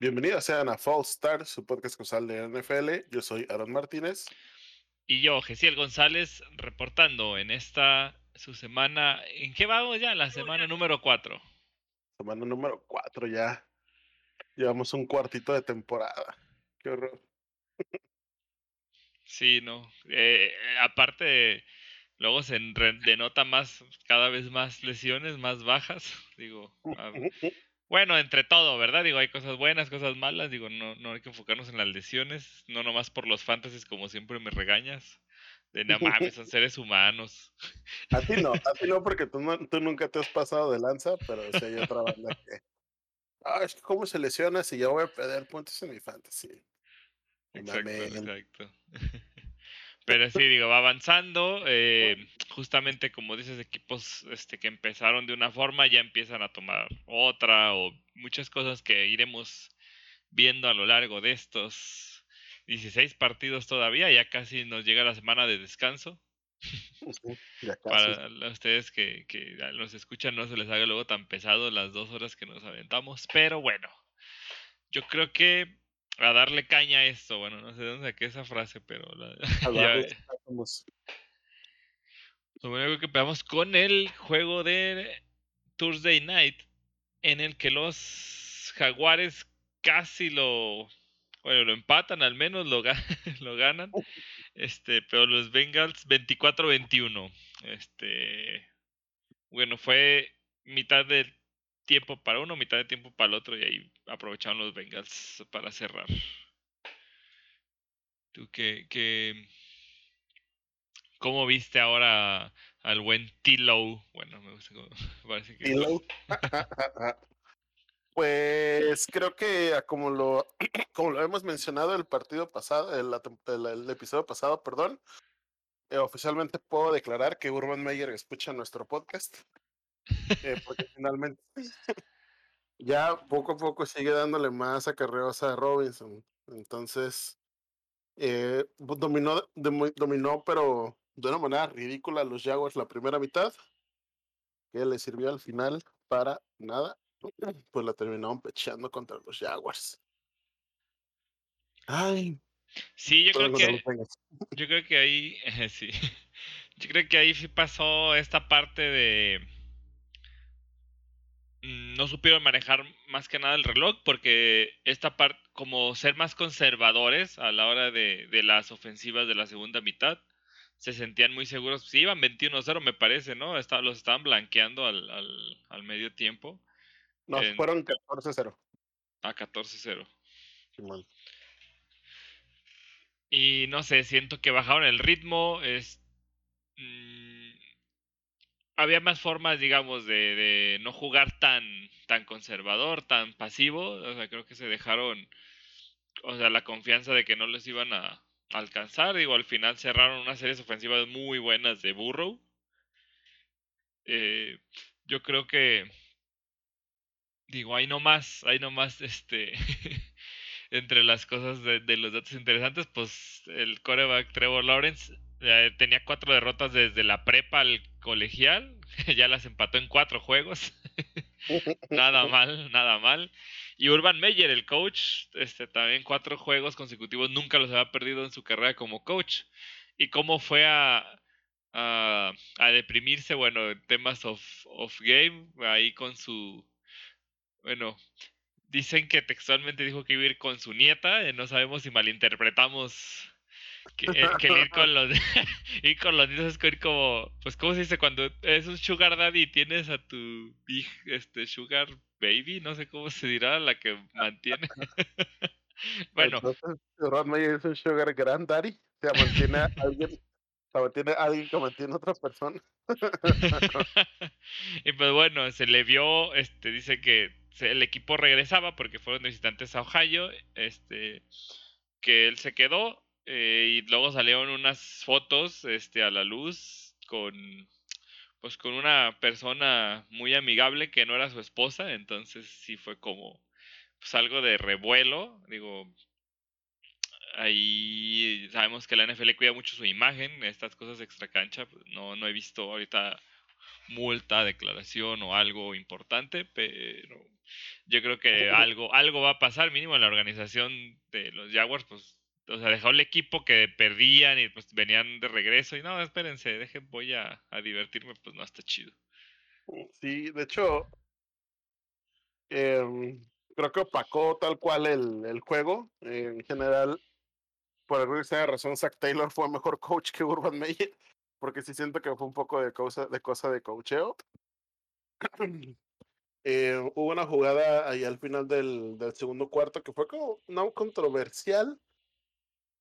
Bienvenidos sean a Fall Start, su podcast causal de NFL. Yo soy Aaron Martínez. Y yo, Gesiel González, reportando en esta su semana. ¿En qué vamos ya? La semana número 4. Semana número 4 ya. Llevamos un cuartito de temporada. Qué horror. Sí, no. Eh, aparte, luego se denota más, cada vez más lesiones, más bajas. Digo, bueno, entre todo, ¿verdad? Digo, hay cosas buenas, cosas malas. Digo, no, no hay que enfocarnos en las lesiones, no nomás por los fantasies como siempre me regañas. De nada mames, son seres humanos. A ti no, a ti no, porque tú, tú nunca te has pasado de lanza, pero si hay otra banda que. Ah, es que cómo se lesiona si yo voy a perder puntos en mi fantasy. Exacto, exacto. Pero sí, digo, va avanzando. Eh, justamente como dices, equipos este, que empezaron de una forma ya empiezan a tomar otra o muchas cosas que iremos viendo a lo largo de estos 16 partidos todavía. Ya casi nos llega la semana de descanso. Para ustedes que, que nos escuchan no se les haga luego tan pesado las dos horas que nos aventamos. Pero bueno, yo creo que a darle caña a esto. Bueno, no sé de dónde saqué esa frase, pero la, ya, Lo que empezamos con el juego de Thursday Night, en el que los Jaguares casi lo, bueno, lo empatan, al menos lo, lo ganan. Este, pero los Bengals 24-21. Este, bueno, fue mitad del tiempo para uno, mitad de tiempo para el otro y ahí aprovecharon los Bengals para cerrar. ¿Tú qué, qué cómo viste ahora al buen T-Low? Bueno, me gusta cómo parece que... pues creo que como lo, como lo hemos mencionado el partido pasado, el, episodio pasado, perdón, eh, oficialmente puedo declarar que Urban Meyer escucha nuestro podcast. Eh, porque finalmente ya poco a poco sigue dándole más acarreos a Robinson. Entonces, eh, dominó, dominó, pero de una manera ridícula a los Jaguars la primera mitad, que le sirvió al final para nada. Pues la terminaron pechando contra los Jaguars. Ay. Sí, yo creo que yo creo que ahí sí. Yo creo que ahí sí pasó esta parte de no supieron manejar más que nada el reloj porque esta parte, como ser más conservadores a la hora de, las ofensivas de la segunda mitad, se sentían muy seguros. Si iban 21-0 me parece, ¿no? los estaban blanqueando al, al, medio tiempo. No, fueron 14-0. A 14-0. Y no sé, siento que bajaron el ritmo. Es, mm, había más formas, digamos, de, no jugar tan, tan conservador, tan pasivo. O sea, creo que se dejaron, o sea, la confianza de que no les iban a alcanzar. Digo, al final cerraron unas series ofensivas muy buenas de Burrow. Eh, yo creo que, digo, hay no más, hay no más, este, entre las cosas de, de los datos interesantes, pues el coreback Trevor Lawrence tenía cuatro derrotas desde la prepa al colegial. ya las empató en cuatro juegos. nada mal, nada mal. Y Urban Meyer, el coach, este, también cuatro juegos consecutivos, nunca los había perdido en su carrera como coach. ¿Y cómo fue a, a, deprimirse? Bueno, en temas of, of game, ahí con su... Bueno, dicen que textualmente dijo que iba a ir con su nieta, eh, no sabemos si malinterpretamos que, eh, ir con los ir con los niños es como pues cómo se dice cuando es un sugar daddy y tienes a tu big este sugar baby no sé cómo se dirá la que mantiene. Bueno. Entonces, es un sugar granddaddy o sea mantiene a alguien mantiene a alguien que mantiene a otra persona. Y pues bueno se le vio este dice que el equipo regresaba porque fueron visitantes a Ohio este que él se quedó eh, y luego salieron unas fotos este, a la luz con pues con una persona muy amigable que no era su esposa, entonces sí fue como pues algo de revuelo, digo, ahí sabemos que la NFL cuida mucho su imagen, estas cosas extra cancha, pues, no, no he visto ahorita multa, declaración o algo importante, pero yo creo que algo, algo va a pasar, mínimo en la organización de los Jaguars, pues, o sea, dejó el equipo que perdían y pues venían de regreso y no, espérense, dejen, voy a, a divertirme, pues no está chido. Sí, de hecho, em, creo que opacó tal cual el, el juego. en general, por alguna razón, Zach Taylor fue mejor coach que Urban Meyer, porque sí siento que fue un poco de cosa de, cosa de coacheo. Eh, hubo una jugada ahí al final del, del, segundo cuarto que fue como no controversial,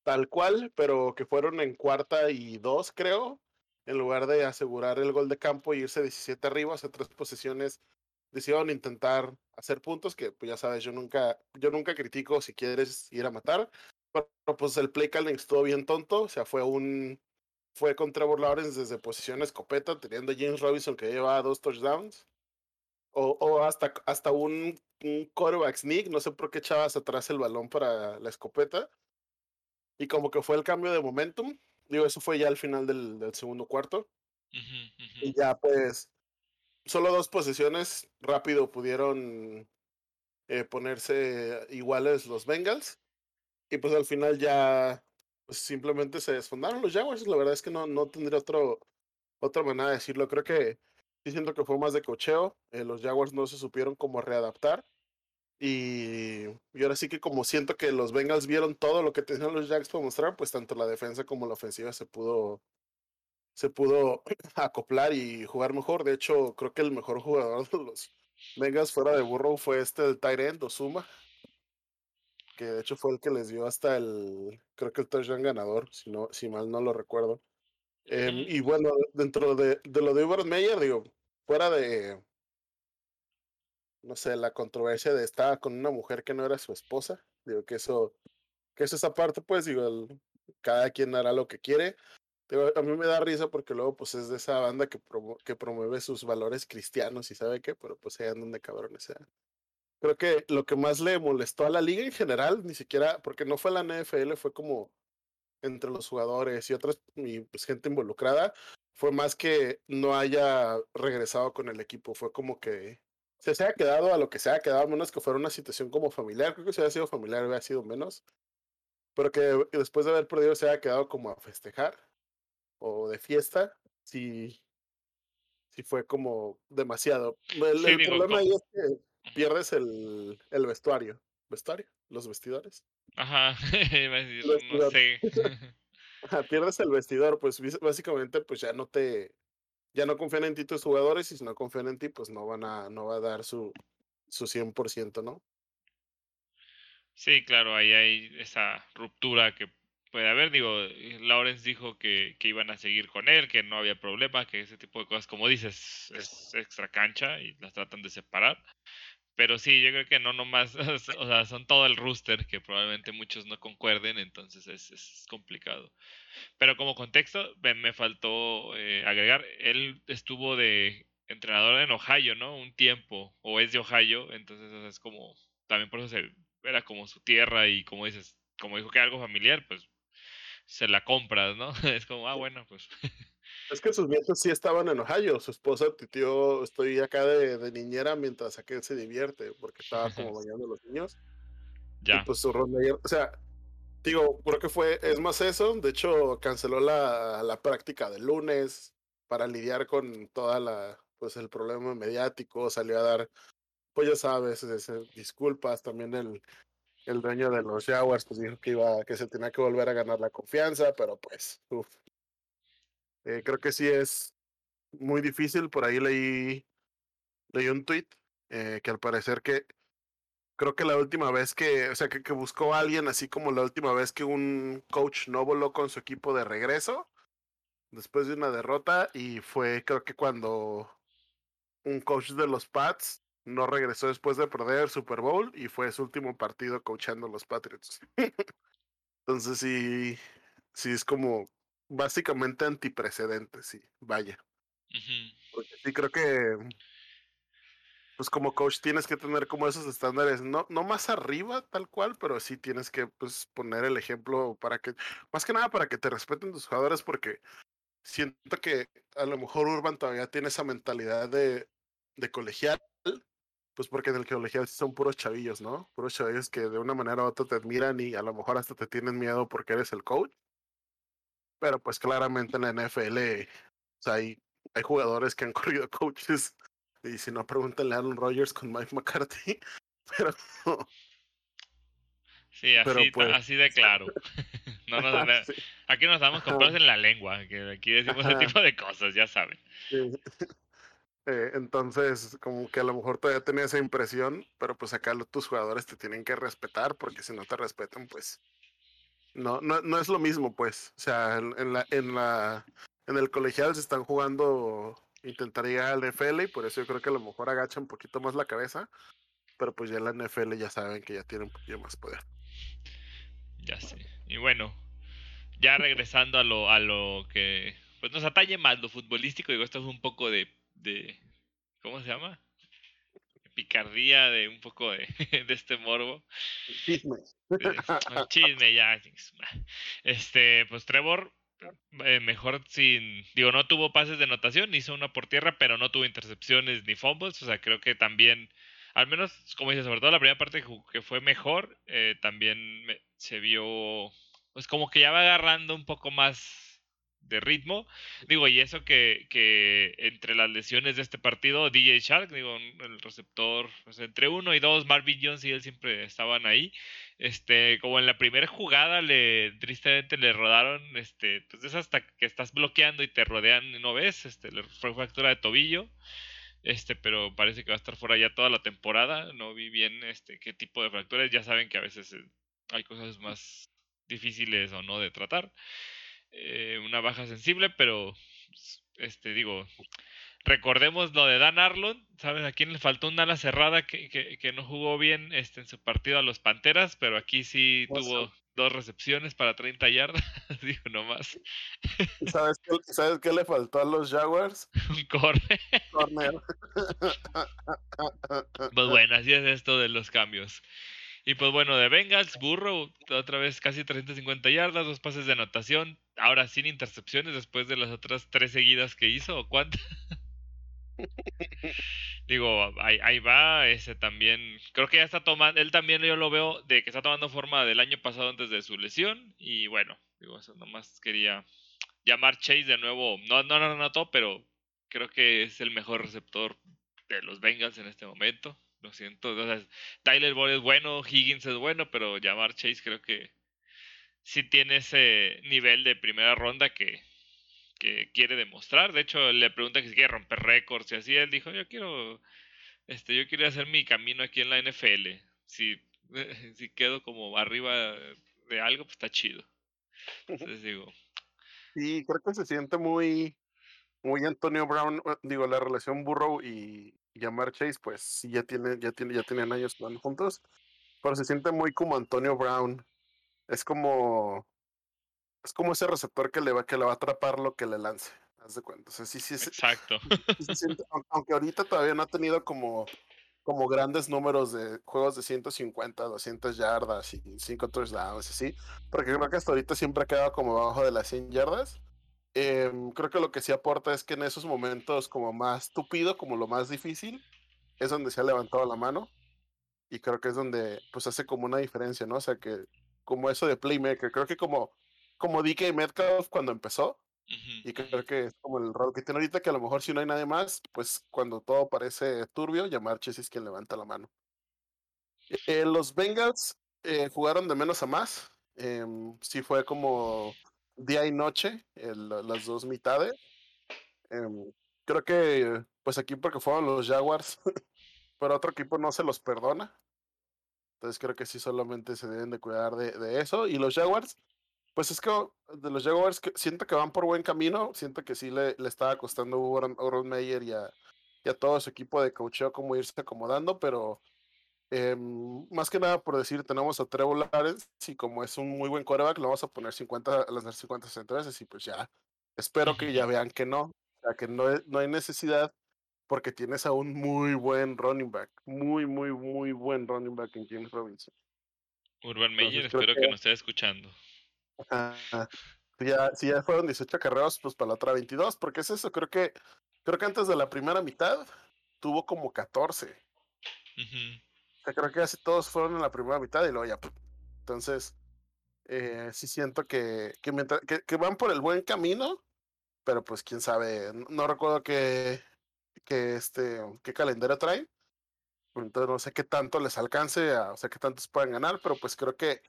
tal cual, pero que fueron en cuarta y dos, creo, en lugar de asegurar el gol de campo e irse 17 arriba, hace tres posesiones, decidieron intentar hacer puntos, que pues ya sabes, yo nunca, yo nunca critico si quieres ir a matar, pero pues el play calling estuvo bien tonto, o sea, fue un, fue con Trevor desde posición escopeta, teniendo James Robinson que lleva dos touchdowns, o, o hasta, hasta un, un quarterback sneak, no sé por qué echabas atrás el balón para la escopeta, y como que fue el cambio de momentum, digo, eso fue ya al final del, del segundo cuarto, y ya pues solo dos posiciones rápido pudieron eh, ponerse iguales los Bengals. Y pues al final ya pues, simplemente se desfondaron los Jaguars. La verdad es que no, no tendría otro, otra manera de decirlo. Creo que sí siento que fue más de cocheo. Eh, los Jaguars no se supieron cómo readaptar. Y, y, ahora sí que como siento que los Bengals vieron todo lo que tenían los Jags para mostrar, pues tanto la defensa como la ofensiva se pudo se pudo acoplar y jugar mejor. De hecho, creo que el mejor jugador de los Bengals fuera de Burrow fue este el Tyrant Osuma, que de hecho fue el que les dio hasta el, creo que el touchdown ganador, si, no, si mal no lo recuerdo. Em, y bueno, dentro de, de lo de Urban Meyer, digo, fuera de, no sé, la controversia de estar con una mujer que no era su esposa, digo que eso, que es esa parte, pues digo, cada quien hará lo que quiere a mí me da risa porque luego pues es de esa banda que, que promueve sus valores cristianos y sabe qué, pero pues ahí andan de cabrones. sea. Creo que lo que más le molestó a la liga en general, ni siquiera, porque no fue la NFL, fue como entre los jugadores y otras y pues, gente involucrada, fue más que no haya regresado con el equipo, fue como que se, se haya quedado a lo que se haya quedado, menos que fuera una situación como familiar, creo que si hubiera sido familiar hubiera sido menos, pero que después de haber perdido se haya quedado como a festejar o de fiesta, sí, sí fue como demasiado. El, problema ahí es que pierdes el, el vestuario. ¿Vestuario? ¿Los vestidores? Ajá, no sé. pierdes el vestidor, pues básicamente pues ya no te, ya no confían en ti tus jugadores y si no confían en ti pues no van a, no va a dar su, su 100%, ¿no? Sí, claro, ahí hay esa ruptura que puede haber. Digo, Lawrence dijo que, que, iban a seguir con él, que no había problema, que ese tipo de cosas, como dices, es extra cancha y las tratan de separar. Pero sí, yo creo que no nomás, o sea, son todo el rooster que probablemente muchos no concuerden, entonces es, es complicado. Pero como contexto, me, faltó eh, agregar, él estuvo de entrenador en Ohio, ¿no? Un tiempo, o es de Ohio, entonces es como, también por eso se, era como su tierra y como dices, como dijo que algo familiar, pues se la compras, ¿no? Es como, ah, bueno, pues. Es que sus nietos sí estaban en Ohio. Su esposa, tío, estoy acá de, de niñera mientras aquel se divierte, porque estaba como bañando a los niños. Ya. Y pues su ronda o sea, digo, creo que fue, es más eso. De hecho, canceló la, la práctica del lunes para lidiar con toda la, pues el problema mediático. Salió a dar, pues ya sabes, disculpas. También el, el dueño de los Jaguars pues dijo que iba, que se tenía que volver a ganar la confianza, pero pues, uf. Eh, creo que sí es muy difícil. Por ahí leí, leí un tweet eh, que al parecer que creo que la última vez que, o sea, que, que, buscó a alguien así como la última vez que un coach no voló con su equipo de regreso después de una derrota y fue creo que cuando un coach de los Pats no regresó después de perder el Super Bowl y fue su último partido coachando a los Patriots. Entonces sí, sí es como básicamente antiprecedente, sí, vaya. Porque sí creo que pues como coach tienes que tener como esos estándares, no, no más arriba tal cual, pero sí tienes que pues poner el ejemplo para que, más que nada para que te respeten tus jugadores, porque siento que a lo mejor Urban todavía tiene esa mentalidad de, de colegial pues porque en el colegial son puros chavillos, ¿no? Puros chavillos que de una manera u otra te admiran y a lo mejor hasta te tienen miedo porque eres el coach. Pero pues claramente en la NFL o sea, hay, hay jugadores que han corrido coaches y si no, pregúntenle a Aaron Rodgers con Mike McCarthy. Pero Sí, así, pues así de claro. no nos, Aquí nos damos con en la lengua, que aquí decimos ese tipo de cosas, ya saben. Eh, entonces, como que a lo mejor todavía tenía esa impresión, pero pues acá tus jugadores te tienen que respetar, porque si no te respetan, pues no, no, no es lo mismo, pues. O sea, en, la, en la, en el colegial se están jugando, intentaría al NFL y por eso yo creo que a lo mejor agacha un poquito más la cabeza, pero pues ya la NFL ya saben que ya tiene un poquito más poder. Ya sé. Y bueno, ya regresando a lo, a lo que pues nos atañe más lo futbolístico, digo, esto es un poco de, de ¿cómo se llama? Picardía, de un poco de, de este morbo. Chisme. chisme, ya. Este, pues Trevor, eh, mejor sin, digo, no tuvo pases de anotación, hizo una por tierra, pero no tuvo intercepciones ni fumbles, o sea, creo que también al menos, como dices, sobre todo la primera parte que fue mejor, eh, también se vio, pues como que ya va agarrando un poco más de ritmo. Digo, y eso que, que entre las lesiones de este partido, DJ Shark, digo, el receptor, entre uno y dos, Marvin Jones y él siempre estaban ahí. Este, como en la primera jugada le, tristemente le rodaron, este, pues es hasta que estás bloqueando y te rodean y no ves, este, le fue fractura de tobillo. Este, pero parece que va a estar fuera ya toda la temporada. No vi bien este qué tipo de fracturas. Ya saben que a veces eh, hay cosas más difíciles o no de tratar. Eh, una baja sensible, pero este digo, recordemos lo de Dan Arlon, ¿sabes? A quién le faltó una ala cerrada que, que, no jugó bien este, en su partido a los Panteras, pero aquí sí tuvo dos recepciones para 30 yardas, digo nomás. ¿Sabes qué, ¿Sabes qué le faltó a los Jaguars? Un corner. Corner. pues bueno, así es esto de los cambios. Y pues bueno, de Bengals, Burro, otra vez casi 350 yardas, dos pases de anotación, ahora sin intercepciones después de las otras tres seguidas que hizo, ¿o cuántas? Digo, ahí, va, ese también, creo que ya está tomando, él también yo lo veo de que está tomando forma del año pasado antes de su lesión y bueno, digo, eso nomás quería llamar Chase de nuevo, no, no anotó, pero creo que es el mejor receptor de los Bengals en este momento, lo siento, Tyler Boyd es bueno, Higgins es bueno, pero llamar Chase creo que sí tiene ese nivel de primera ronda que que quiere demostrar. De hecho, le pregunta que si quiere romper récords y así. Él dijo, yo quiero, este, yo quiero hacer mi camino aquí en la NFL. Si, si quedo como arriba de algo, pues está chido. Entonces. Sí, creo que se siente muy, muy Antonio Brown, digo, la relación Burrow y, Jamar Chase, pues ya tiene, ya tiene, ya tienen años juntos. Pero se siente muy como Antonio Brown. Es como es como ese receptor que le va, que le va a atrapar lo que le lance. Haz de cuenta. sí, sí, Exacto. aunque ahorita todavía no ha tenido como, como grandes números de juegos de 150, 200 yardas y 5 touchdowns, así. Porque creo que hasta ahorita siempre ha quedado como abajo de las 100 yardas. Em, creo que lo que sí aporta es que en esos momentos como más tupido, como lo más difícil, es donde se ha levantado la mano. Y creo que es donde pues hace como una diferencia, ¿no? O sea que como eso de playmaker, creo que como como DK Metcalf cuando empezó. Y creo que es como el rol que tiene ahorita, que a lo mejor si no hay nadie más, pues cuando todo parece turbio, llamar es quien levanta la mano. Eh, los Bengals eh, jugaron de menos a más. Eh, sí fue como día y noche, las dos mitades. Em, creo que, pues aquí porque fueron los Jaguars, pero otro equipo no se los perdona. Entonces creo que sí solamente se deben de cuidar de, de eso. Y los Jaguars, pues es que de los Jaguars siento que van por buen camino, siento que sí le, le estaba costando a Aaron Meyer y a, y a, todo su equipo de coacheo como irse acomodando, pero em, más que nada por decir, tenemos a Trevor Lawrence y como es un muy buen quarterback, le vamos a poner 50 a las 50 centrales y pues ya, espero que ya vean que no, o sea, que no, no hay necesidad porque tienes a un muy buen running back, muy, muy, muy buen running back en James Robinson. Urban Meyer, espero que, que nos esté escuchando. Si ya, si ya fueron 18 carreras, pues para la otra 22, porque es eso, creo que, creo que antes de la primera mitad tuvo como 14. O sea, creo que casi todos fueron en la primera mitad y luego ya. Entonces, eh, sí siento que, que, mientras, que, van por el buen camino, pero pues quién sabe, no, recuerdo qué, este, qué calendario traen. Entonces no sé qué tanto les alcance, a, o sea, qué tantos pueden ganar, pero pues creo que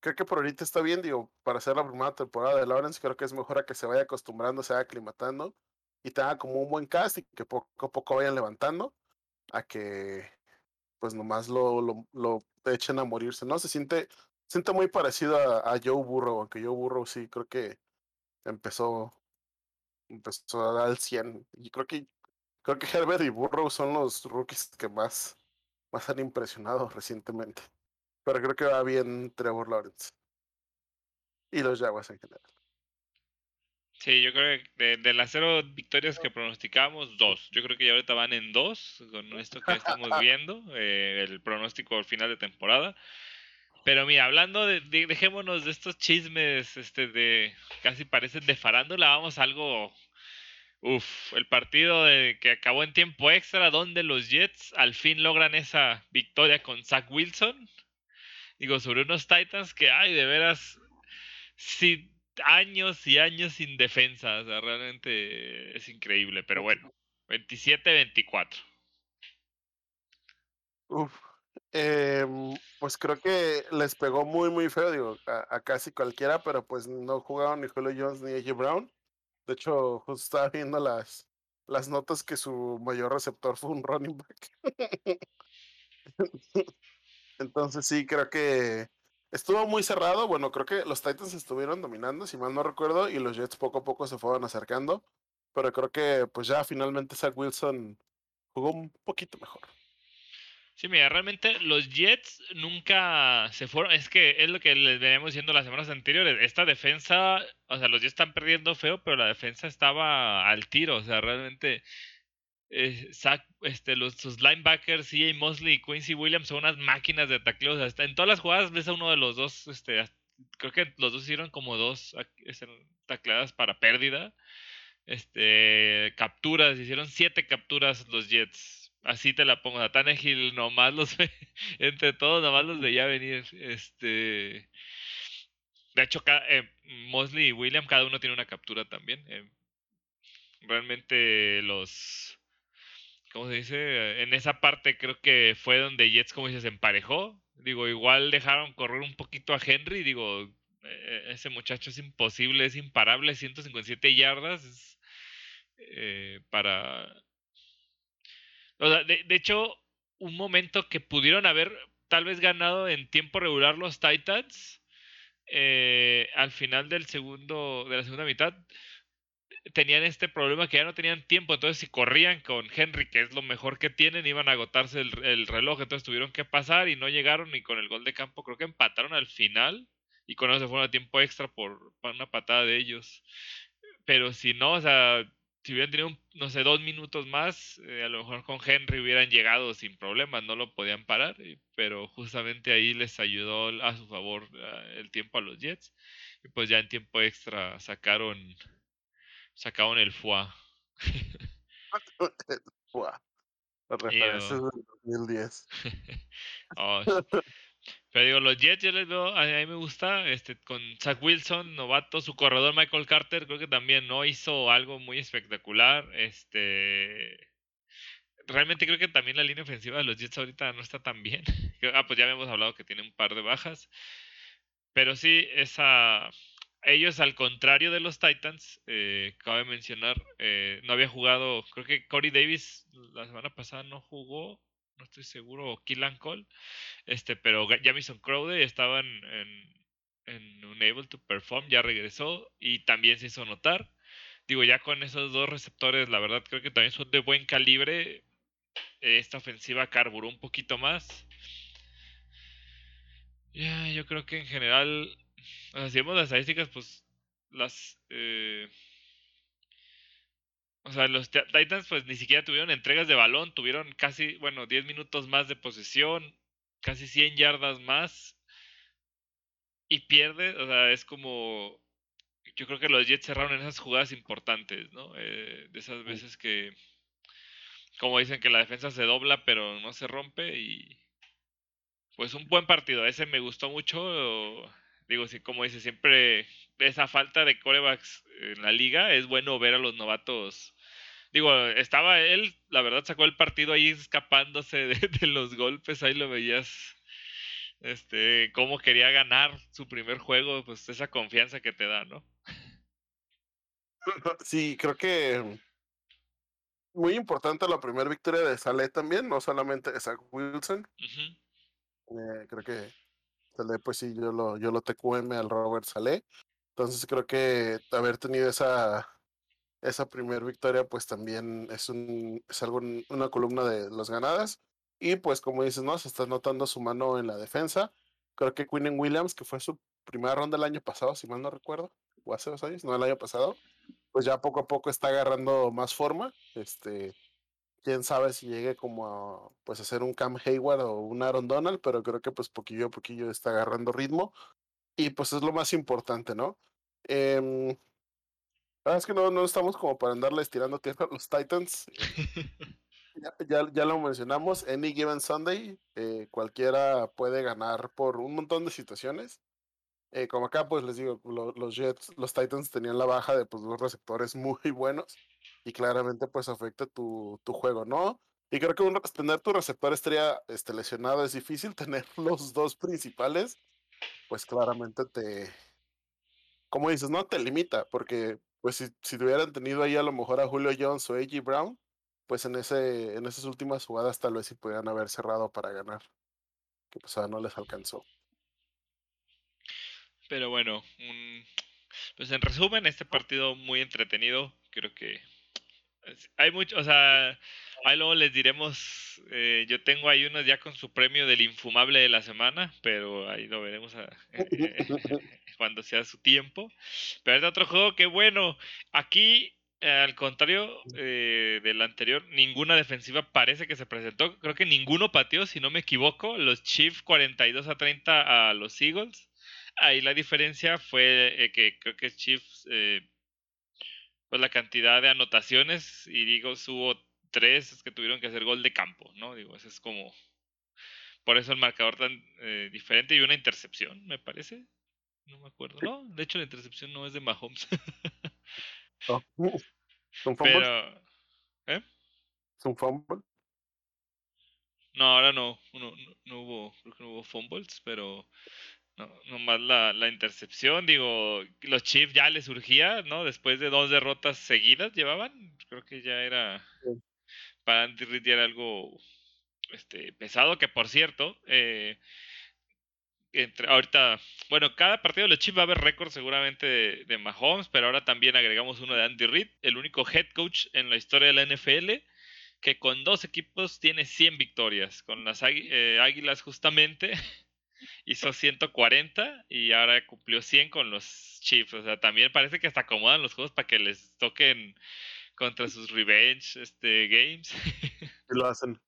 creo que por ahorita está bien, digo, para hacer la primera temporada de Lawrence, creo que es mejor a que se vaya acostumbrando, se vaya aclimatando y tenga como un buen cast y que poco a poco vayan levantando a que pues nomás lo, lo, lo echen a morirse, ¿no? Se siente, siente muy parecido a, Joe Burrow, aunque Joe Burrow sí creo que empezó, empezó a dar el 100. Y creo que, creo que Herbert y Burrow son los rookies que más, más han impresionado recientemente. Pero creo que va bien Trevor Lawrence. Y los Jaguars en general. Sí, yo creo que de, las cero victorias que pronosticábamos, dos. Yo creo que ya ahorita van en dos con esto que estamos viendo, eh, el pronóstico al final de temporada. Pero mira, hablando de, dejémonos de estos chismes, este, de casi parecen de farándula, vamos a algo, uf, el partido de, que acabó en tiempo extra, donde los Jets al fin logran esa victoria con Zach Wilson. Digo, sobre unos Titans que, ay, de veras, si años y años sin defensa. O sea, realmente es increíble. Pero bueno, 27-24. Uf. Em, pues creo que les pegó muy, muy feo, digo, a, casi cualquiera, pero pues no jugaron ni Julio Jones ni AJ Brown. De hecho, justo estaba viendo las, las notas que su mayor receptor fue un running back. Entonces sí, creo que Estuvo muy cerrado. Bueno, creo que los Titans estuvieron dominando, si mal no recuerdo, y los Jets poco a poco se fueron acercando. Pero creo que pues ya finalmente Zach Wilson jugó un poquito mejor. Sí, mira, realmente los Jets nunca se fueron. Es que es lo que les veníamos diciendo las semanas anteriores. Esta defensa, o sea, los Jets están perdiendo feo, pero la defensa estaba al tiro. O sea, realmente eh, este, los, sus linebackers, CJ Mosley y Quincy Williams son unas máquinas de tacleo. hasta en todas las jugadas ves a uno de los dos, este, creo que los dos hicieron como dos este, tacleadas para pérdida. Este, capturas, hicieron siete capturas los Jets. Así te la pongo. A Tannehill nomás los ve, entre todos nomás los veía venir. Este, de hecho, eh, Mosley y William, cada uno tiene una captura también. Eh, realmente los ¿cómo se dice? En esa parte creo que fue donde Jets, como dices, emparejó. Digo, igual dejaron correr un poquito a Henry. Digo, e-, ese muchacho es imposible, es imparable, 157 yardas. Eh, para... O sea, de, hecho, un momento que pudieron haber tal vez ganado en tiempo regular los Titans, eh, al final del segundo, de la segunda mitad, tenían este problema que ya no tenían tiempo, entonces si corrían con Henry, que es lo mejor que tienen, iban a agotarse el, reloj, entonces tuvieron que pasar y no llegaron. Y con el gol de campo creo que empataron al final. Y con eso se fueron a tiempo extra por, una patada de ellos. Pero si no, o sea, si hubieran tenido, no sé, dos minutos más, eh, a lo mejor con Henry hubieran llegado sin problemas, no lo podían parar, pero justamente ahí les ayudó a su favor eh, el tiempo a los Jets. Y pues ya en tiempo extra sacaron sacaron el foie. La referencia es del 2010. Pero digo, los Jets yo les veo, a mí me gusta, este, con Zach Wilson, novato, su corredor Michael Carter, creo que también no hizo algo muy espectacular. Este realmente creo que también la línea ofensiva de los Jets ahorita no está tan bien. Ah, pues ya habíamos hablado que tiene un par de bajas. Pero sí, esa ellos, al contrario de los Titans, eh, cabe mencionar, eh, no había jugado, creo que Corey Davis la semana pasada no jugó, no estoy seguro, o Killan Cole, este, pero Jamison Crowder estaban en, en Unable to Perform, ya regresó y también se hizo notar. Digo, ya con esos dos receptores, la verdad creo que también son de buen calibre. Esta ofensiva carburó un poquito más. Ya, yo creo que en general o si vemos las estadísticas, pues las... Eh, o sea, los Titans pues ni siquiera tuvieron entregas de balón, tuvieron casi, bueno, 10 minutos más de posesión, casi 100 yardas más. Y pierde, o sea, es como... Yo creo que los Jets cerraron en esas jugadas importantes, ¿no? Eh, de esas veces que como dicen que la defensa se dobla pero no se rompe y pues un buen partido. Ese me gustó mucho. Digo, sí, como dice, siempre esa falta de corebacks en la liga es bueno ver a los novatos. Digo, estaba él, la verdad sacó el partido ahí escapándose de, los golpes, ahí lo veías este, cómo quería ganar su primer juego, pues esa confianza que te da, ¿no? Sí, creo que muy importante la primera victoria de Saleh también, no solamente de Zach Wilson. Eh, creo que Saleh, pues sí, yo lo, yo lo TQM al Robert Saleh. Entonces creo que haber tenido esa, esa primera victoria, pues también es, un, es algo, una columna de las ganadas. Y pues como dices, ¿no? Se está notando su mano en la defensa. Creo que Quinn Williams, que fue su primera ronda el año pasado, si mal no recuerdo, o hace dos años, no el año pasado, pues ya poco a poco está agarrando más forma. Este, quién sabe si llegue como a pues hacer un Cam Hayward o un Aaron Donald, pero creo que pues poquillo a poquillo está agarrando ritmo y pues es lo más importante, ¿no? Eh, la verdad es que no, no estamos como para andarle estirando tierra a los Titans. ya, ya, lo mencionamos, Any Given Sunday, eh, cualquiera puede ganar por un montón de situaciones. Eh, como acá, pues les digo, los Jets, los Titans tenían la baja de pues, dos receptores muy buenos y claramente pues afecta tu, tu juego, ¿no? Y creo que uno, tener tu receptor estrella este, lesionado es difícil, tener los dos principales, pues claramente te, como dices, no te limita, porque pues si, si hubieran tenido ahí a lo mejor a Julio Jones o A.G. Brown, pues en, ese, en esas últimas jugadas tal vez sí pudieran haber cerrado para ganar, que pues no les alcanzó. Pero bueno, pues en resumen, este partido muy entretenido. Creo que hay mucho, o sea, ahí luego les diremos. Eh, yo tengo ahí unos ya con su premio del infumable de la semana, pero ahí lo veremos cuando sea su tiempo. Pero es otro juego que bueno, aquí al contrario eh, del anterior, ninguna defensiva parece que se presentó. Creo que ninguno pateó, si no me equivoco. Los Chiefs 42 a 30 a los Eagles. Ahí la diferencia fue eh, que creo que Chiefs, pues la cantidad de anotaciones, y digo, hubo tres que tuvieron que hacer gol de campo, ¿no? Digo, eso es como. Por eso el marcador tan eh, diferente y una intercepción, me parece. No me acuerdo. No, de hecho la intercepción no es de Mahomes. oh, ¿Un Pero, ¿eh? ¿Es un fumble? No, ahora no, no, no, hubo, creo que no hubo fumbles, pero no, nomás la, la, intercepción, digo, los Chiefs ya les surgía, ¿no? Después de dos derrotas seguidas llevaban, creo que ya era para Andy Reid era algo este, pesado, que por cierto, eh, entre, ahorita, bueno, cada partido de los Chiefs va a haber récord seguramente de, Mahomes, pero ahora también agregamos uno de Andy Reid, el único head coach en la historia de la NFL que con dos equipos tiene 100 victorias, con las eh, Águilas justamente hizo 140 y ahora cumplió 100 con los Chiefs. O sea, también parece que hasta acomodan los juegos para que les toquen contra sus revenge este, games. Y lo hacen.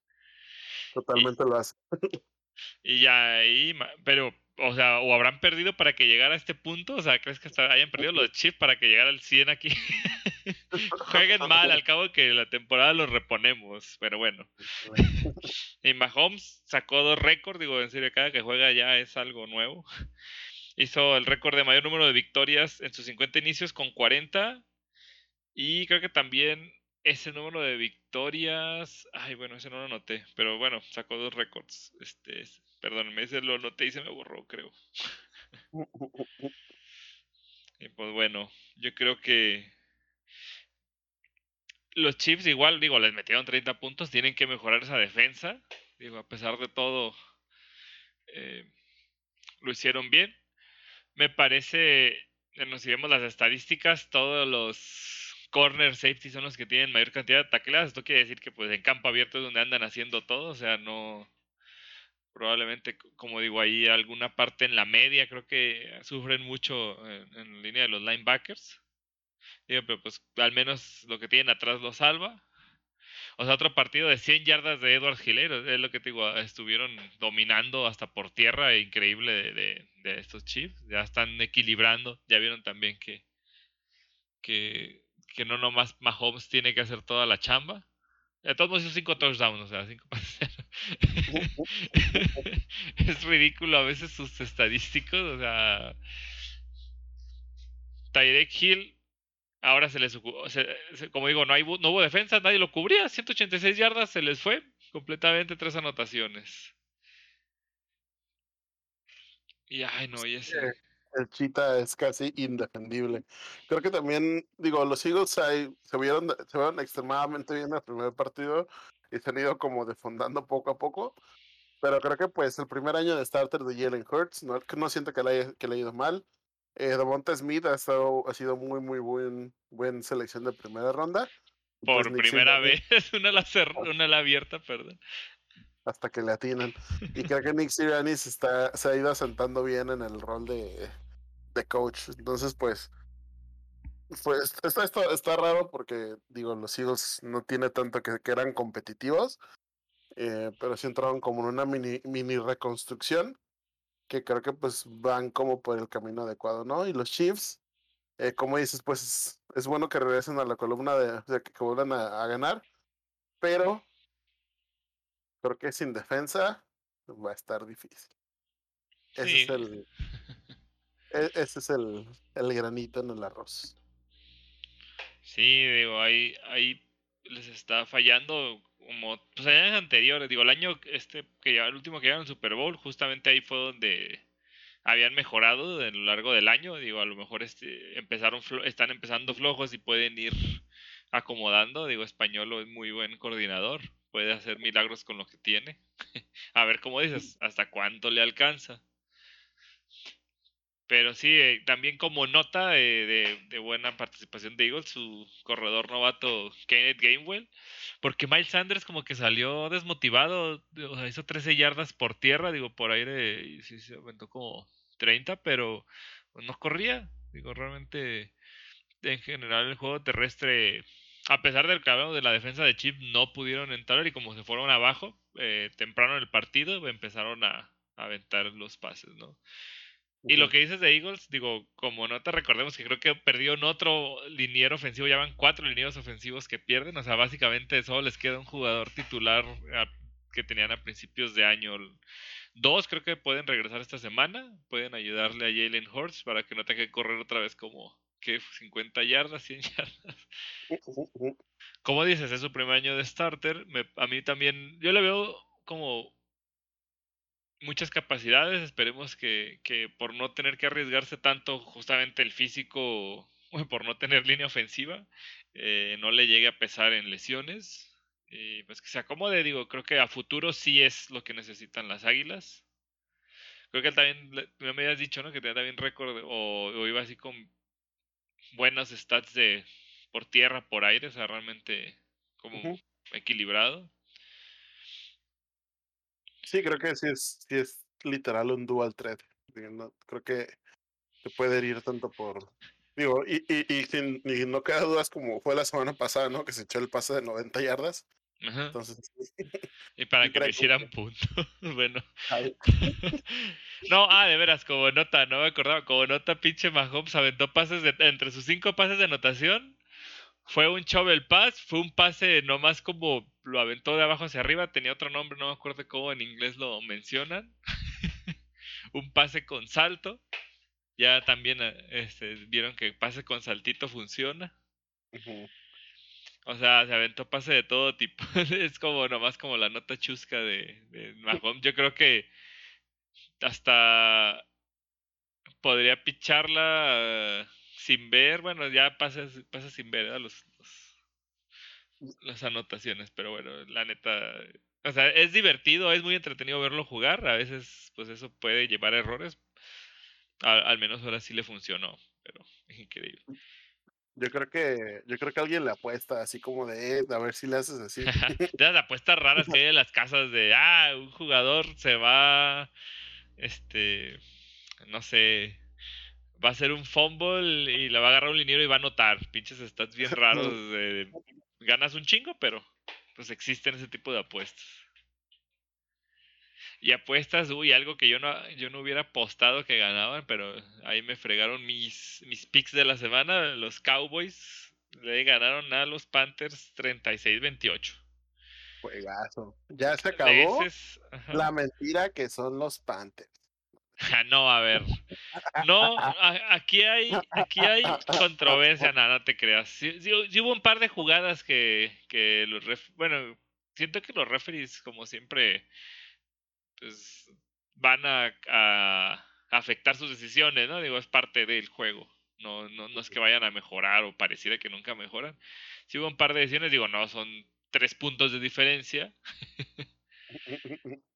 Totalmente lo hacen. Y ya ahí, pero, o sea, o habrán perdido para que llegara a este punto. O sea, ¿crees que hasta hayan perdido los Chiefs para que llegara al 100 aquí? Jueguen mal, al cabo que la temporada los reponemos, pero bueno. y Mahomes sacó dos récords, digo, en serio, cada que juega ya es algo nuevo. Hizo el récord de mayor número de victorias en sus 50 inicios con 40. Y creo que también ese número de victorias. Ay, bueno, ese no lo noté. Pero bueno, sacó dos récords. Este, perdónenme, ese lo noté y se me borró, creo. y pues bueno, yo creo que los Chiefs igual, digo, les metieron 30 puntos, tienen que mejorar esa defensa. Digo, a pesar de todo, eh, lo hicieron bien. Me parece, eh, si vemos las estadísticas, todos los corner safety son los que tienen mayor cantidad de tacleadas. Esto quiere decir que pues en campo abierto es donde andan haciendo todo, o sea, no probablemente, como digo, ahí alguna parte en la media creo que sufren mucho en, en línea de los linebackers pero pues al menos lo que tienen atrás lo salva. O sea, otro partido de 100 yardas de Edward Gilero, es lo que te digo, estuvieron dominando hasta por tierra, increíble de, de, estos Chiefs. Ya están equilibrando, ya vieron también que, que, que no nomás Mahomes tiene que hacer toda la chamba. De todos modos hizo 5 touchdowns, o sea, 5 pases. es ridículo a veces sus estadísticos, o sea. Tyrek Hill, ahora se les como digo, no, hay, no hubo defensa, nadie lo cubría, 186 yardas, se les fue completamente tres anotaciones. Y ay, no, y ese. El Chita es casi indefendible. Creo que también, digo, los Eagles se, vieron, se vieron extremadamente bien en el primer partido y se han ido como defondando poco a poco. Pero creo que pues el primer año de starter de Jalen Hurts, no, no siento que le, haya, que le haya ido mal. Eh, Devonta Smith ha, estado, ha sido muy, muy buen, buen selección de primera ronda. Por pues, primera vez, una la, una la abierta, perdón hasta que le atinan. Y creo que Nick Sirianni está, se ha ido asentando bien en el rol de, de coach. Entonces, pues, pues está, está, está, raro porque, digo, los Eagles no tiene tanto que, que eran competitivos, eh, pero sí entraron como en una mini, mini reconstrucción que creo que pues van como por el camino adecuado, ¿no? Y los Chiefs, eh, como dices, pues es, bueno que regresen a la columna de, o sea, que, vuelvan a, a ganar, pero creo que sin defensa va a estar difícil. Ese es el e, ese es el, el, granito en el arroz. Sí, digo, ahí, ahí les está fallando como pues años anteriores, digo, el año este que ya el último que llegaron al Super Bowl, justamente ahí fue donde habían mejorado a lo largo del año, digo, a lo mejor este empezaron están empezando flojos y pueden ir acomodando, digo, Español es muy buen coordinador, puede hacer milagros con lo que tiene. a ver cómo dices, hasta cuánto le alcanza. Pero sí, eh, también como nota de, buena participación de Eagles, su corredor novato Kenneth Gamewell, porque Miles Sanders como que salió desmotivado, hizo 13 yardas por tierra, digo, por aire y sí se aumentó como 30, pero no corría, digo, realmente en general el juego terrestre, a pesar del cabrón de la defensa de Chip, no pudieron entrar y como se fueron abajo eh, temprano en el partido, empezaron a, a aventar los pases, ¿no? Y lo que dices de Eagles, digo, como nota, recordemos que creo que perdió en otro liniero ofensivo, ya van cuatro linieros ofensivos que pierden, o sea, básicamente solo les queda un jugador titular que tenían a principios de año. Dos creo que pueden regresar esta semana, pueden ayudarle a Jalen Hurts para que no tenga que correr otra vez como que 50 yardas, 100 yardas. Como dices, es su primer año de starter, a mí también, yo le veo como muchas capacidades. Esperemos que, que, por no tener que arriesgarse tanto justamente el físico, por no tener línea ofensiva, eh, no le llegue a pesar en lesiones. Y pues que se acomode, digo, creo que a futuro sí es lo que necesitan las águilas. Creo que también, me habías dicho, ¿no? Que tenía también récord o, iba así con buenas stats de por tierra, por aire, o sea, realmente como equilibrado. Sí, creo que sí es, sí es literal un dual threat. creo que te puede ir tanto por. Digo, y, y, y, sin, no queda dudas como fue la semana pasada, ¿no? Que se echó el pase de 90 yardas. Entonces. Y para que me hicieran punto. bueno. no, ah, de veras, como nota, no me acordaba. Como nota, pinche Mahomes aventó pases de, entre sus cinco pases de anotación fue un shovel pass, fue un pase nomás como lo aventó de abajo hacia arriba, tenía otro nombre, no me acuerdo cómo en inglés lo mencionan. un pase con salto. Ya también eh, este, vieron que pase con saltito funciona. O sea, se aventó pase de todo tipo. es como nomás como la nota chusca de, de Mahomes. Yo creo que hasta podría picharla sin ver, bueno, ya pasa, pasa sin ver los, las anotaciones, pero bueno, la neta, o sea, es divertido, es muy entretenido verlo jugar, a veces pues eso puede llevar errores, al, menos ahora sí le funcionó, pero increíble. Yo creo que, yo creo que alguien le apuesta así como de, eh, a ver si le haces así. las apuestas raras que hay en las casas de, ah, un jugador se va, este, no sé, va a ser un fumble y le va a agarrar un liniero y va a anotar. Pinches stats bien raros. ganas un chingo, pero pues existen ese tipo de apuestas. Y apuestas, uy, algo que yo no, yo no hubiera apostado que ganaban, pero ahí me fregaron mis, mis picks de la semana. Los Cowboys le ganaron a los Panthers 36-28. Juegazo. Ya se acabó la mentira que son los Panthers. no, a ver. No, aquí hay, aquí hay controversia, nada, no te creas. Sí, hubo un par de jugadas que, que los ref, bueno, siento que los referees, como siempre, pues van a, a, afectar sus decisiones, ¿no? Digo, es parte del juego. No, no, no es que vayan a mejorar o pareciera que nunca mejoran. Si hubo un par de decisiones, digo, no, son tres puntos de diferencia.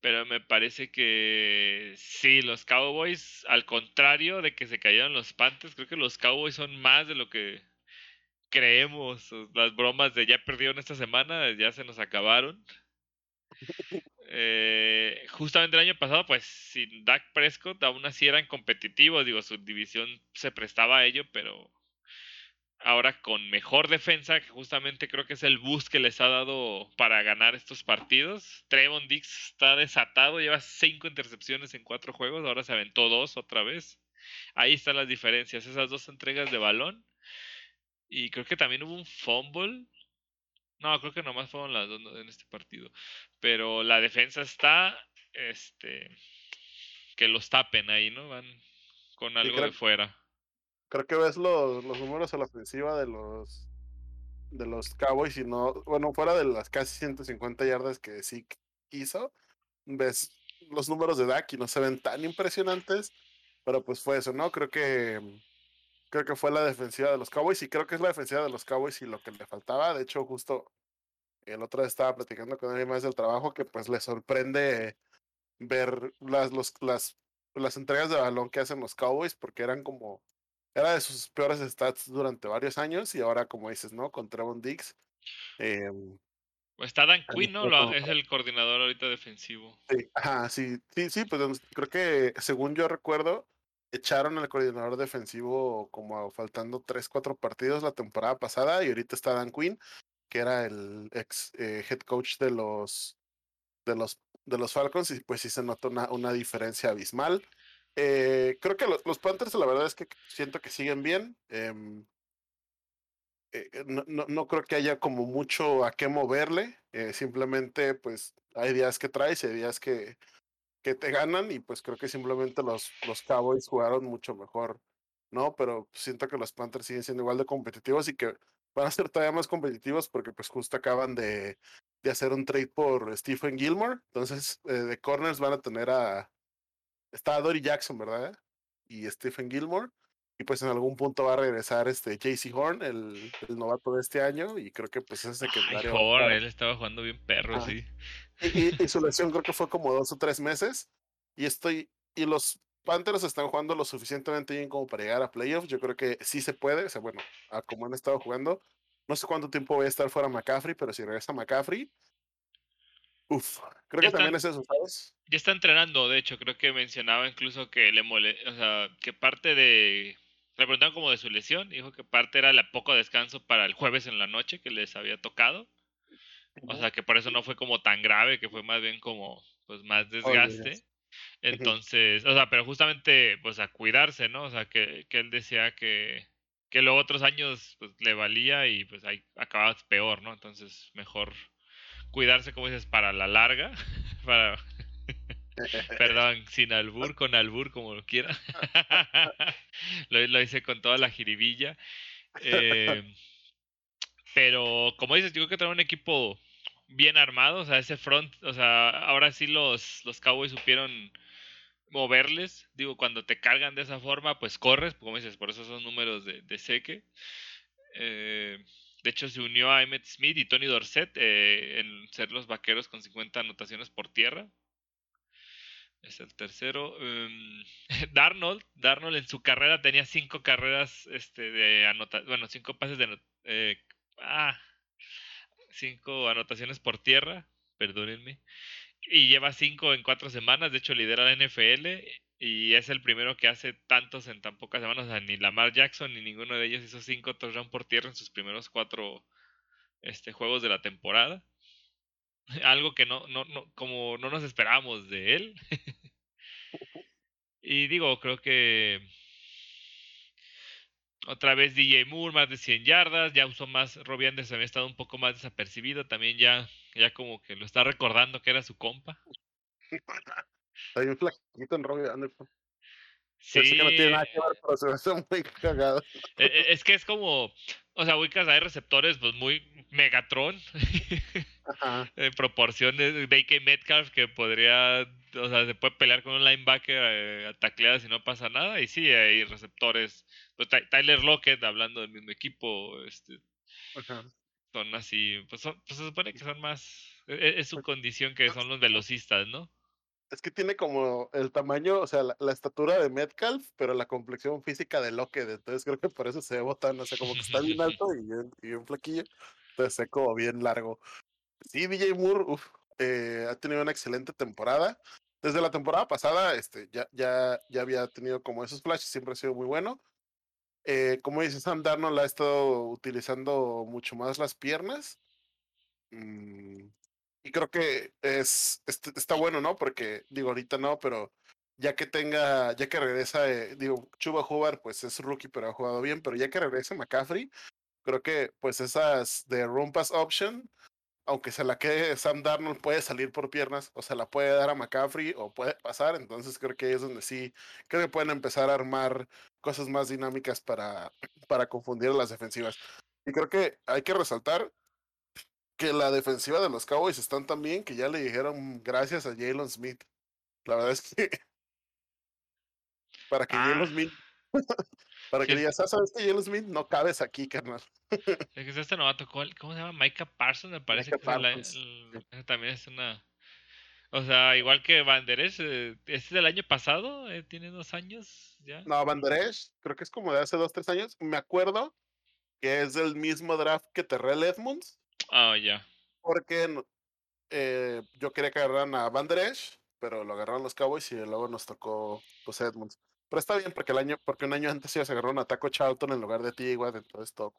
Pero me parece que sí, los Cowboys, al contrario de que se cayeron los Panthers, creo que los Cowboys son más de lo que creemos. Las bromas de ya perdieron esta semana ya se nos acabaron. Eh, justamente el año pasado, pues sin Dak Prescott, aún así eran competitivos. Digo, su división se prestaba a ello, pero ahora con mejor defensa, que justamente creo que es el boost que les ha dado para ganar estos partidos. Trevon Dix está desatado, lleva cinco intercepciones en cuatro juegos, ahora se aventó dos otra vez. Ahí están las diferencias, esas dos entregas de balón. Y creo que también hubo un fumble. No, creo que nomás fueron las dos en este partido. Pero la defensa está, este, que los tapen ahí, ¿no? Van con algo de fuera creo que ves los, los números a la ofensiva de los de los Cowboys y no, bueno, fuera de las casi 150 yardas que sí hizo, ves los números de Dak y no se ven tan impresionantes, pero pues fue eso, ¿no? Creo que creo que fue la defensiva de los Cowboys y creo que es la defensiva de los Cowboys y lo que le faltaba, de hecho justo el otro día estaba platicando con alguien más del trabajo que pues le sorprende ver las, los, las, las entregas de balón que hacen los Cowboys porque eran como era de sus peores stats durante varios años y ahora, como dices, ¿no? Con Trevon Diggs. Eh, Está Dan Quinn, ¿no? es el coordinador ahorita defensivo. Sí, ajá, sí, sí, sí, pues creo que según yo recuerdo, echaron al coordinador defensivo como faltando 3, 4 partidos la temporada pasada y ahorita está Dan Quinn, que era el ex eh, head coach de los, de los de los Falcons y pues sí se nota una, una diferencia abismal. Eh, creo que los, Panthers, la verdad es que siento que siguen bien. Em, eh, no, no, no, creo que haya como mucho a qué moverle. simplemente, pues, hay días que traes y hay días que, que te ganan. Y pues creo que simplemente los, los Cowboys jugaron mucho mejor, ¿no? Pero siento que los Panthers siguen siendo igual de competitivos y que van a ser todavía más competitivos porque pues justo acaban de, de hacer un trade por Stephen Gilmore. Entonces, de corners van a tener a está Dory Jackson, ¿verdad? Y Stephen Gilmore. Y pues en algún punto va a regresar este JC Horn, el, el novato de este año, y creo que pues ese secundario. Ay, Horn, él estaba jugando bien perro, sí. Y, y, su lesión creo que fue como dos o tres meses. Y estoy. Y los Panthers están jugando lo suficientemente bien como para llegar a playoffs. Yo creo que sí se puede. O sea, bueno, como han estado jugando. No sé cuánto tiempo voy a estar fuera McCaffrey, pero si regresa McCaffrey, Uf, creo que también es eso, ¿sabes? Ya está entrenando, de hecho, creo que mencionaba incluso que le mole, o sea, que parte de le preguntaron como de su lesión, dijo que parte era el poco descanso para el jueves en la noche que les había tocado. O sea, que por eso no fue como tan grave, que fue más bien como pues más desgaste. Entonces, o sea, pero justamente pues a cuidarse, ¿no? O sea, que, que él decía que que luego otros años pues le valía y pues ahí acababas peor, ¿no? Entonces, mejor cuidarse, como dices, para la larga. para... Perdón, sin albur, con albur, como lo quiera. lo, hice con toda la jiribilla. Eh, pero, como dices, yo creo que tener un equipo bien armado, o sea, ese front, o sea, ahora sí los, los Cowboys supieron moverles. Digo, cuando te cargan de esa forma, pues corres, como dices, por eso son números de, de seque. Eh, de hecho, se unió a Emmett Smith y Tony Dorset eh, en ser los vaqueros con 50 anotaciones por tierra. Es el tercero. Um, Darnold, Darnold en su carrera tenía cinco carreras este, de anotación. Bueno, cinco pases de. Eh, ah, cinco anotaciones por tierra. Perdónenme. Y lleva cinco en cuatro semanas. De hecho, lidera la NFL. Y es el primero que hace tantos en tan pocas semanas. O sea, ni Lamar Jackson ni ninguno de ellos hizo cinco touchdowns por tierra en sus primeros cuatro este, juegos de la temporada. Algo que no, no, no, como no nos esperábamos de él. y digo, creo que Otra vez DJ Moore, más de 100 yardas. Ya usó más. Robbie Anderson había estado un poco más desapercibido. También ya, ya como que lo está recordando que era su compa. Hay un flaquito en Robbie Anderson. Sí. que no tiene nada que ver, pero se me hace muy cagado. E- e- Es que es como. O sea, ubicas, hay receptores, pues muy Megatron. Ajá. en proporción de DK Metcalf que podría, o sea, se puede pelear con un linebacker eh, a y no pasa nada. Y sí, hay receptores. Pues, Ty- Tyler Lockett, hablando del mismo equipo, este, Ajá. son así, pues, son, pues se supone que son más. e- Es su condición que son los velocistas, ¿no? Es que tiene como el tamaño, o sea, la, la estatura de Metcalf, pero la complexión física de Lockett. Entonces creo que por eso se ve botán, o sea, como que está bien alto y bien, y bien flaquillo. Entonces se como bien largo. Sí, DJ Moore uf, eh, ha tenido una excelente temporada. Desde la temporada pasada, este, ya, ya, ya había tenido como esos flashes, siempre ha sido muy bueno. Eh, como dice Sam Darnold, ha estado utilizando mucho más las piernas. Mm, y creo que es, est- está bueno, ¿no? Porque, digo, ahorita no, pero ya que tenga, ya que regresa, eh, digo, Chuba Hubbard, pues es rookie, pero ha jugado bien, pero ya que regrese McCaffrey, creo que pues esas de run pass option, aunque se la quede Sam Darnold, puede salir por piernas, o se la puede dar a McCaffrey, o puede pasar, entonces creo que ahí es donde sí, creo que pueden empezar a armar cosas más dinámicas para, para confundir a las defensivas. Y creo que hay que resaltar que la defensiva de los Cowboys están tan bien que ya le dijeron gracias a Jalen Smith. La verdad es que para que Ah. Jalen Smith, para que digas, "Ah, ¿sabes que Jalen Smith no cabes aquí, carnal? Es que es este novato, ¿cuál- ¿cómo se llama? Micah Parsons, me parece Micah que es el- Parsons, ese también es una. O sea, igual que Van Der Esch, eh, ¿este es del año pasado? eh, ¿Tiene dos años ya? No, Van Der Esch, creo que es como de hace dos, tres años. Me acuerdo que es del mismo draft que Terrell Edmonds, Ah, ya. porque eh, yo quería que agarraran a Van Der Esch, pero lo agarraron los Cowboys y luego nos tocó pues Edmonds. Pero está bien porque el año, porque un año antes ya se agarraron a Taco Charlton en lugar de T. Watt, entonces todo.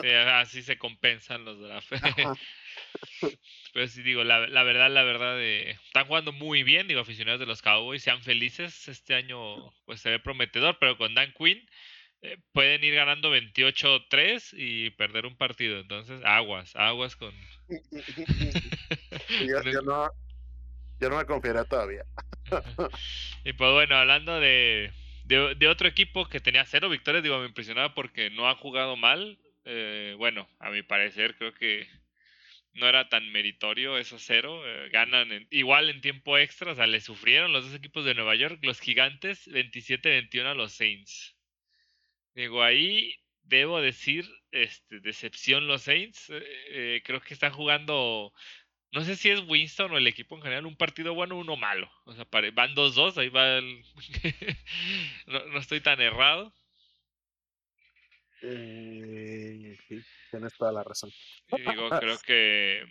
Sí, así se compensan los drafts. Pero sí digo, la, la verdad, la verdad, eh, están jugando muy bien, digo, aficionados de los Cowboys, sean felices, este año pues se ve prometedor, pero con Dan Quinn eh, pueden ir ganando 28-3 y perder un partido, entonces aguas, aguas con... Yo, no, yo no me confiaría todavía. Y pues bueno, hablando de, de, otro equipo que tenía cero victorias, digo, me impresionaba porque no ha jugado mal. eh, bueno, a mi parecer creo que no era tan meritorio esos cero. eh, ganan igual en tiempo extra, o sea, le sufrieron los dos equipos de Nueva York, los gigantes, 27-21 a los Saints. Digo, ahí debo decir, este, decepción los Saints. eh, creo que están jugando no sé si es Winston o el equipo en general, un partido bueno, uno malo. O sea, van 2-2, ahí va el... no, no estoy tan errado. Eh, sí, tienes toda la razón. Digo, creo que...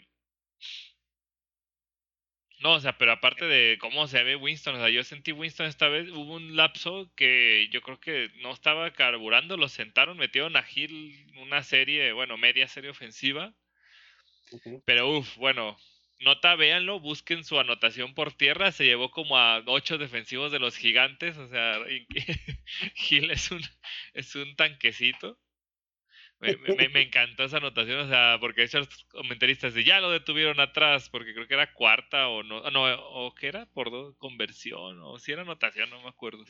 No, o sea, pero aparte de cómo se ve Winston, o sea, yo sentí Winston esta vez, hubo un lapso que yo creo que no estaba carburando, lo sentaron, metieron a Gil una serie, bueno, media serie ofensiva, Pero uff, bueno, nota, véanlo, busquen su anotación por tierra, se llevó como a ocho defensivos de los gigantes, o sea, Gil es un, es un tanquecito. Me, me- me- me encantó esa anotación, o sea, porque los comentaristas de ya lo detuvieron atrás, porque creo que era cuarta o no, no, o que era por dos, conversión, o si era anotación, no me acuerdo.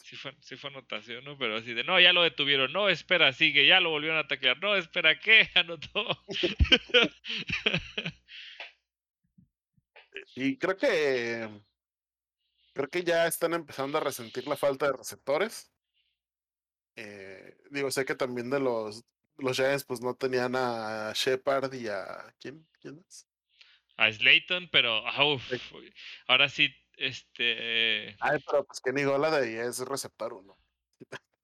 Sí, fue, sí fue anotación, ¿no? Pero así de, no, ya lo detuvieron, no, espera, sigue, ya lo volvieron a taclear, no, espera, ¿qué? Anotó. Y creo que creo que ya están empezando a resentir la falta de receptores. Eh, digo, sé que también de los los Giants pues no tenían a Shepard y a ¿quién? ¿Quién más? a Slayton, pero ah, ahora sí, este, Ay, pero pues Kenny Golladay es receptor uno.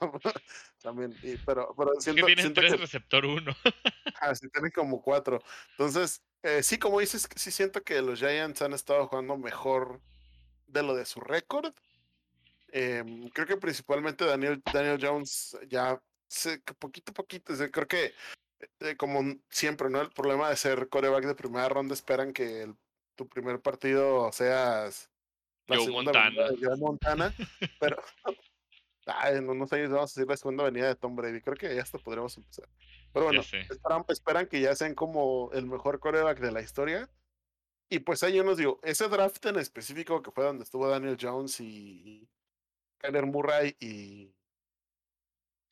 También, y- pero, pero es que siento, tienen siento tres que receptor uno. ah, sí tienen como cuatro. Entonces, eh, sí, como dices, sí siento que los Giants han estado jugando mejor de lo de su récord. Em, creo que principalmente Daniel, Daniel Jones ya se, poquito a poquito, o sea, creo que eh, como siempre, ¿no? El problema de ser coreback de primera ronda esperan que el- tu primer partido seas la Joe Montana. de Joe Montana, pero Ay, no, no sé, vamos a decir la segunda venida de Tom Brady. Creo que ya hasta podremos empezar. Pero bueno, esperan, esperan, que ya sean como el mejor coreback de la historia. Y pues ahí yo nos digo, ese draft en específico que fue donde estuvo Daniel Jones y Kyler Murray y,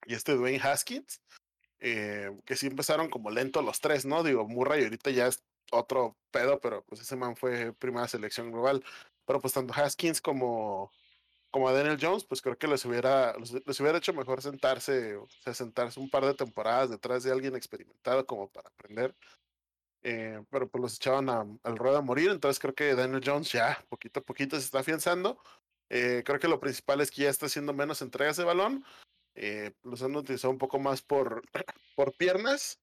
y este Dwayne Haskins, eh, que sí empezaron como lento los tres, ¿no? Digo, Murray ahorita ya es otro pedo, pero pues ese man fue primera selección global. Pero pues tanto Haskins como, como a Daniel Jones, pues creo que les hubiera, les, hubiera hecho mejor sentarse, o sea, sentarse un par de temporadas detrás de alguien experimentado como para aprender. Eh, pero pues los echaban al ruedo a morir, entonces creo que Daniel Jones ya poquito a poquito se está afianzando. Eh, creo que lo principal es que ya está haciendo menos entregas de balón. Eh, los han utilizado un poco más por, por piernas.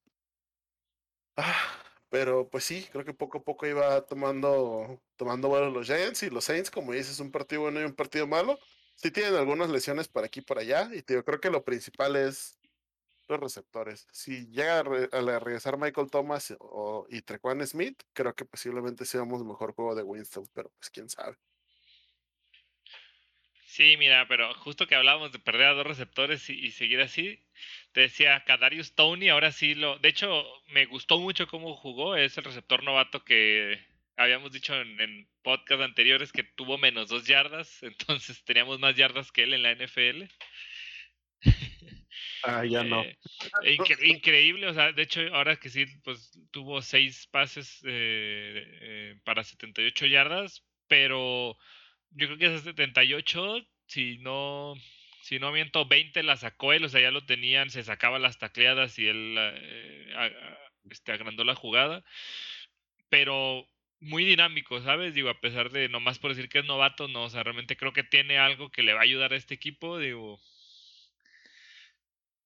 Ah, pero pues sí, creo que poco a poco iba tomando, tomando vuelo los Giants y los Saints, como dices, un partido bueno y un partido malo. Sí tienen algunas lesiones por aquí y por allá, y yo creo que lo principal es los receptores. Si llega a, regresar Michael Thomas o, y Trequan Smith, creo que posiblemente seamos mejor juego de Winston, pero pues quién sabe. Sí, mira, pero justo que hablábamos de perder a dos receptores y, seguir así, te decía Kadarius Tony, ahora sí lo. De hecho, me gustó mucho cómo jugó. Es el receptor novato que habíamos dicho en, en podcast anteriores que tuvo menos dos yardas, entonces teníamos más yardas que él en la NFL. Ah, ya no. Eh, increíble, o sea, de hecho, ahora que sí, pues tuvo seis pases eh, eh, para 78 yardas, pero yo creo que esas 78, si no, si no miento, 20 la sacó él, o sea, ya lo tenían, se sacaba las tacleadas y él eh, este, agrandó la jugada. Pero muy dinámico, ¿sabes? Digo, a pesar de nomás por decir que es novato, no, o sea, realmente creo que tiene algo que le va a ayudar a este equipo, digo,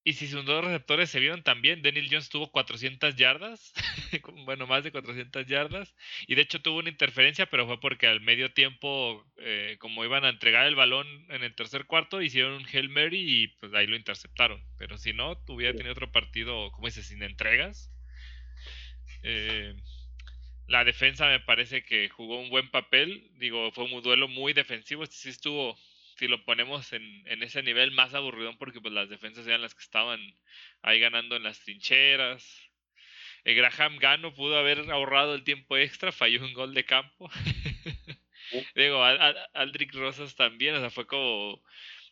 y si sus dos receptores se vieron también, Daniel Jones tuvo 400 yardas, bueno, más de 400 yardas, y de hecho tuvo una interferencia, pero fue porque al medio tiempo, eh, como iban a entregar el balón en el tercer cuarto, hicieron un Hail Mary y pues ahí lo interceptaron. Pero si no, hubiera tenido otro partido, como dices, sin entregas. Eh, la defensa me parece que jugó un buen papel, digo, fue un duelo muy defensivo, este sí estuvo si lo ponemos en, en ese nivel más aburridón porque pues las defensas eran las que estaban ahí ganando en las trincheras. El Graham Gano pudo haber ahorrado el tiempo extra, falló un gol de campo. Digo, Aldrick Rosas también, o sea, fue como...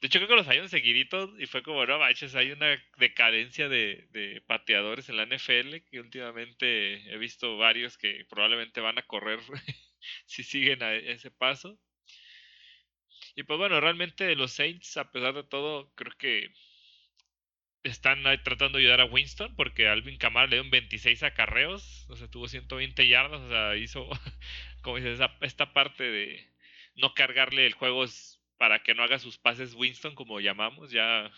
De hecho, creo que los falló seguiditos y fue como, no manches, hay una decadencia de, de pateadores en la NFL que últimamente he visto varios que probablemente van a correr si siguen a ese paso. Y pues bueno, realmente los Saints, a pesar de todo, creo que están ahí tratando de ayudar a Winston porque Alvin Kamara le dio un 26 acarreos, o sea, tuvo 120 yardas, o sea, hizo, como dices, esta parte de no cargarle el juego para que no haga sus pases Winston, como llamamos, ya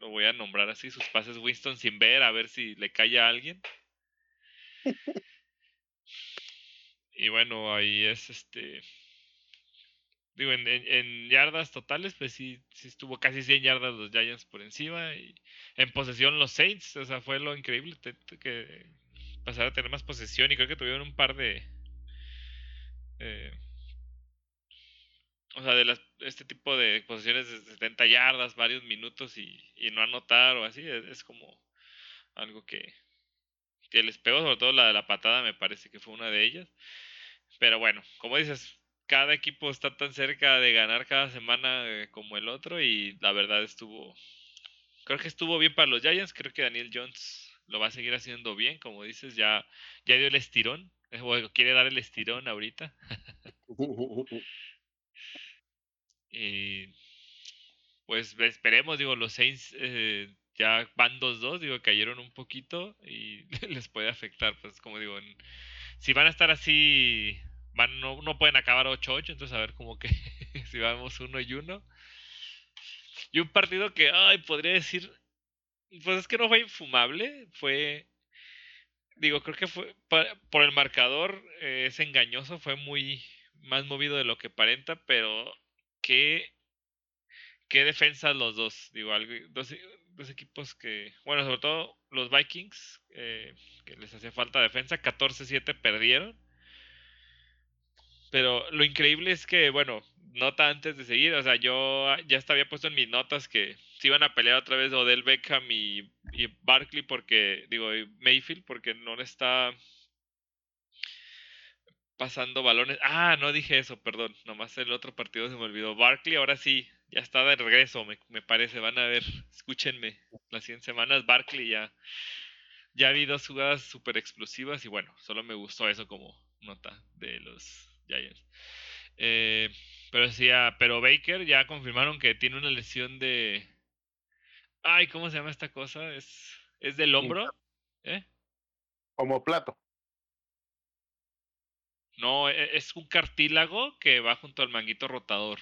lo voy a nombrar así, sus pases Winston sin ver, a ver si le cae a alguien. Y bueno, ahí es este digo, en, yardas totales, pues sí, sí estuvo casi 100 yardas los Giants por encima. Y en posesión los Saints, o sea, fue lo increíble que pasar a tener más posesión y creo que tuvieron un par de... Eh, o sea, de las, este tipo de posesiones de 70 yardas, varios minutos y, no anotar o así, es, como algo que, que les pegó, sobre todo la de la patada me parece que fue una de ellas. Pero bueno, como dices, cada equipo está tan cerca de ganar cada semana eh, como el otro y la verdad estuvo creo que estuvo bien para los Giants, creo que Daniel Jones lo va a seguir haciendo bien, como dices, ya ya dio el estirón, o quiere dar el estirón ahorita. y pues esperemos, digo, los Saints eh, ya van 2-2, digo, cayeron un poquito y les puede afectar, pues como digo, si van a estar así no, pueden acabar 8-8, entonces a ver como que si vamos uno y uno. Y un partido que, ay, podría decir, pues es que no fue infumable, fue, digo, creo que fue, por el marcador eh, es engañoso, fue muy más movido de lo que aparenta, pero qué, qué defensa los dos, digo, dos, dos equipos que, bueno, sobre todo los Vikings, eh, que les hacía falta defensa, 14-7 perdieron pero lo increíble es que, bueno, nota antes de seguir. O sea, yo ya estaba puesto en mis notas que se iban a pelear otra vez Odell Beckham y, y Barkley porque, digo, Mayfield porque no le está pasando balones. Ah, no dije eso, perdón. Nomás el otro partido se me olvidó. Barkley ahora sí, ya está de regreso, me, me parece. Van a ver, escúchenme. Las 100 semanas Barkley ya ya vi dos jugadas súper explosivas y bueno, solo me gustó eso como nota de los Giants. Eh, pero decía, pero Baker ya confirmaron que tiene una lesión de... Ay, ¿cómo se llama esta cosa? ¿Es, es del hombro? ¿Eh? Como plato. No, e, es un cartílago que va junto al manguito rotador.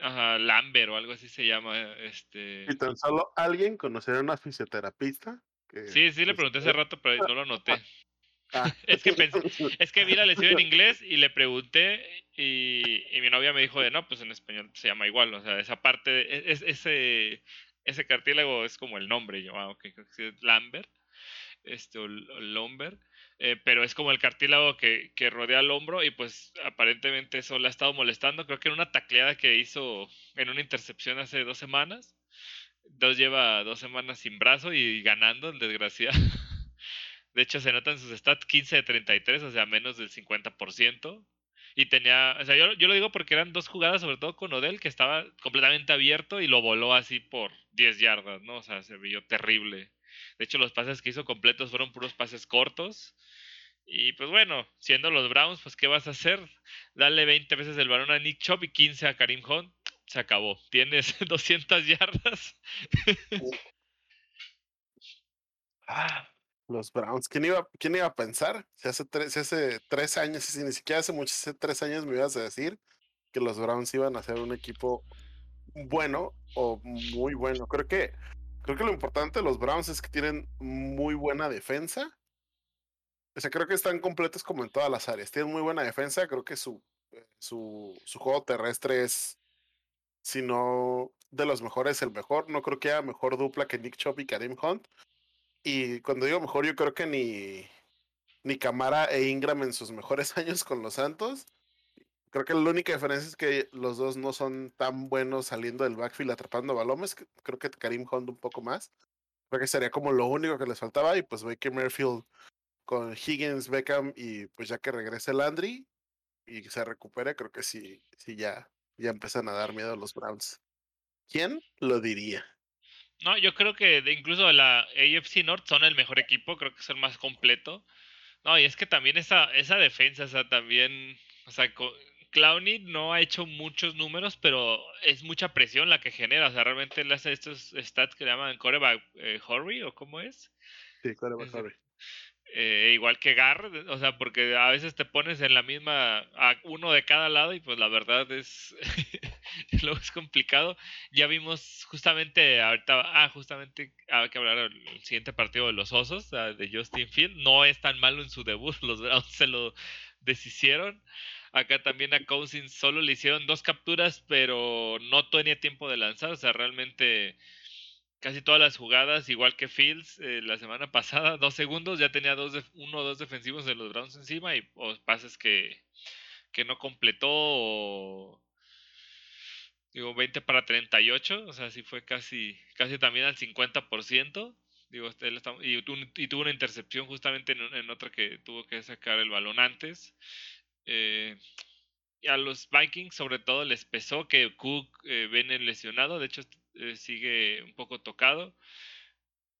Ajá, Lambert o algo así se llama. Este... Y tan solo alguien conocerá a una fisioterapista. sí, sí, le pregunté hace rato, pero no lo noté. Ah. es, que vi la lesión en inglés y le pregunté y, mi novia me dijo de no, pues en español se llama igual, o sea, esa parte, e, es, ese, ese cartílago es como el nombre, yo, ah, ok, es Lambert, este, o eh, pero es como el cartílago que, que, rodea el hombro y pues aparentemente eso le ha estado molestando. Creo que en una tacleada que hizo en una intercepción hace dos semanas. Dos lleva dos semanas sin brazo y ganando, el desgraciado. De hecho, se notan sus stats 15 de 33, o sea, menos del 50%. Y tenía, o sea, yo, yo lo digo porque eran dos jugadas, sobre todo con Odell, que estaba completamente abierto y lo voló así por 10 yardas, ¿no? O sea, se vio terrible. De hecho, los pases que hizo completos fueron puros pases cortos. Y pues bueno, siendo los Browns, pues ¿qué vas a hacer? Dale 20 veces el balón a Nick Chubb y 15 a Karim Hunt. Se acabó. Tienes 200 yardas. ah, los Browns. ¿Quién iba, quién iba a pensar? Si hace, tres, hace tres años, si ni siquiera hace muchos, hace tres años me ibas a decir que los Browns iban a ser un equipo bueno o muy bueno. Creo que Creo que lo importante de los Browns es que tienen muy buena defensa. O sea, creo que están completos como en todas las áreas. Tienen muy buena defensa. Creo que su, eh, su, su juego terrestre es, si no de los mejores, el mejor. No creo que haya mejor dupla que Nick Chop y Karim Hunt. Y cuando digo mejor, yo creo que ni, ni Camara e Ingram en sus mejores años con los Santos. Creo que la única diferencia es que los dos no son tan buenos saliendo del backfield atrapando balones. Creo que Karim Hunt un poco más. Creo que sería como lo único que les faltaba. Y pues Baker Merfield con Higgins, Beckham y pues ya que regrese Landry y se recupere, creo que sí, sí ya, ya empiezan a dar miedo a los Browns. ¿Quién lo diría? No, yo creo que incluso la AFC North son el mejor equipo, creo que es el más completo. No, y es que también esa, esa defensa, o sea, también, o sea, Clowney no ha hecho muchos números, pero es mucha presión la que genera. O sea, realmente él hace estos stats que le llaman coreback eh, hurry, o cómo es. Sí, coreback hurry. Eh, igual que Gar, o sea, porque a veces te pones en la misma, a uno de cada lado y pues la verdad es, luego es complicado. Ya vimos justamente, ahorita, ah, justamente hay que hablar del siguiente partido de los Osos, de Justin Field, no es tan malo en su debut, los Browns se lo deshicieron. Acá también a Cousins solo le hicieron dos capturas, pero no tenía tiempo de lanzar. O sea, realmente casi todas las jugadas, igual que Fields eh, la semana pasada, dos segundos, ya tenía dos uno o dos defensivos de los Browns encima y pases que, que no completó. O, digo, 20 para 38, o sea, sí fue casi, casi también al 50%. Digo, él y, y, tuvo una intercepción justamente en, en otra que tuvo que sacar el balón antes. Eh, a los Vikings sobre todo les pesó que Cook eh, lesionado, de hecho eh, sigue un poco tocado.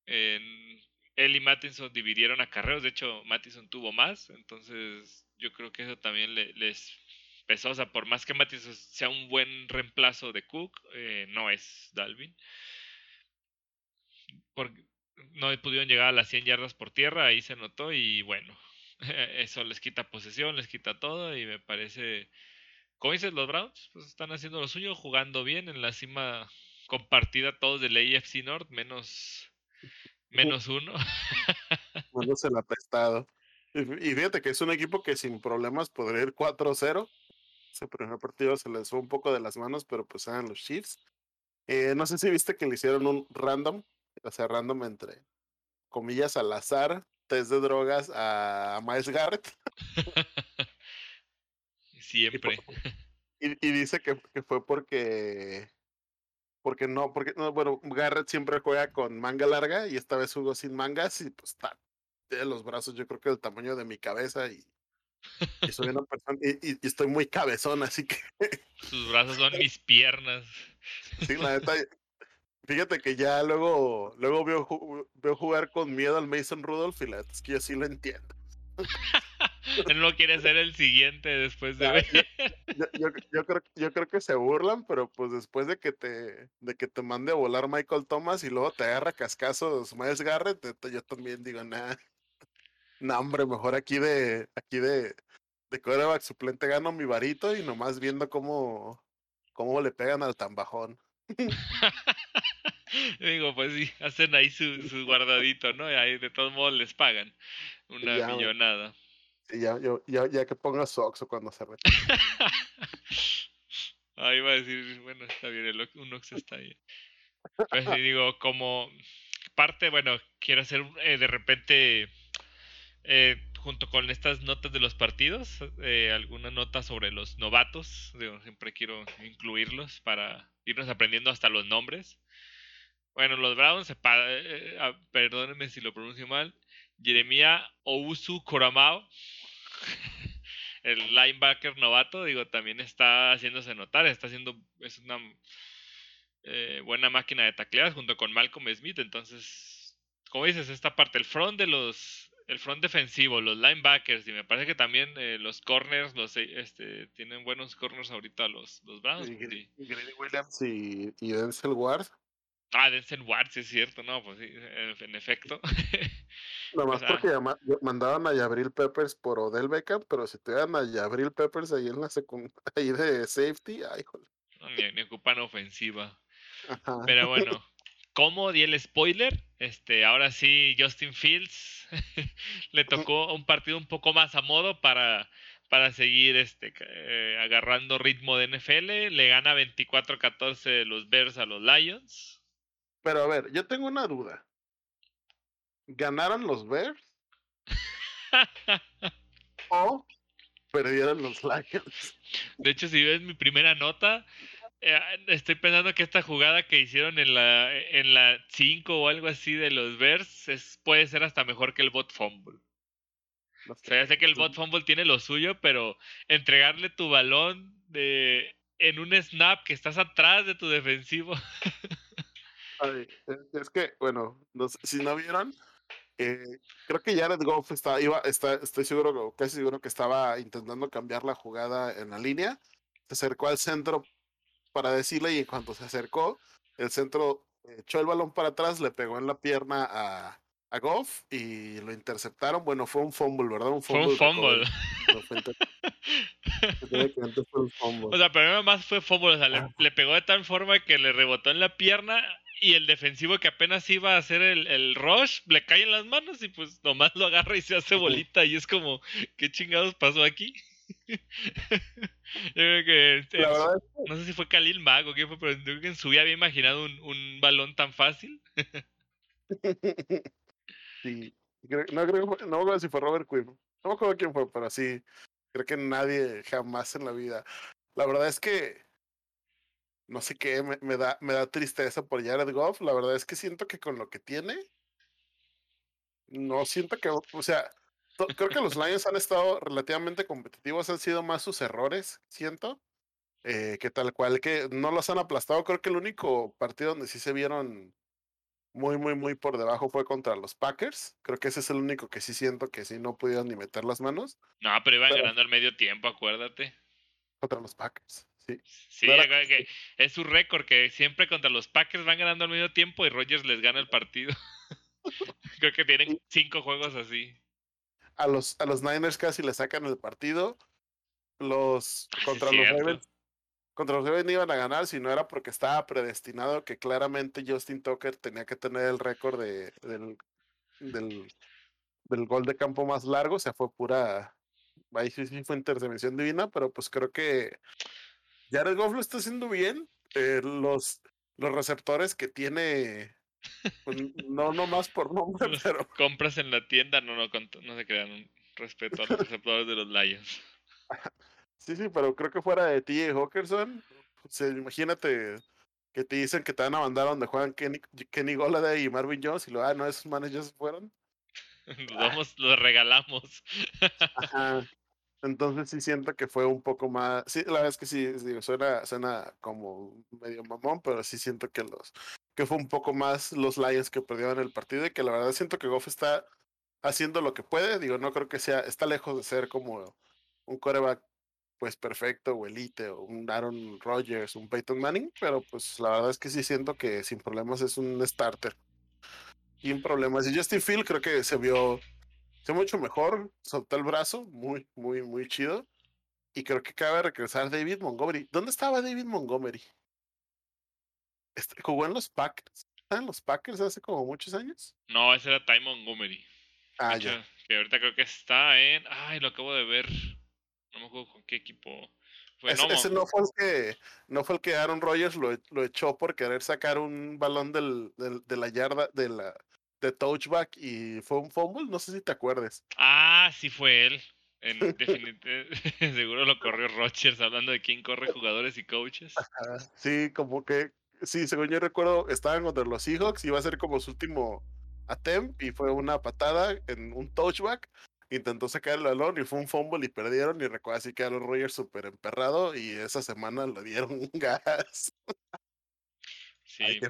él y Mattinson dividieron acarreos, de hecho Mattinson tuvo más, entonces yo creo que eso también les pesó, o sea, por más que Mattinson sea un buen reemplazo de Cook, no es Dalvin. Porque no pudieron llegar a las 100 yardas por tierra, ahí se notó y bueno, eso les quita posesión, les quita todo y me parece, como dices los Browns, pues están haciendo lo suyo, jugando bien en la cima compartida todos del AFC North, menos, menos uno. menos el apestado. Y fíjate que es un equipo que sin problemas podría ir 4-0. Ese primer partido se les fue un poco de las manos, pero pues eran los Chiefs. Eh, no sé si viste que le hicieron un random, o sea, random entre comillas al azar test de drogas a Miles Garrett. Siempre. Y, y, dice que, que, fue porque. Porque no, porque no, bueno, Garrett siempre juega con manga larga y esta vez jugó sin mangas y pues está. Tiene los brazos, yo creo que el tamaño de mi cabeza y, y soy una persona y, y, estoy muy cabezón, así que. Sus brazos son mis piernas. Sí, la neta. Fíjate que ya luego, luego veo, veo jugar con miedo al Mason Rudolph y la neta es que yo sí lo entiendo. Él no quiere ser el siguiente después de ver. Yo, yo, yo, creo, yo creo que se burlan, pero pues después de que te, de que te mande a volar Michael Thomas y luego te agarra cascazos Miles Garrett, yo también digo, nada. No, hombre, mejor aquí de, aquí de, de quarterback suplente gano mi varito y nomás viendo cómo, cómo le pegan al tambajón. Digo, pues sí, hacen ahí su, su guardadito, ¿no? Y ahí de todos modos les pagan una millonada. ya, yo, ya, ya que ponga su Oxxo cuando se retire. ahí va a decir, bueno, está bien, el, un Oxxo está bien. Pues sí, digo, como parte, bueno, quiero hacer eh, de repente, eh, junto con estas notas de los partidos, eh, alguna nota sobre los novatos. Digo, siempre quiero incluirlos para irnos aprendiendo hasta los nombres. Bueno, los Browns, eh, perdónenme si lo pronuncio mal, Jeremia Ousu Koramao, el linebacker novato, digo, también está haciéndose notar, está haciendo, es una eh, buena máquina de tacleadas junto con Malcolm Smith, entonces, como dices, esta parte, el front de los, el front defensivo, los linebackers, y me parece que también eh, los corners, los este, tienen buenos corners ahorita los, los Browns. Y, Williams y, y Denzel Ward. Ah, Denzel Ward, sí es cierto, no, pues sí, en efecto. Nomás más porque mandaban a Yabril Peppers por Odell Beckham, pero si te dan a Yabril Peppers ahí en la ahí de safety, ay, joder. ni, ni, ocupan ofensiva. Pero bueno, como di el spoiler, este, ahora sí Justin Fields le tocó un partido un poco más a modo para, para seguir este, eh, agarrando ritmo de NFL. Le gana 24-14 los Bears a los Lions. Pero a ver, yo tengo una duda. ¿Ganaron los Bears? ¿O perdieron los Lions? De hecho, si ves mi primera nota, eh, estoy pensando que esta jugada que hicieron en la en la 5 o algo así de los Bears es, puede ser hasta mejor que el bot fumble. O sea, ya sé que el bot fumble tiene lo suyo, pero entregarle tu balón de en un snap que estás atrás de tu defensivo. es que, bueno, si no vieron, eh, creo que Jared Goff está, iba, está, estoy seguro, casi seguro que estaba intentando cambiar la jugada en la línea. Se acercó al centro para decirle y en cuanto se acercó, el centro echó el balón para atrás, le pegó en la pierna a, a Goff y lo interceptaron. Bueno, fue un fumble, ¿verdad? Un fumble. Fue un fumble. O sea, pero nada más fue fumble. O sea, le, le, pegó de tal forma que le rebotó en la pierna y el defensivo que apenas iba a hacer el, el, rush le cae en las manos y pues nomás lo agarra y se hace bolita y es como, ¿qué chingados pasó aquí? Yo creo que, este, no sé si fue Khalil Mago, qué fue, pero creo que en su vida había imaginado un, un balón tan fácil. sí, no creo, no me acuerdo si fue Robert Quinn, no me acuerdo quién fue, pero sí, creo que nadie jamás en la vida. La verdad es que no sé qué, me, me, da, me da tristeza por Jared Goff. La verdad es que siento que con lo que tiene, no siento que, o sea, creo que los Lions han estado relativamente competitivos, han sido más sus errores, siento, eh, que tal cual que no los han aplastado. Creo que el único partido donde sí se vieron muy, muy, muy por debajo fue contra los Packers. Creo que ese es el único que sí siento que sí no pudieron ni meter las manos. No, pero iban ganando al medio tiempo, acuérdate. Contra los Packers. Sí, sí que es su récord que siempre contra los Packers van ganando al medio tiempo y Rogers les gana el partido. Creo que tienen cinco juegos así. A los, a los Niners casi le sacan el partido. Los contra los Ravens. Contra los Ravens iban a ganar si no era porque estaba predestinado que claramente Justin Tucker tenía que tener el récord de, del, del, del gol de campo más largo. O sea, fue pura. Ahí sí, sí fue intervención divina, pero pues creo que Jared Goff lo está haciendo bien. Eh, los, los receptores que tiene, pues, no no más por nombre, pero. Compras en la tienda, no, no, no se crean. Un respeto a los receptores de los Lions. Sí, sí, pero creo que fuera de TJ Hawkinson, pues, imagínate que te dicen que te van a mandar donde juegan Kenny, Kenny Goladay y Marvin Jones y lo, ah, no, esos managers fueron. los, vamos, los regalamos. Ajá. Entonces sí siento que fue un poco más. Sí, la verdad es que sí, digo, suena, suena como medio mamón, pero sí siento que los que fue un poco más los Lions que perdieron el partido y que la verdad siento que Goff está haciendo lo que puede. Digo, no creo que sea, está lejos de ser como un coreback pues perfecto o elite o un Aaron Rodgers, un Peyton Manning, pero pues la verdad es que sí siento que sin problemas es un starter. Sin problemas. Y Justin Field creo que se vio mucho mejor, soltó el brazo, muy, muy, muy chido. Y creo que acaba de regresar David Montgomery. ¿Dónde estaba David Montgomery? Este, ¿Jugó en los Packers? ¿En los Packers hace como muchos años? No, ese era Ty Montgomery. Ah, ya. Que ahorita creo que está en. Ay, lo acabo de ver. No me acuerdo con qué equipo. Fue, ese, no, fue el que no fue el que Aaron Rodgers lo, lo echó por querer sacar un balón del, del, de la yarda de la de touchback y fue un fumble, no sé si te acuerdes. Ah, sí fue él. En seguro lo corrió Rodgers hablando de quién corre jugadores y coaches. sí, como que, sí, según yo recuerdo, estaban contra los Seahawks iba a ser como su último attempt y fue una patada en un touchback. Intentó sacar el balón y fue un fumble y perdieron. Y recuerdo así que a los Rogers súper emperrado y esa semana le dieron un gas. Sí.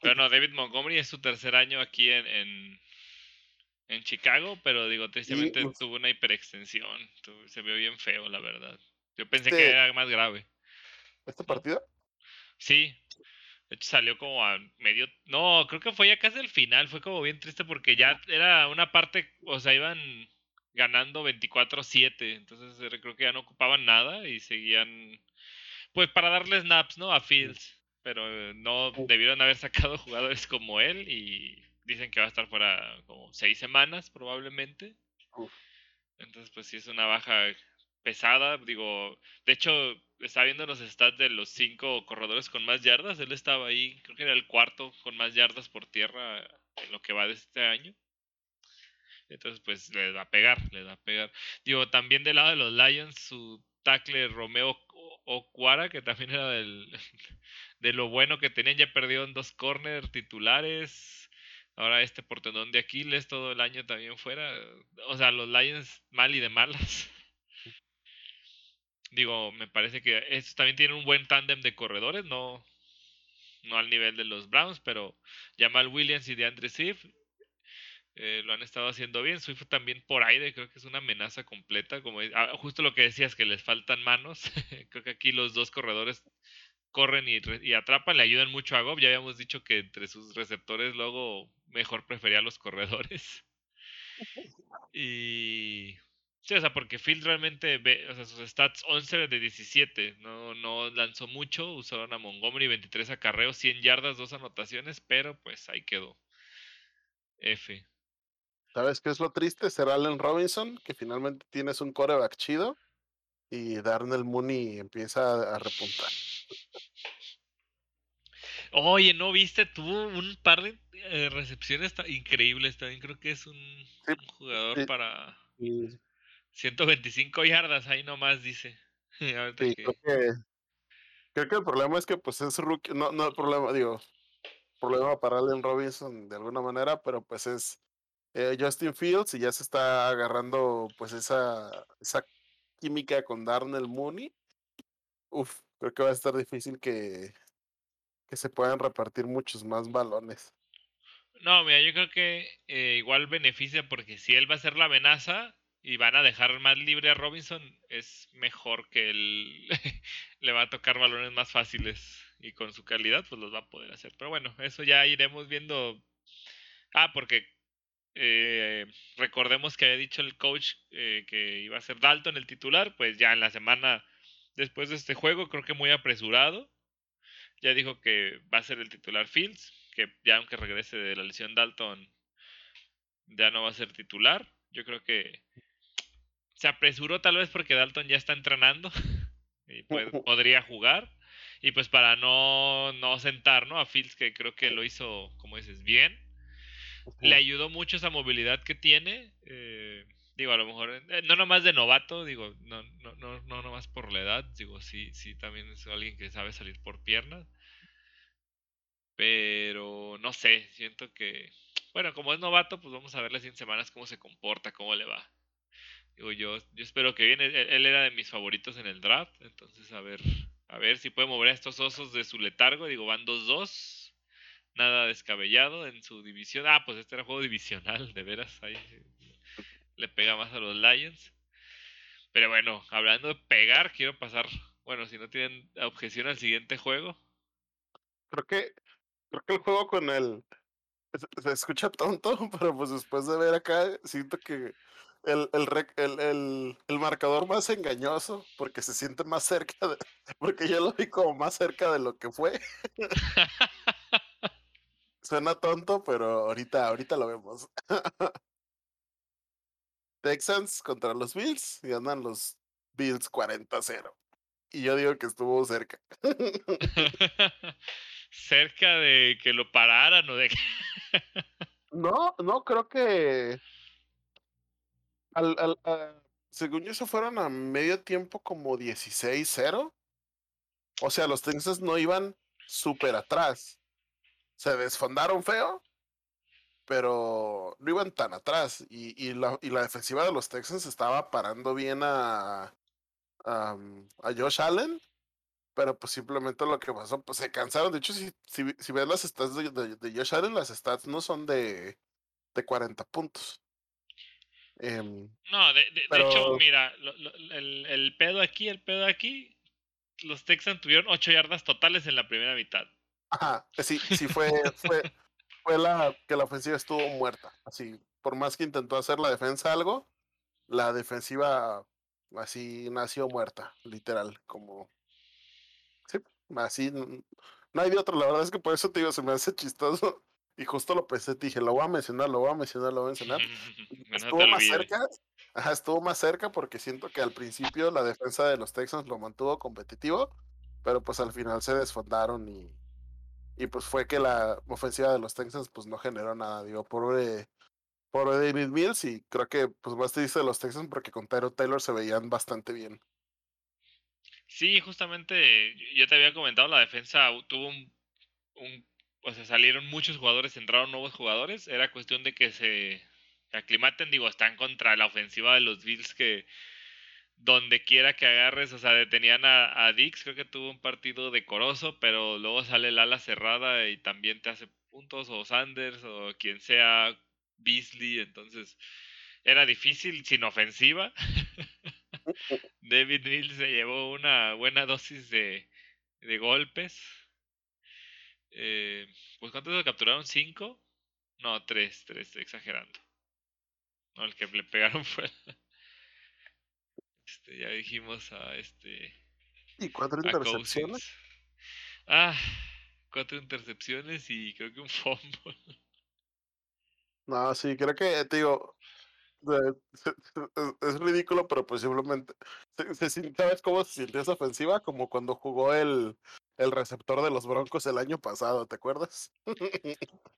Pero no, David Montgomery es su tercer año aquí en, en, Chicago, pero digo, tristemente tuvo una hiperextensión. se vio bien feo, la verdad. Yo pensé que era más grave. ¿Este partido? Sí. De hecho, salió como a medio. No, creo que fue ya casi el final. Fue como bien triste porque ya era una parte. O sea, iban ganando 24-7. Entonces eh, creo que ya no ocupaban nada y seguían. Pues para darle snaps, ¿no? A Fields pero no debieron haber sacado jugadores como él y dicen que va a estar fuera como seis semanas probablemente. Entonces, pues sí es una baja pesada. Digo, de hecho, estaba viendo los stats de los cinco corredores con más yardas. Él estaba ahí, creo que era el cuarto con más yardas por tierra en lo que va de este año. Entonces, pues le da a pegar, le da a pegar. Digo, también del lado de los Lions, su tackle Romeo Ocuara, que también era de lo bueno que tenían, ya perdieron dos corners titulares. Ahora este portenón de Aquiles todo el año también fuera. O sea, los Lions mal y de malas. Digo, me parece que estos también tienen un buen tándem de corredores, no, no al nivel de los Browns, pero Jamal Williams y DeAndre Swift eh, lo han estado haciendo bien. Swift también por aire, creo que es una amenaza completa. Como ah, justo lo que decías, que les faltan manos. creo que aquí los dos corredores corren y, atrapan, le ayudan mucho a Gob. Ya habíamos dicho que entre sus receptores luego mejor prefería a los corredores. y... Sí, o sea, porque Field realmente ve, o sea, sus stats 11 de 17, no, no lanzó mucho, usaron a Montgomery 23 acarreos, 100 yardas, dos anotaciones, pero pues ahí quedó. F. ¿Sabes qué es lo triste? Ser Allen Robinson, que finalmente tienes un coreback chido y Darnell Mooney empieza a repuntar. Oye, ¿no viste? Tuvo un par de eh, recepciones increíbles. También creo que es un, jugador para 125 yardas. Ahí nomás dice. creo, que, creo que el problema es que pues es rookie. No, no el problema, digo, problema para Allen Robinson de alguna manera, pero pues es eh, Justin Fields y ya se está agarrando pues esa, esa química con Darnell Mooney. Uf, creo que va a estar difícil que, que se puedan repartir muchos más balones. No, mira, yo creo que eh, igual beneficia porque si él va a ser la amenaza y van a dejar más libre a Robinson, es mejor que él le va a tocar balones más fáciles y con su calidad pues los va a poder hacer. Pero bueno, eso ya iremos viendo. Ah, porque eh, recordemos que había dicho el coach eh, que iba a ser Dalton el titular, pues ya en la semana después de este juego, creo que muy apresurado, ya dijo que va a ser el titular Fields, que ya aunque regrese de la lesión Dalton, ya no va a ser titular. Yo creo que se apresuró tal vez porque Dalton ya está entrenando y pues, podría jugar. Y pues para no, no sentar ¿no? a Fields, que creo que lo hizo, como dices, bien. Le ayudó mucho esa movilidad que tiene. Eh, Digo, a lo mejor, eh, no nomás de novato, digo, no, no, no, no nomás por la edad, digo, sí, sí, también es alguien que sabe salir por piernas. Pero no sé, siento que, bueno, como es novato, pues vamos a ver las 100 semanas cómo se comporta, cómo le va. Yo, yo espero que viene, él, era de mis favoritos en el draft, entonces a ver, a ver si puede mover a estos osos de su letargo, digo, van 2-2, nada descabellado en su división. Ah, pues este era juego divisional, de veras, ahí le pega más a los Lions. Pero bueno, hablando de pegar, quiero pasar, bueno, si no tienen objeción al siguiente juego. Creo que, creo que el juego con el, se, escucha tonto, pero pues después de ver acá, siento que el, el, el, el, marcador más engañoso, porque se siente más cerca, de, porque yo lo vi como más cerca de lo que fue. Suena tonto, pero ahorita, ahorita lo vemos. Texans contra los Bills y andan los Bills 40-0. Y yo digo que estuvo cerca. cerca de que lo pararan o de que... no, no, creo que al, según yo se fueron a medio tiempo como 16-0. O sea, los Texans no iban súper atrás. Se desfondaron feo, pero no iban tan atrás. Y, la, defensiva de los Texans estaba parando bien a, a, Josh Allen. Pero pues simplemente lo que pasó, pues se cansaron. De hecho, si, si, ves las stats de, de, Josh Allen, las stats no son de, de 40 puntos. Em, no, de, de, hecho, mira, el, el, pedo aquí, el pedo aquí, los Texans tuvieron 8 yardas totales en la primera mitad. Ajá, sí, sí fue, fue, fue la que la ofensiva estuvo muerta. Así, por más que intentó hacer la defensa algo, la defensiva así nació muerta, literal, como sí, así no hay de otro, la verdad es que por eso te digo, se me hace chistoso y justo lo pensé, dije, lo voy a mencionar, lo voy a mencionar, lo voy a mencionar. estuvo más cerca, ajá, estuvo más cerca porque siento que al principio la defensa de los Texans lo mantuvo competitivo, pero pues al final se desfondaron y y pues fue que la ofensiva de los Texans pues no generó nada. Digo, pobre, pobre David Mills y creo que pues más te dice de los Texans porque con Tyro Taylor se veían bastante bien. Sí, justamente yo te había comentado, la defensa tuvo un, un o sea, salieron muchos jugadores, entraron nuevos jugadores, era cuestión de que se aclimaten, digo, están contra la ofensiva de los Bills que donde quiera que agarres, o sea, detenían a, Dix, creo que tuvo un partido decoroso, pero luego sale el ala cerrada y también te hace puntos, o Sanders, o quien sea, Beasley, entonces era difícil sin ofensiva. David Mills se llevó una buena dosis de, de golpes. Eh, pues ¿cuántos lo capturaron? ¿Cinco? No, tres, tres, exagerando. No, el que le pegaron fue este, ya dijimos a este. ¿Y cuatro intercepciones? Ah, cuatro intercepciones y creo que un fumble. No, sí, creo que, te digo, es ridículo, pero posiblemente. ¿Sabes cómo se sintió esa ofensiva? Como cuando jugó el, el receptor de los Broncos el año pasado, ¿te acuerdas?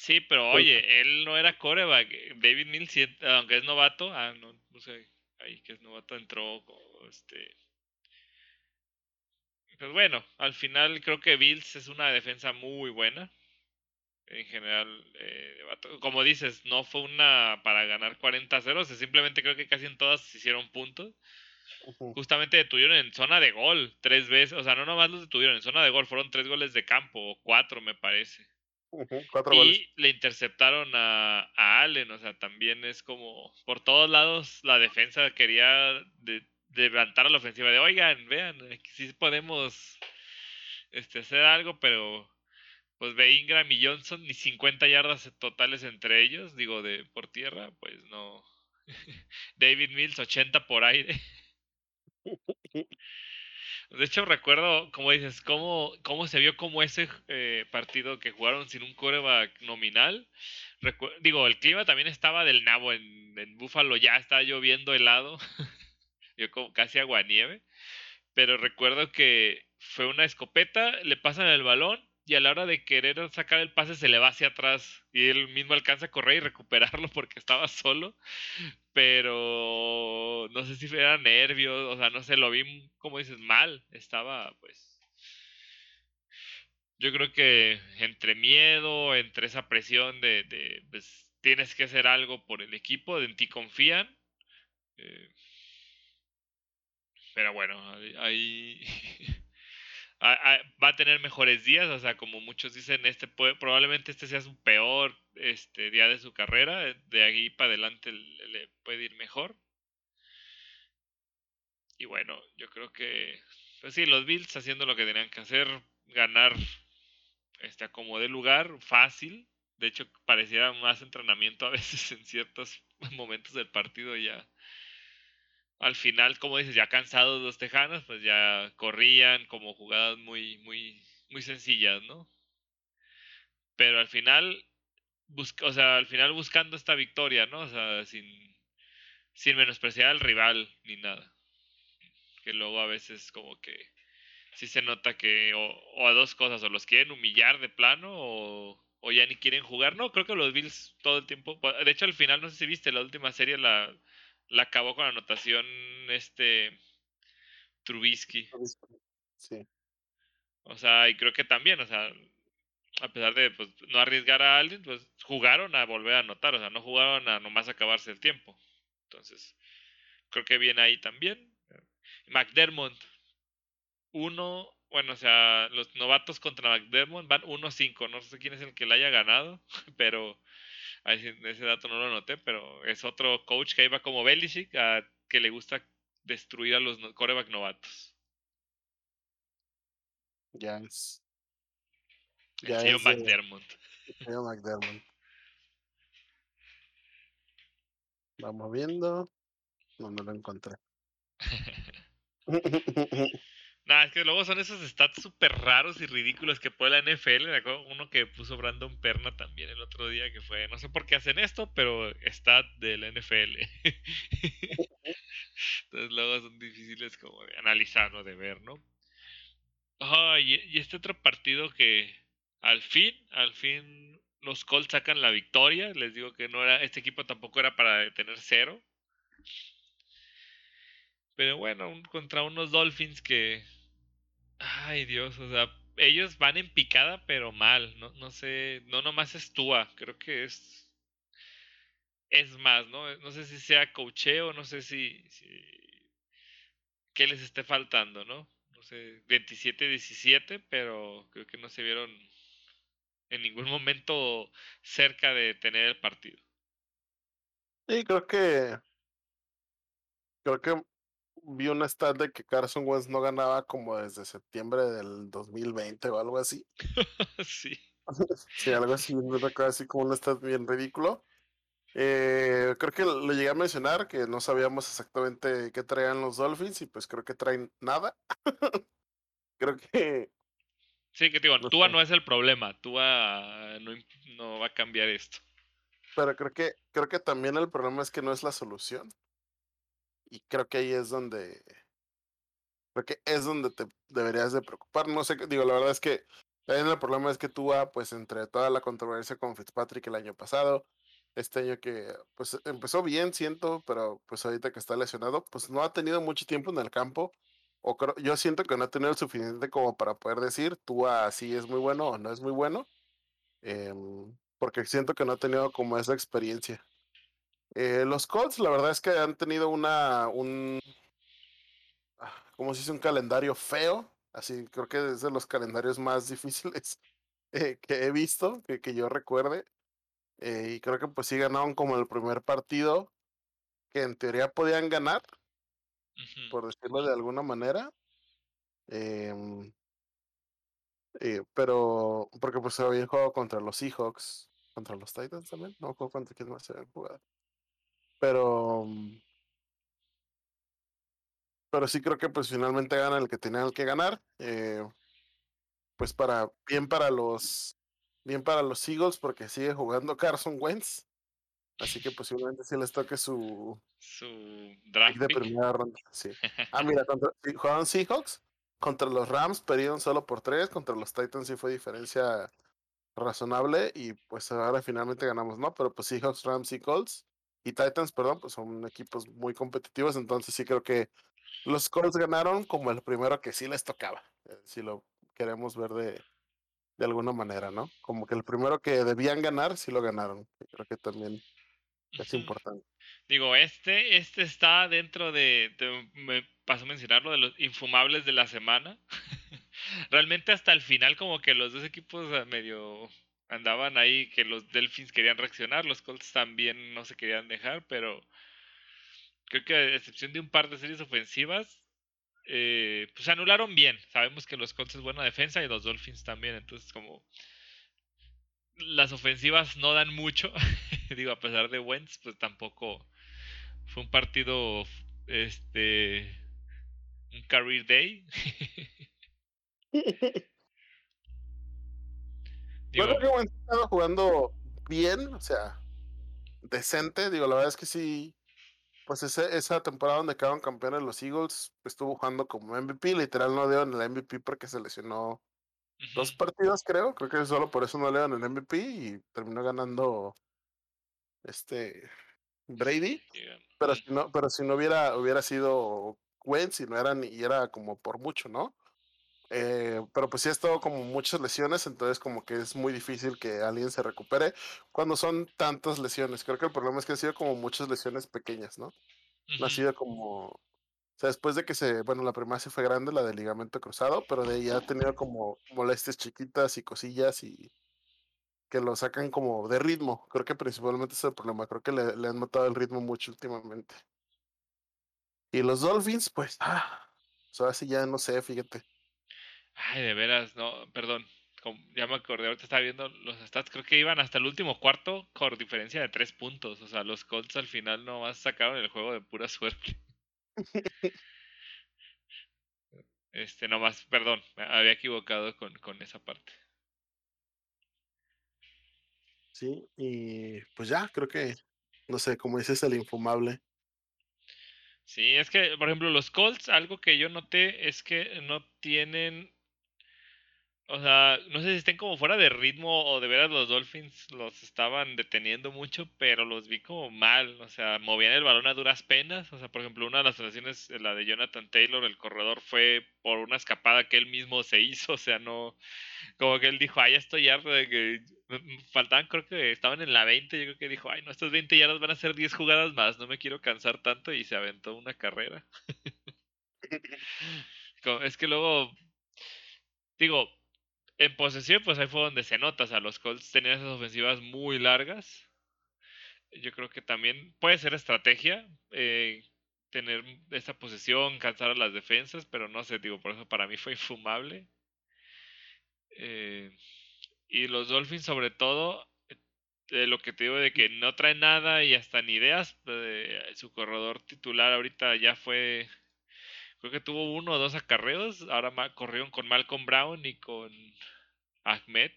Sí, pero oye, él no era coreback. David Mills, aunque es novato, ah, no, no sé ahí que es novato entró este pues bueno al final creo que Bills es una defensa muy buena en general eh, como dices no fue una para ganar 40-0 simplemente creo que casi en todas se hicieron puntos justamente detuvieron en zona de gol tres veces o sea no nomás los detuvieron en zona de gol fueron tres goles de campo o cuatro me parece y le interceptaron a, a, Allen, o sea, también es como por todos lados la defensa quería de, levantar a la ofensiva de, oigan, vean, si podemos este, hacer algo, pero pues ve Ingram y Johnson ni 50 yardas totales entre ellos, digo, de por tierra, pues no. David Mills 80 por aire. De hecho, recuerdo, como dices, cómo, cómo se vio como ese eh, partido que jugaron sin un coreback nominal. digo, el clima también estaba del nabo. En, en Búfalo ya estaba lloviendo helado. yo como casi agua nieve. Pero recuerdo que fue una escopeta, le pasan el balón, y a la hora de querer sacar el pase se le va hacia atrás y él mismo alcanza a correr y recuperarlo porque estaba solo, pero no sé si era nervios, o sea, no sé, lo vi como dices mal, estaba pues yo creo que entre miedo, entre esa presión de, de pues, tienes que hacer algo por el equipo, en ti confían. Eh, pero bueno, ahí va a tener mejores días, o sea, como muchos dicen, este puede, probablemente este sea su peor este día de su carrera, de ahí para adelante le, puede ir mejor. Y bueno, yo creo que, pues sí, los Bills haciendo lo que tenían que hacer, ganar este de lugar, fácil. De hecho, parecía más entrenamiento a veces en ciertos momentos del partido ya. Al final, como dices, ya cansados los tejanos, pues ya corrían como jugadas muy, muy, muy sencillas, ¿no? Pero al final, o sea, al final buscando esta victoria, ¿no? O sea, sin, sin menospreciar al rival ni nada. Que luego a veces como que sí se nota que o, a dos cosas, o los quieren humillar de plano o, o, ya ni quieren jugar. No, creo que los Bills todo el tiempo, de hecho al final no sé si viste la última serie la, la acabó con la anotación este Trubisky. Sí. O sea, y creo que también, o sea, a pesar de pues, no arriesgar a alguien, pues jugaron a volver a anotar, o sea, no jugaron a nomás acabarse el tiempo. Entonces, creo que viene ahí también. McDermott, uno, bueno, o sea, los novatos contra McDermott van 1-5. No sé quién es el que le haya ganado, pero ese dato no lo noté, pero es otro coach que iba como Belichick, a, que le gusta destruir a los coreback novatos. Ya es. Ya el McDermott. El McDermott. Vamos viendo. No, no lo encontré. Nah, es que luego son esos stats súper raros y ridículos que pone la NFL. Me acuerdo uno que puso Brandon Perna también el otro día, que fue, no sé por qué hacen esto, pero stat de la NFL. Entonces luego son difíciles como de analizar o de ver, ¿no? y, este otro partido que al fin, al fin los Colts sacan la victoria. Les digo que no era, este equipo tampoco era para tener cero. Pero bueno, contra unos Dolphins que Ay, Dios, o sea, ellos van en picada, pero mal. No, no sé, no nomás es Tua, creo que es. Es más, ¿no? No sé si sea cocheo, no sé si, si. ¿Qué les esté faltando, no? No sé, 27-17, pero creo que no se vieron en ningún momento cerca de tener el partido. Sí, creo que. Creo que vi una stat de que Carson Wentz no ganaba como desde septiembre del 2020 o algo así. sí. sí, algo así, así como una stat bien ridículo. Eh, creo que lo llegué a mencionar, que no sabíamos exactamente qué traían los Dolphins y pues creo que traen nada. creo que... Sí, que digo, Tua no es el problema, Tua no, no va a cambiar esto. Pero creo que, creo que también el problema es que no es la solución. Y creo que ahí es donde, creo que es donde te deberías de preocupar. No sé, digo, la verdad es que también el problema es que tú, pues entre toda la controversia con Fitzpatrick el año pasado, este año que pues empezó bien, siento, pero pues ahorita que está lesionado, pues no ha tenido mucho tiempo en el campo. O creo, yo siento que no ha tenido el suficiente como para poder decir, tú así es muy bueno o no es muy bueno. Em, porque siento que no ha tenido como esa experiencia. Eh, los Colts, la verdad es que han tenido una, un, ah, como se dice, un calendario feo. Así, creo que es de los calendarios más difíciles eh, que he visto, que, que yo recuerde. Eh, y creo que pues sí ganaron como el primer partido que en teoría podían ganar, por decirlo de alguna manera. Em, pero, porque pues se habían jugado contra los Seahawks, contra los Titans también, no contra quién más se habían jugado. Pero. Mm, pero sí creo que pues finalmente gana el que tenían que ganar. Eh, pues para. Bien para los. Bien para los Eagles, porque sigue jugando Carson Wentz. Así que posiblemente sí les toque su. Su draft de primera ronda. Sí. Ah, mira, contra, ¿jugaban Seahawks? Contra los Rams perdieron solo por tres, contra los Titans sí fue diferencia razonable y pues ahora finalmente ganamos, ¿no? Pero pues Seahawks, Rams y Colts y Titans, perdón, pues son equipos muy competitivos, entonces sí creo que los Colts ganaron como el primero que sí les tocaba, eh, si lo queremos ver de, de alguna manera, ¿no? Como que el primero que debían ganar, sí lo ganaron. Creo que también es importante. Digo, este, este está dentro de, me pasó a mencionarlo, de los infumables de la semana. Realmente hasta el final como que los dos equipos medio andaban ahí, que los Delfins querían reaccionar, los Colts también no se querían dejar, pero creo que a excepción de un par de series ofensivas, eh, pues anularon bien. Sabemos que los Colts es buena defensa y los Dolphins también, entonces como las ofensivas no dan mucho, digo, a pesar de Wentz, pues tampoco fue un partido, este, un career day. Yo creo que Wentz estaba jugando bien, o sea, decente, digo, la verdad es que sí, pues ese, esa temporada donde quedaron campeones los Eagles, estuvo jugando como MVP, literal no dio en el MVP porque se lesionó dos partidos, creo. Creo que solo por eso no le dan el MVP y terminó ganando este Brady. Pero si no, pero si no hubiera, hubiera sido Wentz, si no eran, y era como por mucho, ¿no? Eh, pero pues sí ha estado como muchas lesiones, entonces como que es muy difícil que alguien se recupere cuando son tantas lesiones. Creo que el problema es que ha sido como muchas lesiones pequeñas, ¿no? No ha sido como o sea, después de que se, bueno, la primera sí fue grande, la del ligamento cruzado, pero de ahí ha tenido como molestias chiquitas y cosillas y que lo sacan como de ritmo. Creo que principalmente es el problema. Creo que le, le han matado el ritmo mucho últimamente. Y los Dolphins, pues, ah, o sea, sí ya no sé, fíjate. Ay, de veras, no, perdón. Ya me acordé, ahorita estaba viendo los stats, creo que iban hasta el último cuarto con diferencia de tres puntos. O sea, los Colts al final no más sacaron el juego de pura suerte. Este, nomás, perdón, me había equivocado con, con esa parte. Sí, y pues ya, creo que, no sé, como dices, el infumable. Sí, es que, por ejemplo, los Colts, algo que yo noté es que no tienen o sea, no sé si estén como fuera de ritmo o de veras los Dolphins los estaban deteniendo mucho, pero los vi como mal. O sea, movían el balón a duras penas. O sea, por ejemplo, una de las situaciones, la de Jonathan Taylor, el corredor, fue por una escapada que él mismo se hizo. O sea, no. Como que él dijo, ay, ya estoy harto de que. Faltaban, creo que estaban en la 20. Yo creo que dijo, ay, no, estos 20 yardas van a ser 10 jugadas más. No me quiero cansar tanto. Y se aventó una carrera. es que luego. Digo, en posesión, pues ahí fue donde se nota. O sea, los Colts tenían esas ofensivas muy largas. Yo creo que también puede ser estrategia eh, tener esa posesión, cansar a las defensas, pero no sé, digo, por eso para mí fue infumable. Eh, y los Dolphins, sobre todo, eh, lo que te digo de que no traen nada y hasta ni ideas. su corredor titular ahorita ya fue creo que tuvo uno o dos acarreos. Ahora corrieron con Malcolm Brown y con Ahmed.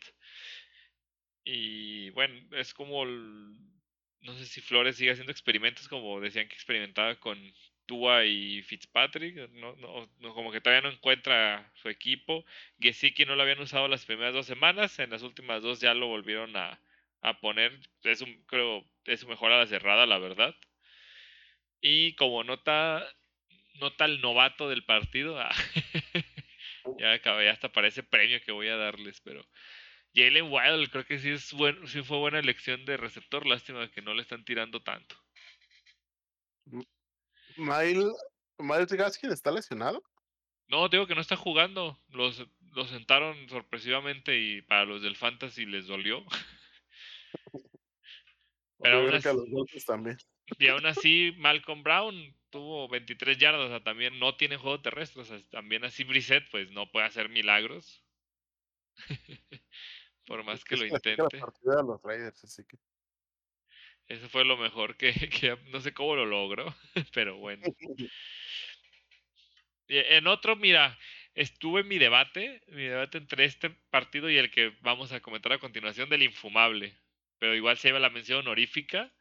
Y bueno, es como. no sé si Flores sigue haciendo experimentos como decían que experimentaba con Tua y Fitzpatrick. No, no, como que todavía no encuentra su equipo. Gesicki no lo habían usado las primeras dos semanas. En las últimas dos ya lo volvieron a, a poner. Es creo, es su mejor a la cerrada, la verdad. Y como nota nota el novato del partido. Ah, ya acabé, hasta parece premio que voy a darles, pero Jalen Wild creo que sí es bueno, sí fue buena elección de receptor, lástima que no le están tirando tanto. Miles, Gaskin está lesionado. No, digo que no está jugando. Los, los sentaron sorpresivamente y para los del Fantasy les dolió. Pero aún así, los también. Y aún así, Malcolm Brown tuvo 23 yardas, o sea, también no tiene juego terrestre, o sea, también así Brissett pues no puede hacer milagros. Por más que lo intente. los Raiders, así que... Eso fue lo mejor que, que no sé cómo lo logró, pero bueno. en otro, mira, estuve en mi debate, mi debate entre este partido y el que vamos a comentar a continuación del infumable, pero igual se lleva la mención honorífica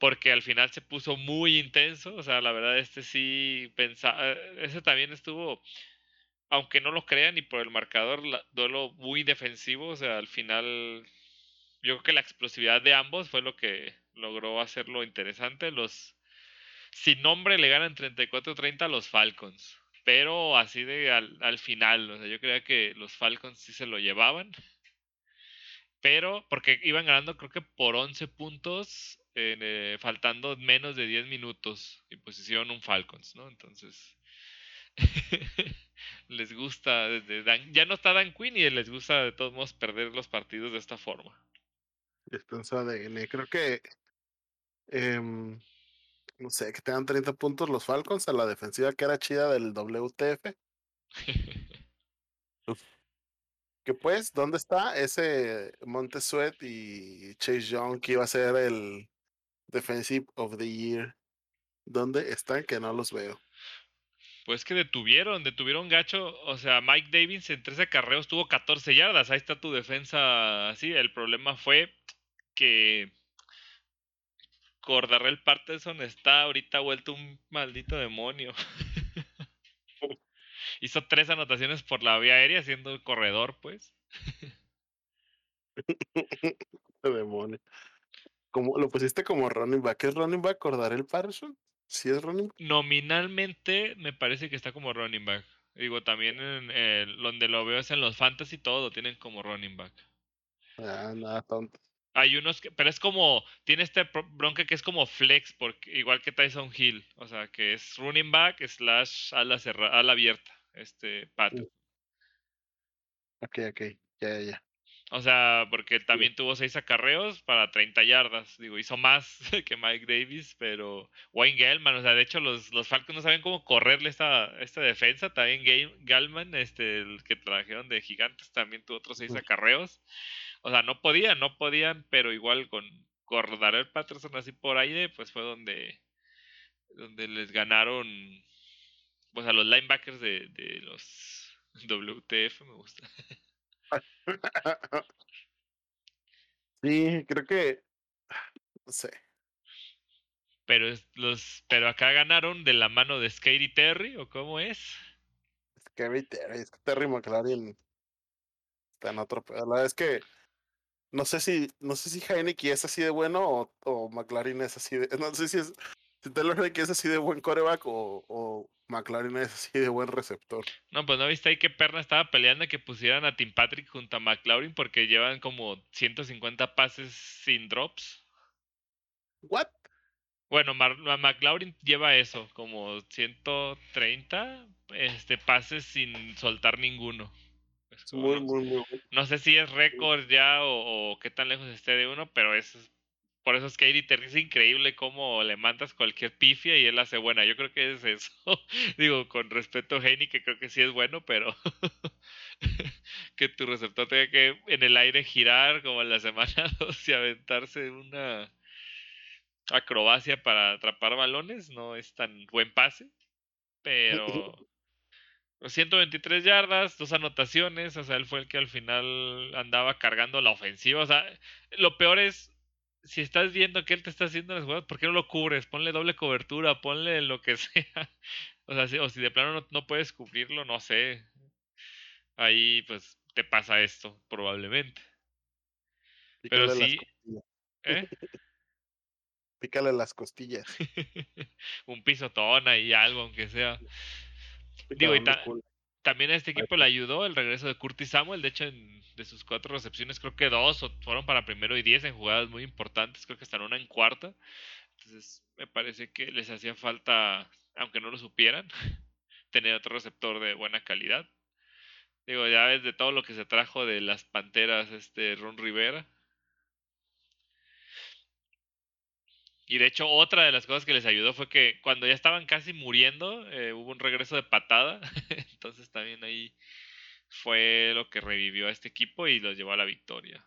porque al final se puso muy intenso, o sea, la verdad este sí pensaba, ese también estuvo, aunque no lo crean y por el marcador, duelo muy defensivo, o sea, al final yo creo que la explosividad de ambos fue lo que logró hacerlo interesante. Los sin nombre le ganan 34-30 a los Falcons, pero así de al, final, o sea, yo creía que los Falcons sí se lo llevaban. Pero, porque iban ganando creo que por 11 puntos, eh, faltando menos de 10 minutos, y pues hicieron un Falcons, ¿no? Entonces, les gusta, ya no está Dan Quinn y les gusta de todos modos perder los partidos de esta forma. Descansa de Creo que, em, no sé, que tengan 30 puntos los Falcons a la defensiva que era chida del WTF. que pues, ¿dónde está ese Montesuet y Chase Young que iba a ser el Defensive of the Year? ¿Dónde están? Que no los veo. Pues que detuvieron, detuvieron gacho. O sea, Mike Davis en 13 acarreos tuvo 14 yardas. Ahí está tu defensa así. El problema fue que Cordarrell Patterson está ahorita vuelto un maldito demonio. Hizo tres anotaciones por la vía aérea siendo el corredor, pues. demonio. Como, ¿Lo pusiste como running back? ¿Es running back Cordarrell Patterson? ¿Sí es running back? Nominalmente me parece que está como running back. Digo, también en donde lo veo es en los fantasy, todo lo tienen como running back. Ah, nada tonto. Hay unos que, pero es como, tiene este bronca que es como flex, porque, igual que Tyson Hill, o sea, que es running back slash ala, cerrada, ala abierta, este pato. Ok, ok, ya, ya. O sea, porque también tuvo seis acarreos para 30 yardas. Digo, hizo más que Mike Davis, pero Wayne Gellman, o sea, de hecho los, los Falcons no saben cómo correrle esta, esta defensa. También Gellman, este, el que trajeron de Gigantes, también tuvo otros seis acarreos. O sea, no podían, no podían, pero igual con el Patterson así por aire, pues fue donde, donde les ganaron pues a los linebackers de, de los WTF, me gusta. Sí, creo que. No sé. Pero, los, pero acá ganaron de la mano de Scary Terry, ¿o cómo es? Scary Terry, es que Terry McLaren está en otro. La verdad es que no sé si, no sé si Heineken es así de bueno o, o McLaren es así de. No sé si es. Taylor Heineken es así de buen coreback o, o McLaren es así de buen receptor. No, pues no viste ahí que Perna estaba peleando que pusieran a Tim Patrick junto a McLaurin porque llevan como 150 pases sin drops. ¿What? Bueno, McLaurin lleva eso, como 130 este, pases sin soltar ninguno. muy, muy, muy, No sé si es récord ya o, o, qué tan lejos esté de uno, pero es por eso es que Katie Terry es increíble cómo le mandas cualquier pifia y él hace buena. Yo creo que es eso. Digo, con respeto a Heini, que creo que sí es bueno, pero que tu receptor tenga que en el aire girar como en la semana 2 y aventarse una acrobacia para atrapar balones no es tan buen pase. Pero 123 yardas, dos anotaciones, o sea, él fue el que al final andaba cargando la ofensiva. O sea, lo peor es si estás viendo que él te está haciendo las jugadas, ¿por qué no lo cubres? Ponle doble cobertura, ponle lo que sea. O sea, si, o si de plano no, puedes cubrirlo, no sé. Ahí pues te pasa esto, probablemente. Pero sí. ¿Eh? Pícale las costillas. Un pisotón ahí, algo, aunque sea. Digo, y, también a este equipo le ayudó el regreso de Curtis Samuel. De hecho, de sus cuatro recepciones, creo que dos fueron para primero y diez en jugadas muy importantes. Creo que están una en cuarta. Entonces, me parece que les hacía falta, aunque no lo supieran, tener otro receptor de buena calidad. Digo, ya ves de todo lo que se trajo de las panteras, este Ron Rivera. Y de hecho, otra de las cosas que les ayudó fue que cuando ya estaban casi muriendo, eh, hubo un regreso de patada. Entonces también ahí fue lo que revivió a este equipo y los llevó a la victoria.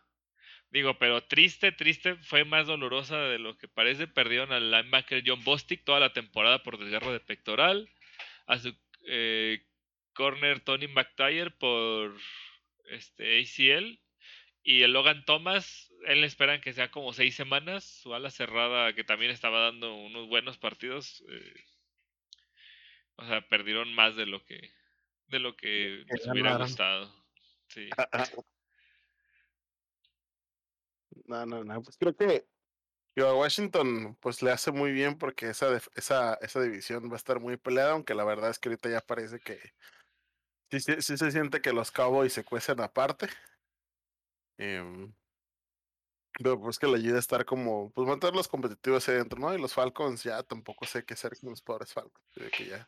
Digo, pero triste, triste, fue más dolorosa de lo que parece. Perdieron al linebacker John Bostic toda la temporada por desgarro de pectoral. A su eh, corner Tony McTyer por este ACL. Y el Logan Thomas él esperan que sea como seis semanas. Su ala cerrada, que también estaba dando unos buenos partidos. Eh, o sea, perdieron más de lo que de lo que les hubiera gustado. Sí. No, no, no. Pues creo que a Washington pues le hace muy bien porque esa, esa, esa división va a estar muy peleada, aunque la verdad es que ahorita ya parece que sí, sí, se siente que los Cowboys se cuecen aparte. Em, pero pues que le ayuda a estar como, pues mantenerlos competitivos ahí dentro, ¿no? Y los Falcons ya tampoco sé qué hacer con los pobres Falcons. Que ya,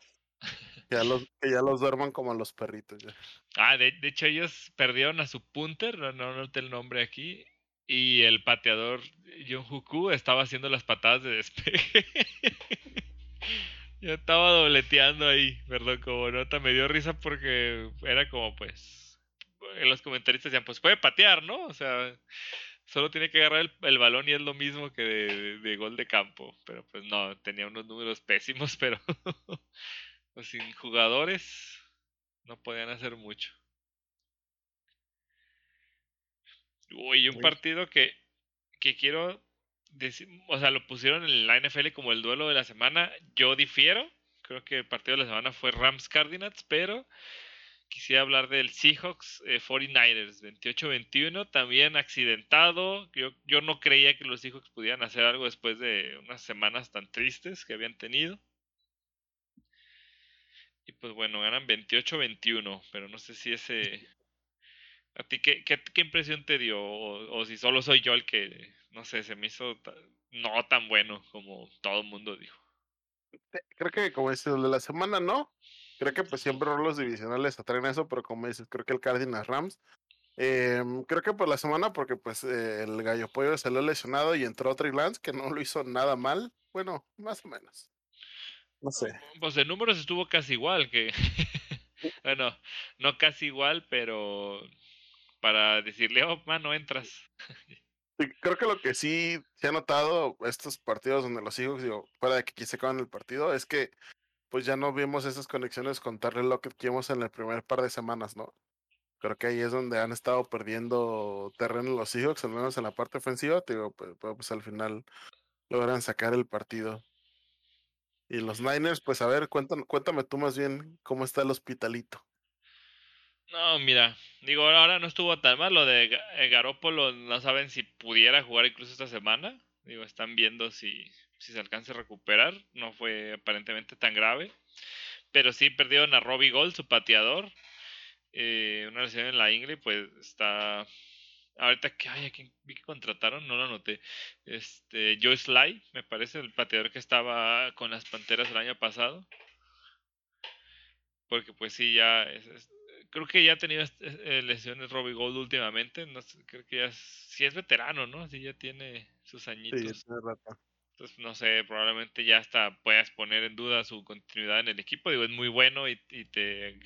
ya los, que ya los duerman como los perritos. Ya. Ah, de, hecho ellos perdieron a su punter, no, no noté el nombre aquí, y el pateador John Huku estaba haciendo las patadas de despeje. Yo estaba dobleteando ahí, perdón, como nota. Me dio risa porque era como pues. En los comentaristas decían, pues puede patear, ¿no? O sea, solo tiene que agarrar el, balón y es lo mismo que de, gol de campo. Pero pues no, tenía unos números pésimos, pero pues, sin jugadores no podían hacer mucho. Uy, un partido que, que quiero decir, o sea, lo pusieron en la NFL como el duelo de la semana. Yo difiero. Creo que el partido de la semana fue Rams Cardinals, pero quisiera hablar del Seahawks 49ers, eh, 28-21, también accidentado. Yo, yo no creía que los Seahawks pudieran hacer algo después de unas semanas tan tristes que habían tenido. Y pues bueno, ganan 28-21, pero no sé si ese ¿A ti qué, qué, impresión te dio? O, si solo soy yo el que, no sé, se me hizo no tan bueno como todo el mundo dijo. Creo que como dices, el de la semana no. Creo que pues siempre los divisionales atraen eso, pero como dices, creo que el Cardinals Rams. Em, creo que por la semana, porque pues eh, el gallo pollo salió lesionado y entró Trey Lance, que no lo hizo nada mal. Bueno, más o menos. No sé. Pues en números estuvo casi igual que. bueno, no casi igual, pero para decirle, oh, mano, entras. Creo que lo que sí se ha notado estos partidos donde los hijos, digo, fuera de que aquí se acaban el partido, es que pues ya no vimos esas conexiones con Terrell Lockett que vimos en el primer par de semanas, ¿no? Creo que ahí es donde han estado perdiendo terreno los Seahawks, al menos en la parte ofensiva, digo, pues, pues, al final logran sacar el partido. Y los Niners, pues a ver, cuéntame, cuéntame tú más bien cómo está el hospitalito. No, mira, digo, ahora no estuvo tan mal. Lo de eh, Garópolo no saben si pudiera jugar incluso esta semana. Digo, están viendo si, si se alcanza a recuperar. No fue aparentemente tan grave. Pero sí perdieron a Robbie Gold, su pateador. Eh, una lesión en la ingle, pues está. Ahorita que ay, aquí vi que contrataron, no lo noté. Este, Joe Sly, me parece, el pateador que estaba con las panteras el año pasado. Porque pues sí, ya es, creo que ya ha tenido eh, lesiones Robbie Gold últimamente. No creo que ya sí es veterano, ¿no? Así ya tiene sus añitos. Sí, Entonces, no sé, probablemente ya hasta puedas poner en duda su continuidad en el equipo. Digo, es muy bueno y, te.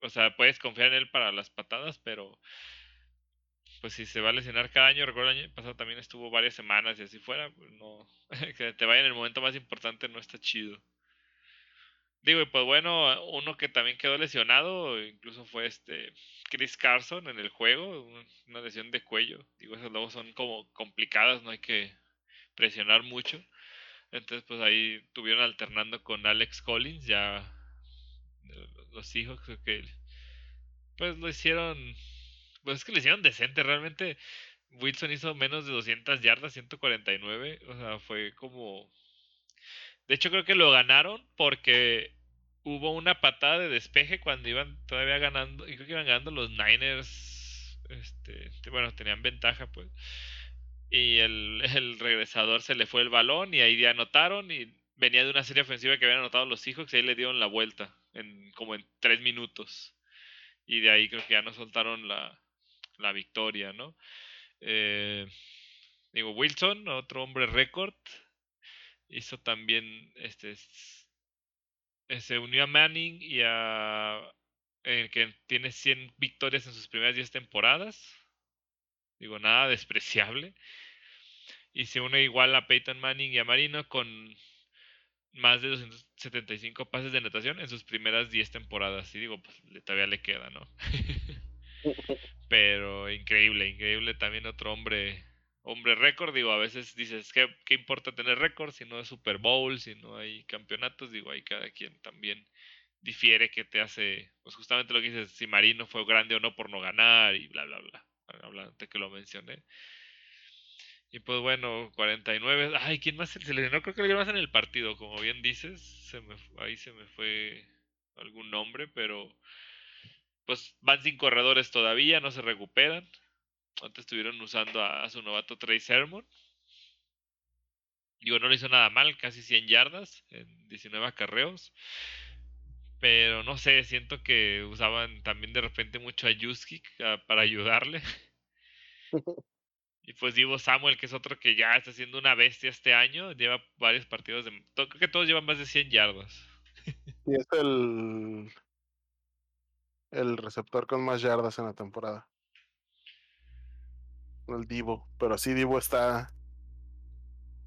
O sea, puedes confiar en él para las patadas, pero. Pues si se va a lesionar cada año, recuerdo el año pasado también estuvo varias semanas y así fuera, pues no. que te vaya en el momento más importante no está chido. Digo, y pues bueno, uno que también quedó lesionado, incluso fue este Chris Carson en el juego, una lesión de cuello. Digo, esas luego son como complicadas, no hay que presionar mucho. Entonces, pues ahí tuvieron alternando con Alex Collins, ya los hijos, que pues lo hicieron, pues es que lo hicieron decente, realmente Wilson hizo menos de 200 yardas, 149, o sea, fue como de hecho, creo que lo ganaron porque hubo una patada de despeje cuando iban todavía ganando. Y creo que iban ganando los Niners. Este, bueno, tenían ventaja, pues. Y el, el regresador se le fue el balón y ahí ya anotaron. Y venía de una serie ofensiva que habían anotado los Seahawks y ahí le dieron la vuelta. En, como en tres minutos. Y de ahí creo que ya no soltaron la, la victoria, ¿no? Eh, digo, Wilson, otro hombre récord, hizo también este se unió a Manning y a el que tiene 100 victorias en sus primeras 10 temporadas. Digo, nada despreciable. Y se une igual a Peyton Manning y a Marino con más de 275 pases de natación en sus primeras 10 temporadas. Y digo, pues todavía le queda, ¿no? Pero increíble, increíble también otro hombre hombre récord, digo, a veces dices, ¿qué, ¿qué, importa tener récord si no es Super Bowl, si no hay campeonatos? Digo, ahí cada quien también difiere que te hace, pues justamente lo que dices, si Marino fue grande o no por no ganar y bla, bla, bla. Hablando de que lo mencioné. Y pues bueno, 49. Ay, ¿quién más se lesionó? Creo que alguien más en el partido, como bien dices. Se me, ahí se me fue algún nombre, pero pues van sin corredores todavía, no se recuperan. Antes estuvieron usando a, su novato Trey Sermon. Digo, no lo hizo nada mal, casi 100 yardas en 19 acarreos. Pero no sé, siento que usaban también de repente mucho a Juskic para ayudarle. y pues Divo Samuel, que es otro que ya está siendo una bestia este año, lleva varios partidos de... Creo que todos llevan más de 100 yardas. y es el... El receptor con más yardas en la temporada. El Divo. Pero sí, Divo está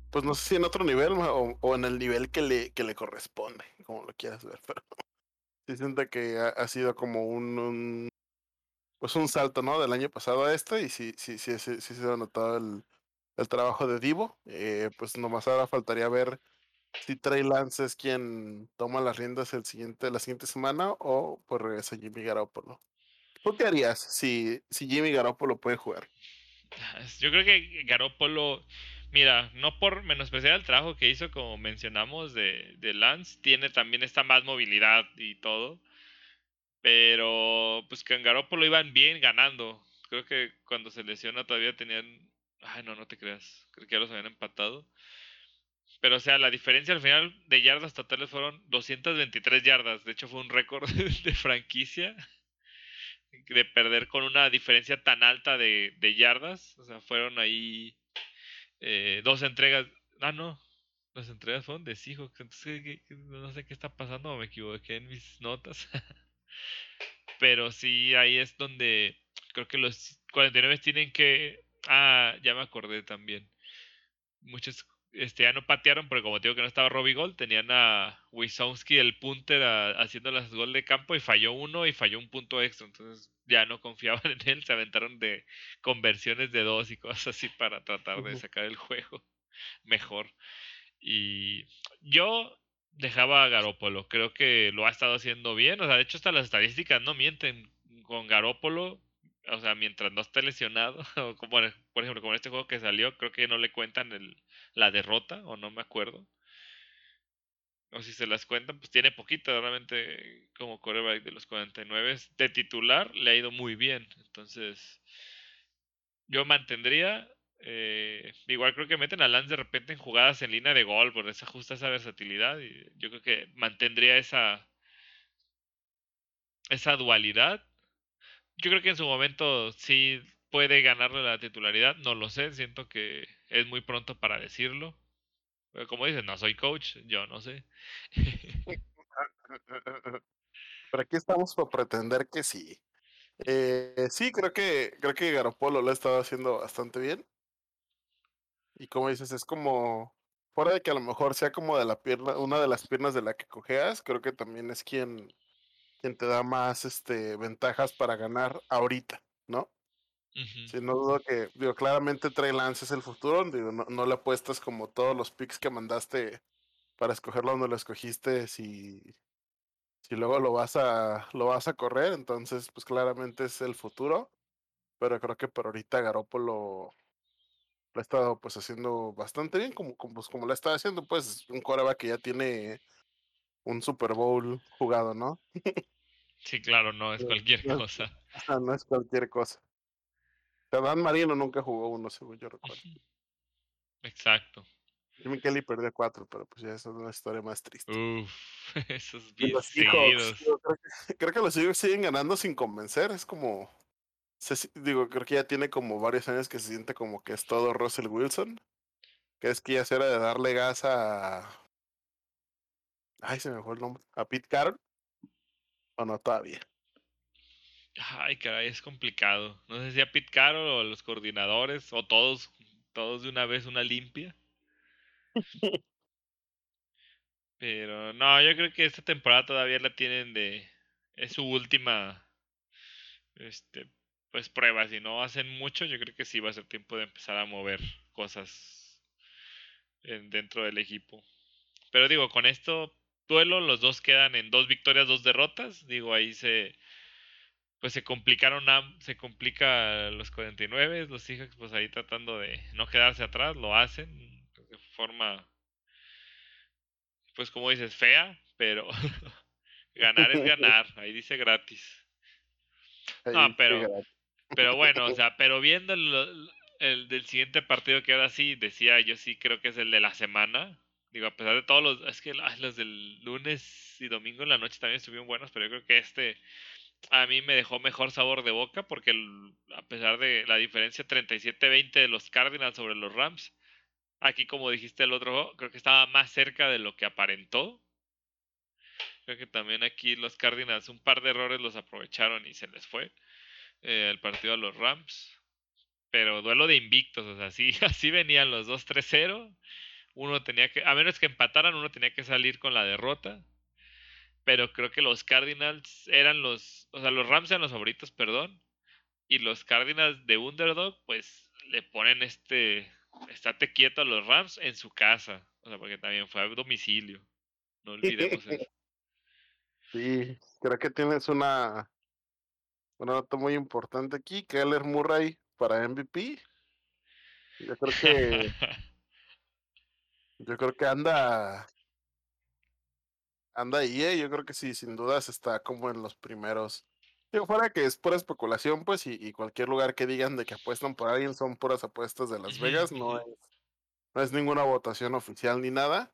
pues no sé si en otro nivel o, en el nivel que le, que le corresponde, como lo quieras ver, pero sí siente que ha, sido como un, pues un salto, ¿no? Del año pasado a este, y sí, sí, sí, sí, sí se ha notado el, el trabajo de Divo. Eh, pues nomás ahora faltaría ver si Trey Lance es quien toma las riendas el siguiente, la siguiente semana o pues regresa Jimmy Garoppolo. ¿Tú qué harías si, si Jimmy Garoppolo puede jugar? Yo creo que Garoppolo Mira, no por menospreciar el trabajo que hizo, como mencionamos, de, de Lance, tiene también esta más movilidad y todo. Pero pues que en Garoppolo iban bien ganando. Creo que cuando se lesiona todavía tenían. Ay, no, no te creas. Creo que ya los habían empatado. Pero o sea, la diferencia al final de yardas totales fueron 223 yardas. De hecho, fue un récord de franquicia. De perder con una diferencia tan alta de, de yardas. O sea, fueron ahí eh, dos entregas. Ah, no. Las entregas fueron de Seahawks. Entonces, no sé qué está pasando. Me equivoqué en mis notas. Pero sí, ahí es donde creo que los 49 tienen que. Ah, ya me acordé también. Muchos este, ya no patearon, porque como digo que no estaba Robbie Gold, tenían a Wisowski, el punter, haciendo las gol de campo y falló uno y falló un punto extra. Entonces ya no confiaban en él, se aventaron de conversiones de dos y cosas así para tratar de sacar el juego mejor. Y yo dejaba a Garópolo, creo que lo ha estado haciendo bien. O sea, de hecho, hasta las estadísticas no mienten. Con Garópolo o sea, mientras no esté lesionado, o como, por ejemplo, como este juego que salió, creo que no le cuentan el, la derrota, o no me acuerdo. O si se las cuentan, pues tiene poquito, realmente como coreback de los 49 de titular le ha ido muy bien. Entonces, yo mantendría, eh, igual creo que meten a Lance de repente en jugadas en línea de gol, por esa justa esa versatilidad, y yo creo que mantendría esa, esa dualidad yo creo que en su momento sí puede ganarle la titularidad, no lo sé, siento que es muy pronto para decirlo. Pero como dices, no soy coach, yo no sé. Pero aquí estamos por pretender que sí. Eh, sí, creo que creo que Garopolo lo ha estado haciendo bastante bien. Y como dices, es como fuera de que a lo mejor sea como de la pierna, una de las piernas de la que cojeas, creo que también es quien quien te da más este, ventajas para ganar ahorita, ¿no? Si no dudo que, digo, claramente Trey Lance es el futuro, digo, no, no, le apuestas como todos los picks que mandaste para escogerlo donde lo escogiste, si, si luego lo vas a, lo vas a correr, entonces pues claramente es el futuro, pero creo que por ahorita Garoppolo lo ha estado pues haciendo bastante bien, como, como, pues, como lo está haciendo, pues un coreback que ya tiene un Super Bowl jugado, ¿no? sí, claro, no es cualquier cosa. No es cualquier cosa. Dan Marino nunca jugó uno, según yo recuerdo. Exacto. Jimmy Kelly perdió cuatro, pero pues ya esa es una historia más triste. Uf, esos bien creo, que los Seahawks siguen ganando sin convencer. Es como. digo, creo que ya tiene como varios años que se siente como que es todo Russell Wilson. Que es que ya será de darle gas a Ay, se me fue el nombre. ¿A Pete Carroll? ¿O no todavía? Ay, caray, es complicado. No sé si a Pete Carroll o los coordinadores o todos, todos de una vez una limpia. Pero no, yo creo que esta temporada todavía la tienen de. Es su última. Este. Pues prueba. Si no hacen mucho, yo creo que sí va a ser tiempo de empezar a mover cosas en, dentro del equipo. Pero digo, con esto duelo, los dos quedan en dos victorias, dos derrotas. Digo, ahí se pues se complicaron se complica los 49, los Seahawks pues ahí tratando de no quedarse atrás, lo hacen de forma pues como dices, fea, pero ganar es ganar, ahí dice gratis. No, pero pero bueno, o sea, pero viendo el, el del siguiente partido que ahora sí decía, yo sí creo que es el de la semana. Digo, a pesar de todos los es que los del lunes y domingo en la noche también estuvieron buenos, pero yo creo que este a mí me dejó mejor sabor de boca porque a pesar de la diferencia 37-20 de los Cardinals sobre los Rams, aquí como dijiste el otro, creo que estaba más cerca de lo que aparentó. Creo que también aquí los Cardinals un par de errores los aprovecharon y se les fue eh, el partido a los Rams. Pero duelo de invictos, o sea, así, así venían los 2-3-0. Uno tenía que, a menos que empataran, uno tenía que salir con la derrota pero creo que los Cardinals eran los, o sea, los Rams eran los favoritos, perdón, y los Cardinals de Underdog, pues le ponen este, estate quieto a los Rams en su casa, o sea, porque también fue a domicilio, no olvidemos eso. Sí, creo que tienes una, una nota muy importante aquí, Keller Murray para MVP. Yo creo que yo creo que anda anda ahí, ¿eh? yo creo que sí, sin dudas está como en los primeros. Digo, fuera que es pura especulación, pues, y, cualquier lugar que digan de que apuestan por alguien son puras apuestas de Las Vegas, no es, no es ninguna votación oficial ni nada.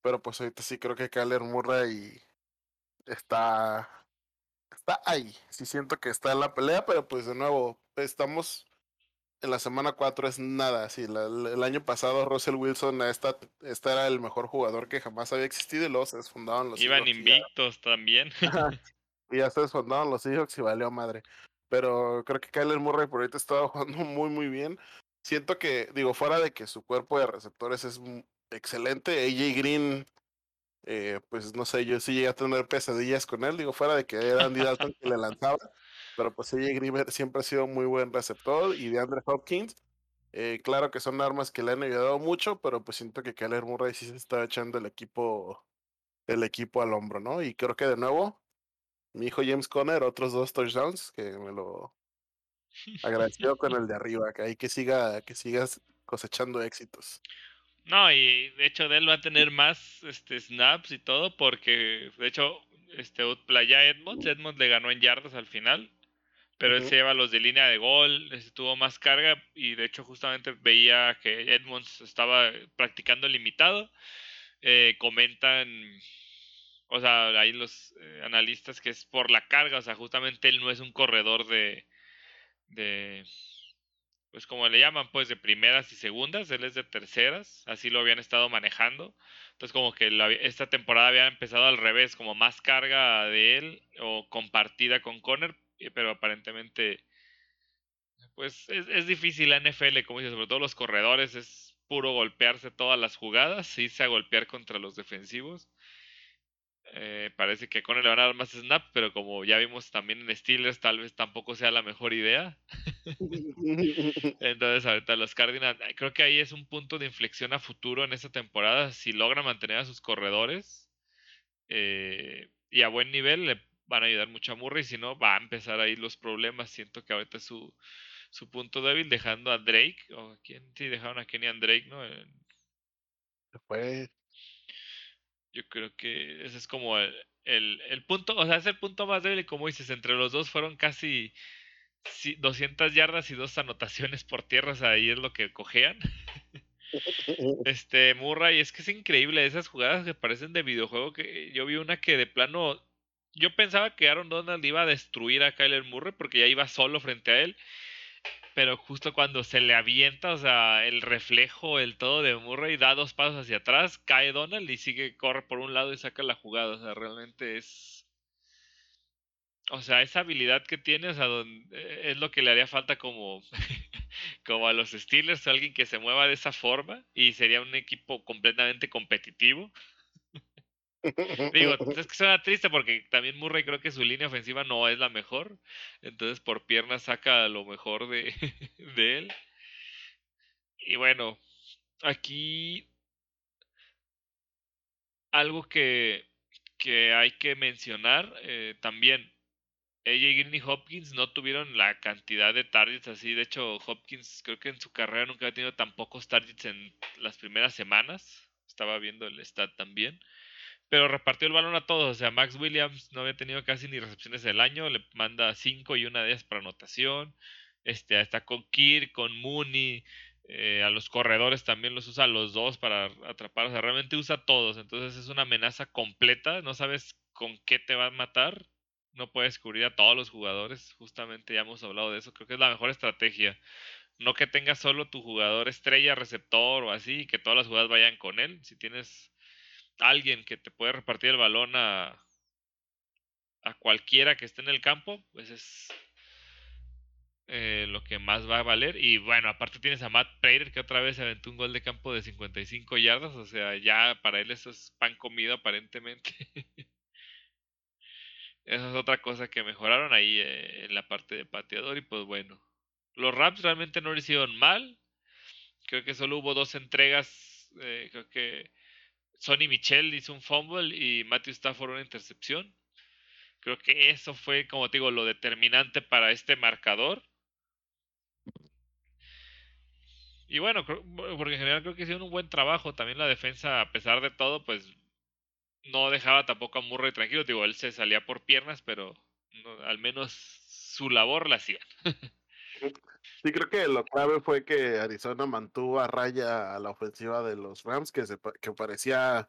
Pero pues ahorita sí creo que Kyler Murray está, está ahí. Sí siento que está en la pelea, pero pues de nuevo, estamos en la semana 4 es nada. Sí, el año pasado Russell Wilson esta, esta era el mejor jugador que jamás había existido y luego se desfundaban los Iban invictos también. y ya se desfundaban los Seahawks y valió madre. Pero creo que Kyler Murray por ahorita estaba jugando muy muy bien. Siento que, digo, fuera de que su cuerpo de receptores es excelente, AJ Green, eh, pues no sé, yo sí llegué a tener pesadillas con él, digo, fuera de que era Andy Dalton que le lanzaba pero pues AJ Green siempre ha sido muy buen receptor y de Andre Hopkins. Eh, claro que son armas que le han ayudado mucho, pero pues siento que Keller Murray sí se está echando el equipo, el equipo al hombro, ¿no? Y creo que de nuevo, mi hijo James Conner, otros dos touchdowns, que me lo agradeció con el de arriba, que hay que siga, que sigas cosechando éxitos. No, y de hecho de él va a tener más este, snaps y todo, porque de hecho, este Playa Edmonds, Edmonds le ganó en yardas al final pero él se lleva los de línea de gol, tuvo más carga y de hecho justamente veía que Edmonds estaba practicando limitado. Eh, comentan, o sea, ahí los eh, analistas que es por la carga, o sea, justamente él no es un corredor de, de, pues como le llaman, pues de primeras y segundas, él es de terceras, así lo habían estado manejando. Entonces como que esta temporada había empezado al revés, como más carga de él o compartida con Conner, pero aparentemente pues es, es, difícil la NFL, como dice, sobre todo los corredores, es puro golpearse todas las jugadas, irse a golpear contra los defensivos. Eh, parece que con le van a dar más snap, pero como ya vimos también en Steelers, tal vez tampoco sea la mejor idea. Entonces, ahorita los Cardinals, creo que ahí es un punto de inflexión a futuro en esta temporada. Si logra mantener a sus corredores eh, y a buen nivel, le van a ayudar mucho a Murray, si no, va a empezar ahí los problemas. Siento que ahorita es su, su punto débil, dejando a Drake, o a quién, sí, dejaron a Kenny and Drake, ¿no? Después. Yo creo que ese es como el, el, punto, o sea, es el punto más débil, y como dices, entre los dos fueron casi 200 yardas y dos anotaciones por tierra, o sea, ahí es lo que cojean. este, Murray, es que es increíble esas jugadas que parecen de videojuego, que yo vi una que de plano yo pensaba que Aaron Donald iba a destruir a Kyler Murray porque ya iba solo frente a él. Pero justo cuando se le avienta, o sea, el reflejo, el todo de Murray, da dos pasos hacia atrás, cae Donald y sigue, corre por un lado y saca la jugada. O sea, realmente es. O sea, esa habilidad que tiene, o sea, donde, es lo que le haría falta como, como a los Steelers, alguien que se mueva de esa forma y sería un equipo completamente competitivo. Digo, es que suena triste porque también Murray creo que su línea ofensiva no es la mejor. Entonces por piernas saca lo mejor de, de él. Y bueno, aquí algo que, que hay que mencionar eh, también. AJ Green y Hopkins no tuvieron la cantidad de targets así. De hecho, Hopkins creo que en su carrera nunca ha tenido tan pocos targets en las primeras semanas. Estaba viendo el stat también. Pero repartió el balón a todos. O sea, Max Williams no había tenido casi ni recepciones del año. Le manda 5 y una de ellas para anotación. Este, está con Kirk, con Mooney. Eh, a los corredores también los usa los dos para atrapar. O sea, realmente usa a todos. Entonces es una amenaza completa. No sabes con qué te va a matar no puedes cubrir a todos los jugadores. Justamente ya hemos hablado de eso. Creo que es la mejor estrategia. No que tengas solo tu jugador estrella, receptor o así, y que todas las jugadas vayan con él. Si tienes alguien que te puede repartir el balón a, a cualquiera que esté en el campo, pues es eh, lo que más va a valer. Y bueno, aparte tienes a Matt Prater que otra vez aventó un gol de campo de 55 yardas. O sea, ya para él eso es pan comido aparentemente. Esa es otra cosa que mejoraron ahí eh, en la parte de pateador y pues bueno. Los Rams realmente no lo hicieron mal. Creo que solo hubo dos entregas. Eh, creo que Sonny Michel hizo un fumble y Matthew Stafford una intercepción. Creo que eso fue, como te digo, lo determinante para este marcador. Y bueno, porque en general creo que hicieron un buen trabajo. También la defensa, a pesar de todo, pues no dejaba tampoco a Murray tranquilo. Digo, él se salía por piernas, pero al menos su labor la hacían. Sí, creo que lo clave fue que Arizona mantuvo a raya a la ofensiva de los Rams, que, se, que parecía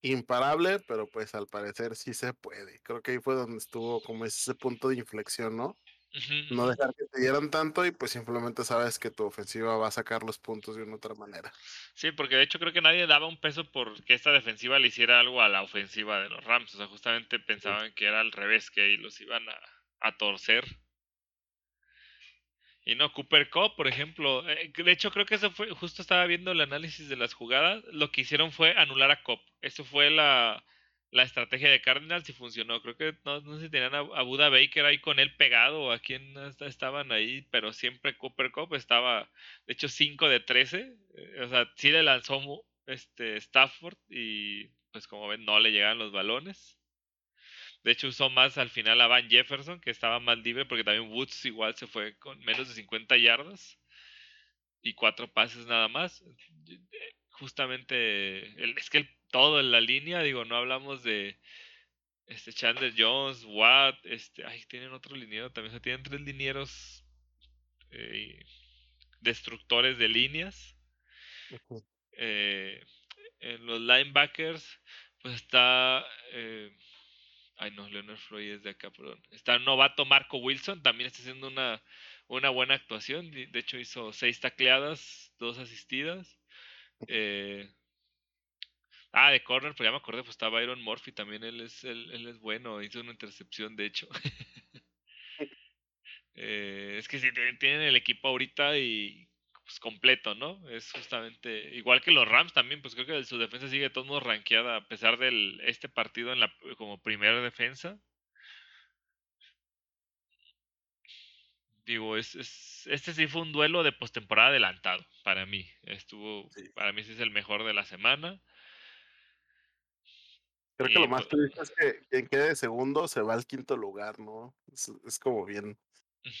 imparable, pero pues al parecer sí se puede. Creo que ahí fue donde estuvo como ese punto de inflexión, ¿no? No dejar que te dieran tanto y pues simplemente sabes que tu ofensiva va a sacar los puntos de una otra manera. Sí, porque de hecho creo que nadie daba un peso por que esta defensiva le hiciera algo a la ofensiva de los Rams. O sea, justamente pensaban que era al revés, que ahí los iban a, a torcer. Y no, Cooper Cup, por ejemplo. Eh, de hecho, creo que eso fue. Justo estaba viendo el análisis de las jugadas. Lo que hicieron fue anular a Cop. Eso fue la, la estrategia de Cardinals y funcionó. Creo que no, sé si tenían a, Buda Baker ahí con él pegado o a quién estaban ahí, pero siempre Cooper Cup estaba, de hecho, 5 de 13. Eh, o sea, sí le lanzó este Stafford y pues como ven no le llegaban los balones. De hecho usó más al final a Van Jefferson, que estaba más libre porque también Woods igual se fue con menos de 50 yardas y cuatro pases nada más. Justamente, el, es que el todo en la línea, digo, no hablamos de este Chandler Jones, Watt, este, ay, tienen otro liniero también, o tienen tres linieros eh, destructores de líneas. Eh, en los linebackers, pues está, eh, ay no, Leonard Floyd es de acá, perdón. Está el novato Marco Wilson, también está haciendo una, una buena actuación, de hecho hizo seis tacleadas, dos asistidas. Eh, Ah, de corner, pues ya me acordé, pues estaba Iron Murphy, también él es, él, es bueno, hizo una intercepción, de hecho. Eh, es que si tienen el equipo ahorita y pues completo, ¿no? Es justamente igual que los Rams también, pues creo que su defensa sigue todo modo rankeada a pesar de este partido en la como primera defensa. Digo, es, es, este sí fue un duelo de postemporada adelantado para mí. Estuvo, para mí sí es el mejor de la semana. Creo que lo más pues triste es que quien quede de segundo se va al quinto lugar, ¿no? Es, como bien,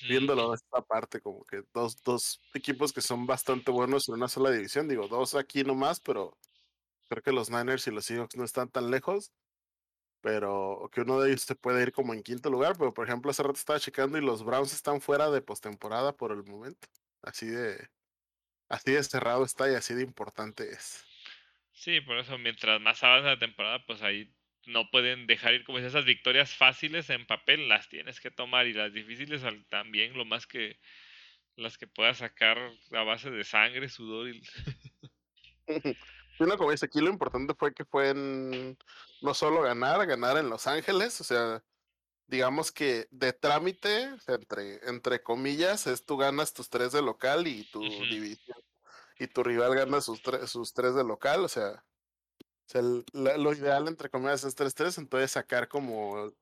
viéndolo de esta parte, como que dos, dos equipos que son bastante buenos en una sola división, digo, dos aquí nomás, pero creo que los Niners y los Seahawks no están tan lejos, pero que uno de ellos se puede ir como en quinto lugar, pero por ejemplo hace rato estaba checando y los Browns están fuera de postemporada por el momento, así de, así de cerrado está y así de importante es. Sí, por eso mientras más avanza la temporada, pues ahí no pueden dejar ir como esas victorias fáciles en papel, las tienes que tomar y las difíciles también, lo más que las que puedas sacar a base de sangre, sudor y... Una como dice, aquí lo importante fue que fue en, no solo ganar, ganar en Los Ángeles, o sea, digamos que de trámite, entre, entre comillas, es tú ganas tus tres de local y tu división y tu rival gana sus, sus tres de local, o sea, lo ideal entre comillas es 3-3, entonces sacar como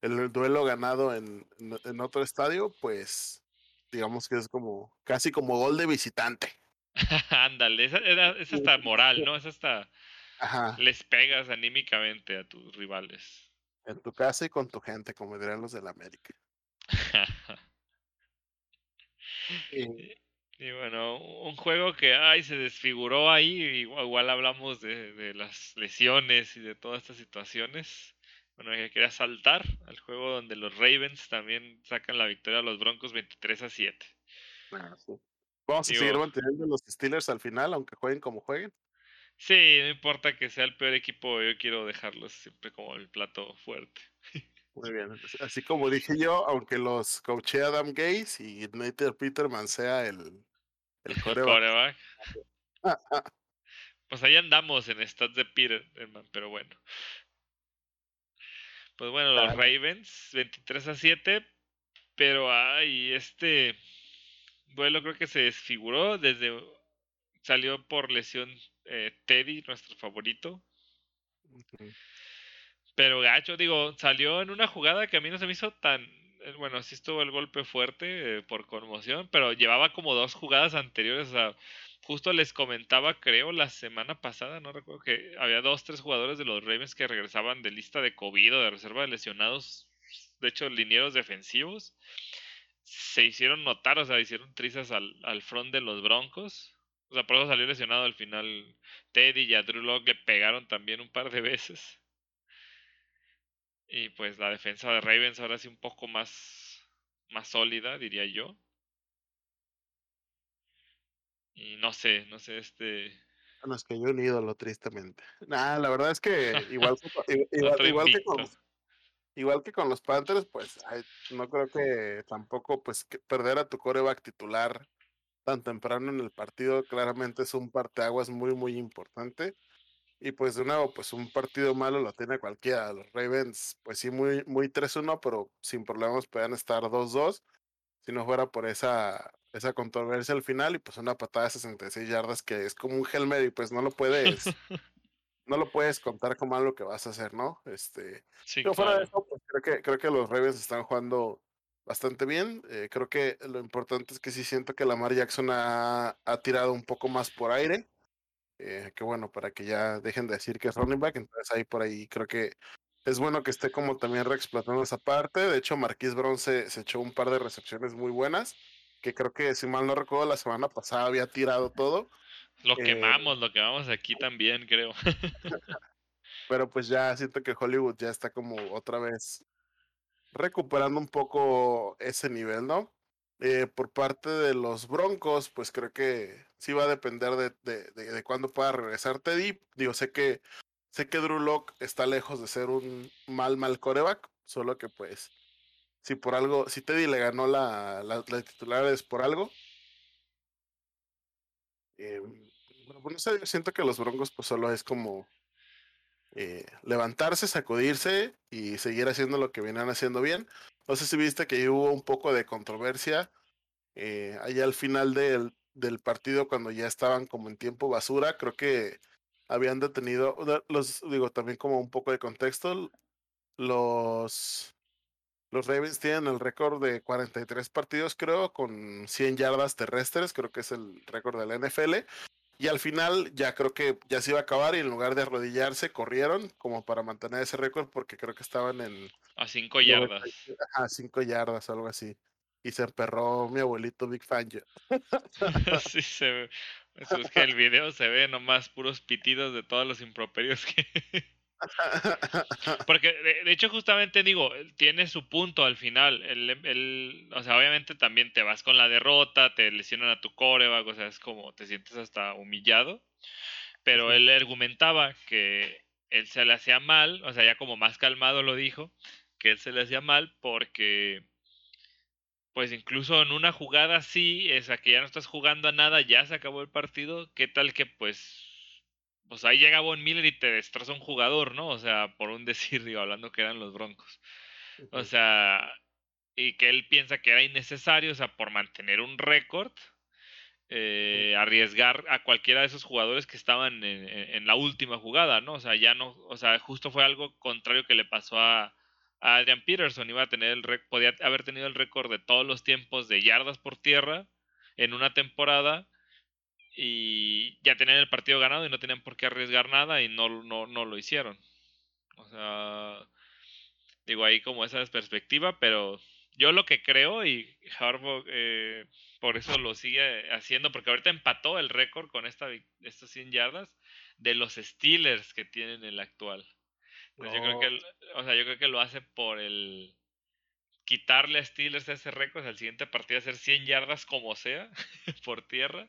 el, duelo ganado en, en, otro estadio, pues digamos que es como casi como gol de visitante. Ándale, esa, esa está moral, ¿no? Esa está... les pegas anímicamente a tus rivales. En tu casa y con tu gente, como dirían los del América. y, bueno, un juego que ay, se desfiguró ahí, igual, hablamos de, de, las lesiones y de todas estas situaciones. Bueno, que quería saltar al juego donde los Ravens también sacan la victoria a los Broncos 23 a 7. Ah, Vamos a seguir manteniendo los Steelers al final, aunque jueguen como jueguen. Sí, no importa que sea el peor equipo, yo quiero dejarlos siempre como el plato fuerte. Muy bien, así como dije yo, aunque los coaché Adam Gaze y Nathan Peterman sea el, el coreback. pues ahí andamos en stats de Peterman, pero bueno. Pues bueno, los Ravens, 23 a 7, pero ay, este duelo creo que se desfiguró desde salió por lesión eh, Teddy, nuestro favorito. Pero gacho, digo, salió en una jugada que a mí no se me hizo tan. Eh, bueno, sí estuvo el golpe fuerte eh, por conmoción, pero llevaba como dos jugadas anteriores. O sea, justo les comentaba, creo, la semana pasada, no recuerdo que había dos, tres jugadores de los Ravens que regresaban de lista de COVID o de reserva de lesionados. De hecho, linieros defensivos se hicieron notar, o sea, hicieron trizas al, al front de los Broncos. O sea, por eso salió lesionado al final Teddy y a Drew le pegaron también un par de veces. Y pues la defensa de Ravens ahora sí un poco más, más sólida, diría yo. Y no sé, no sé, este... Bueno, es que yo un ídolo, tristemente. Nah, la verdad es que igual, igual, que con, igual que con los Panthers, pues no creo que tampoco pues perder a tu coreback titular tan temprano en el partido claramente es un parteaguas muy muy importante y pues de nuevo pues un partido malo lo tiene cualquiera los Ravens pues sí muy muy 3-1 pero sin problemas pueden estar 2-2 si no fuera por esa esa controversia al final y pues una patada de 66 yardas que es como un helmet y pues no lo puedes no lo puedes contar como algo que vas a hacer, ¿no? Este, pero fuera de eso, pues creo que, creo que los Ravens están jugando bastante bien. Eh, creo que lo importante es que sí siento que Lamar Jackson ha, ha tirado un poco más por aire. Eh, que bueno, para que ya dejen de decir que es running back. Entonces ahí por ahí creo que es bueno que esté como también reexplotando esa parte. De hecho, Marquis Brown se, se, echó un par de recepciones muy buenas. Que creo que, si mal no recuerdo, la semana pasada había tirado todo. Lo eh, quemamos, lo quemamos aquí también, creo. pero pues ya siento que Hollywood ya está como otra vez recuperando un poco ese nivel, ¿no? Eh, por parte de los Broncos, pues creo que sí va a depender de, de, de, cuándo pueda regresar Teddy. Digo, sé que sé que Drew Locke está lejos de ser un mal, mal coreback, solo que pues si por algo, si Teddy le ganó la, la, la titular es por algo. Eh, bueno, sé, siento que los Broncos pues solo es como eh, levantarse, sacudirse y seguir haciendo lo que vienen haciendo bien. No sé si viste que hubo un poco de controversia eh, allá al final del, del partido cuando ya estaban como en tiempo basura. Creo que habían detenido, los digo también como un poco de contexto, los los Ravens tienen el récord de 43 partidos, creo, con 100 yardas terrestres, creo que es el récord de la NFL. Y al final ya creo que ya se iba a acabar y en lugar de arrodillarse corrieron como para mantener ese récord porque creo que estaban en... A cinco yardas. A cinco yardas, algo así. Y se emperró mi abuelito Big Fan. sí, se ve. Es que el video se ve nomás puros pitidos de todos los improperios que... Porque de, hecho justamente digo, tiene su punto al final. El, el, o sea, obviamente también te vas con la derrota, te lesionan a tu coreback, o sea, es como te sientes hasta humillado. Pero él argumentaba que él se le hacía mal, o sea, ya como más calmado lo dijo, que él se le hacía mal porque pues incluso en una jugada así, esa que ya no estás jugando a nada, ya se acabó el partido, ¿qué tal que pues pues ahí llega Von Miller y te destroza un jugador, ¿no? O sea, por un decir, digo, hablando que eran los Broncos. O sea, y que él piensa que era innecesario, o sea, por mantener un récord, eh, arriesgar a cualquiera de esos jugadores que estaban en, la última jugada, ¿no? O sea, ya no, o sea, justo fue algo contrario que le pasó a, a Adrian Peterson, iba a tener el podía haber tenido el récord de todos los tiempos de yardas por tierra en una temporada y ya tenían el partido ganado y no tenían por qué arriesgar nada y no, no, no lo hicieron. O sea, digo ahí como esa es perspectiva, pero yo lo que creo y Harbaugh eh, por eso lo sigue haciendo, porque ahorita empató el récord con esta, estas 100 yardas de los Steelers que tienen el actual. Entonces yo creo que, o sea, yo creo que lo hace por el quitarle a Steelers ese récord, al siguiente partido hacer 100 yardas como sea por tierra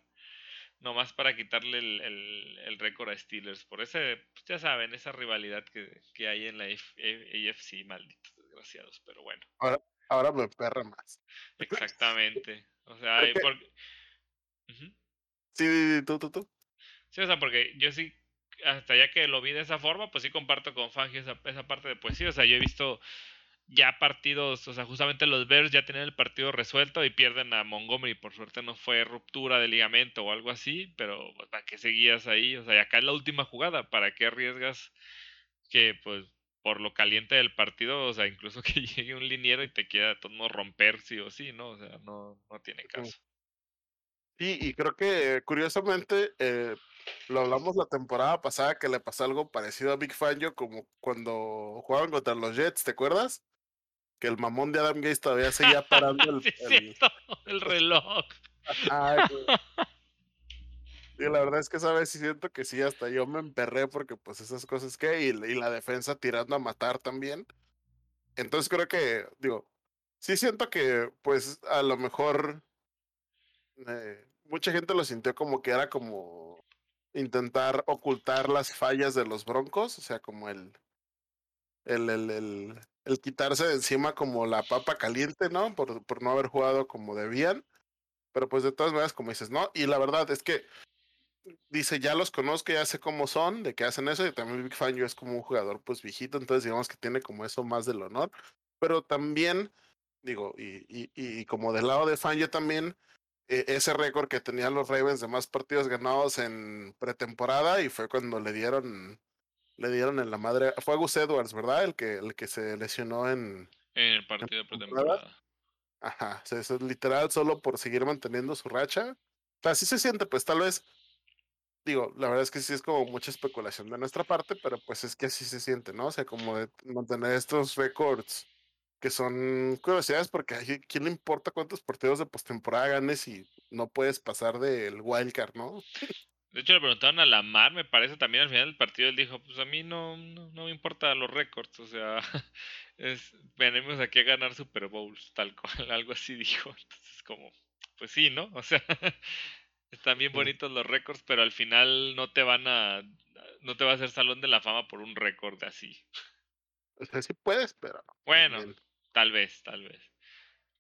nomás para quitarle el, el, récord a Steelers. Por ese, pues ya saben, esa rivalidad que, que hay en la AFC, malditos desgraciados, pero bueno. Ahora, ahora me perra más. Exactamente. O sea, hay por... Sí, tú, tú, tú. Sí, o sea, porque yo sí, hasta ya que lo vi de esa forma, pues sí comparto con Fangio esa, esa parte de poesía. O sea, yo he visto ya partidos, o sea, justamente los Bears ya tienen el partido resuelto y pierden a Montgomery. Por suerte no fue ruptura de ligamento o algo así, pero pues, ¿para qué seguías ahí? O sea, y acá es la última jugada, ¿para qué arriesgas que, pues, por lo caliente del partido, o sea, incluso que llegue un liniero y te quiera todo romper sí o sí, ¿no? O sea, no, no tiene caso. Sí, y creo que curiosamente eh, lo hablamos la temporada pasada que le pasó algo parecido a Big Fangio como cuando jugaban contra los Jets, ¿te acuerdas? Que el mamón de Adam Gates todavía seguía parando el, el... reloj. y la verdad es que sabes, sí siento que sí, hasta yo me emperré porque pues esas cosas que, y, la defensa tirando a matar también. Entonces creo que, digo, sí siento que pues a lo mejor eh, mucha gente lo sintió como que era como intentar ocultar las fallas de los broncos, o sea, como el, el, el, el, el quitarse de encima como la papa caliente, ¿no? Por, por no haber jugado como debían. Pero pues de todas maneras, como dices, ¿no? Y la verdad es que dice, ya los conozco, ya sé cómo son, de que hacen eso, y también Big Fan yo es como un jugador pues viejito, entonces digamos que tiene como eso más del honor. Pero también, digo, y, y, como del lado de Fan yo también, e, ese récord que tenían los Ravens de más partidos ganados en pretemporada, y fue cuando le dieron le dieron en la madre. Fue Gus Edwards, ¿verdad? El que, el que se lesionó en. En el partido de pretemporada. Ajá, o es literal solo por seguir manteniendo su racha. Así se siente, pues tal vez. Digo, la verdad es que sí es como mucha especulación de nuestra parte, pero pues es que así se siente, ¿no? O sea, como de mantener estos récords que son curiosidades, porque a quién le importa cuántos partidos de postemporada ganes y no puedes pasar del wildcard, ¿no? De hecho, le preguntaron a Lamar, me parece, también al final del partido, él dijo, pues a mí no, no, me importan los récords, o sea, es, venimos aquí a ganar Super Bowls, tal cual, algo así dijo. Entonces, como, pues sí, ¿no? O sea, están bien bonitos los récords, pero al final no te van a, no te va a hacer salón de la fama por un récord así. O sea, sí puedes, pero... Bueno, tal vez, tal vez.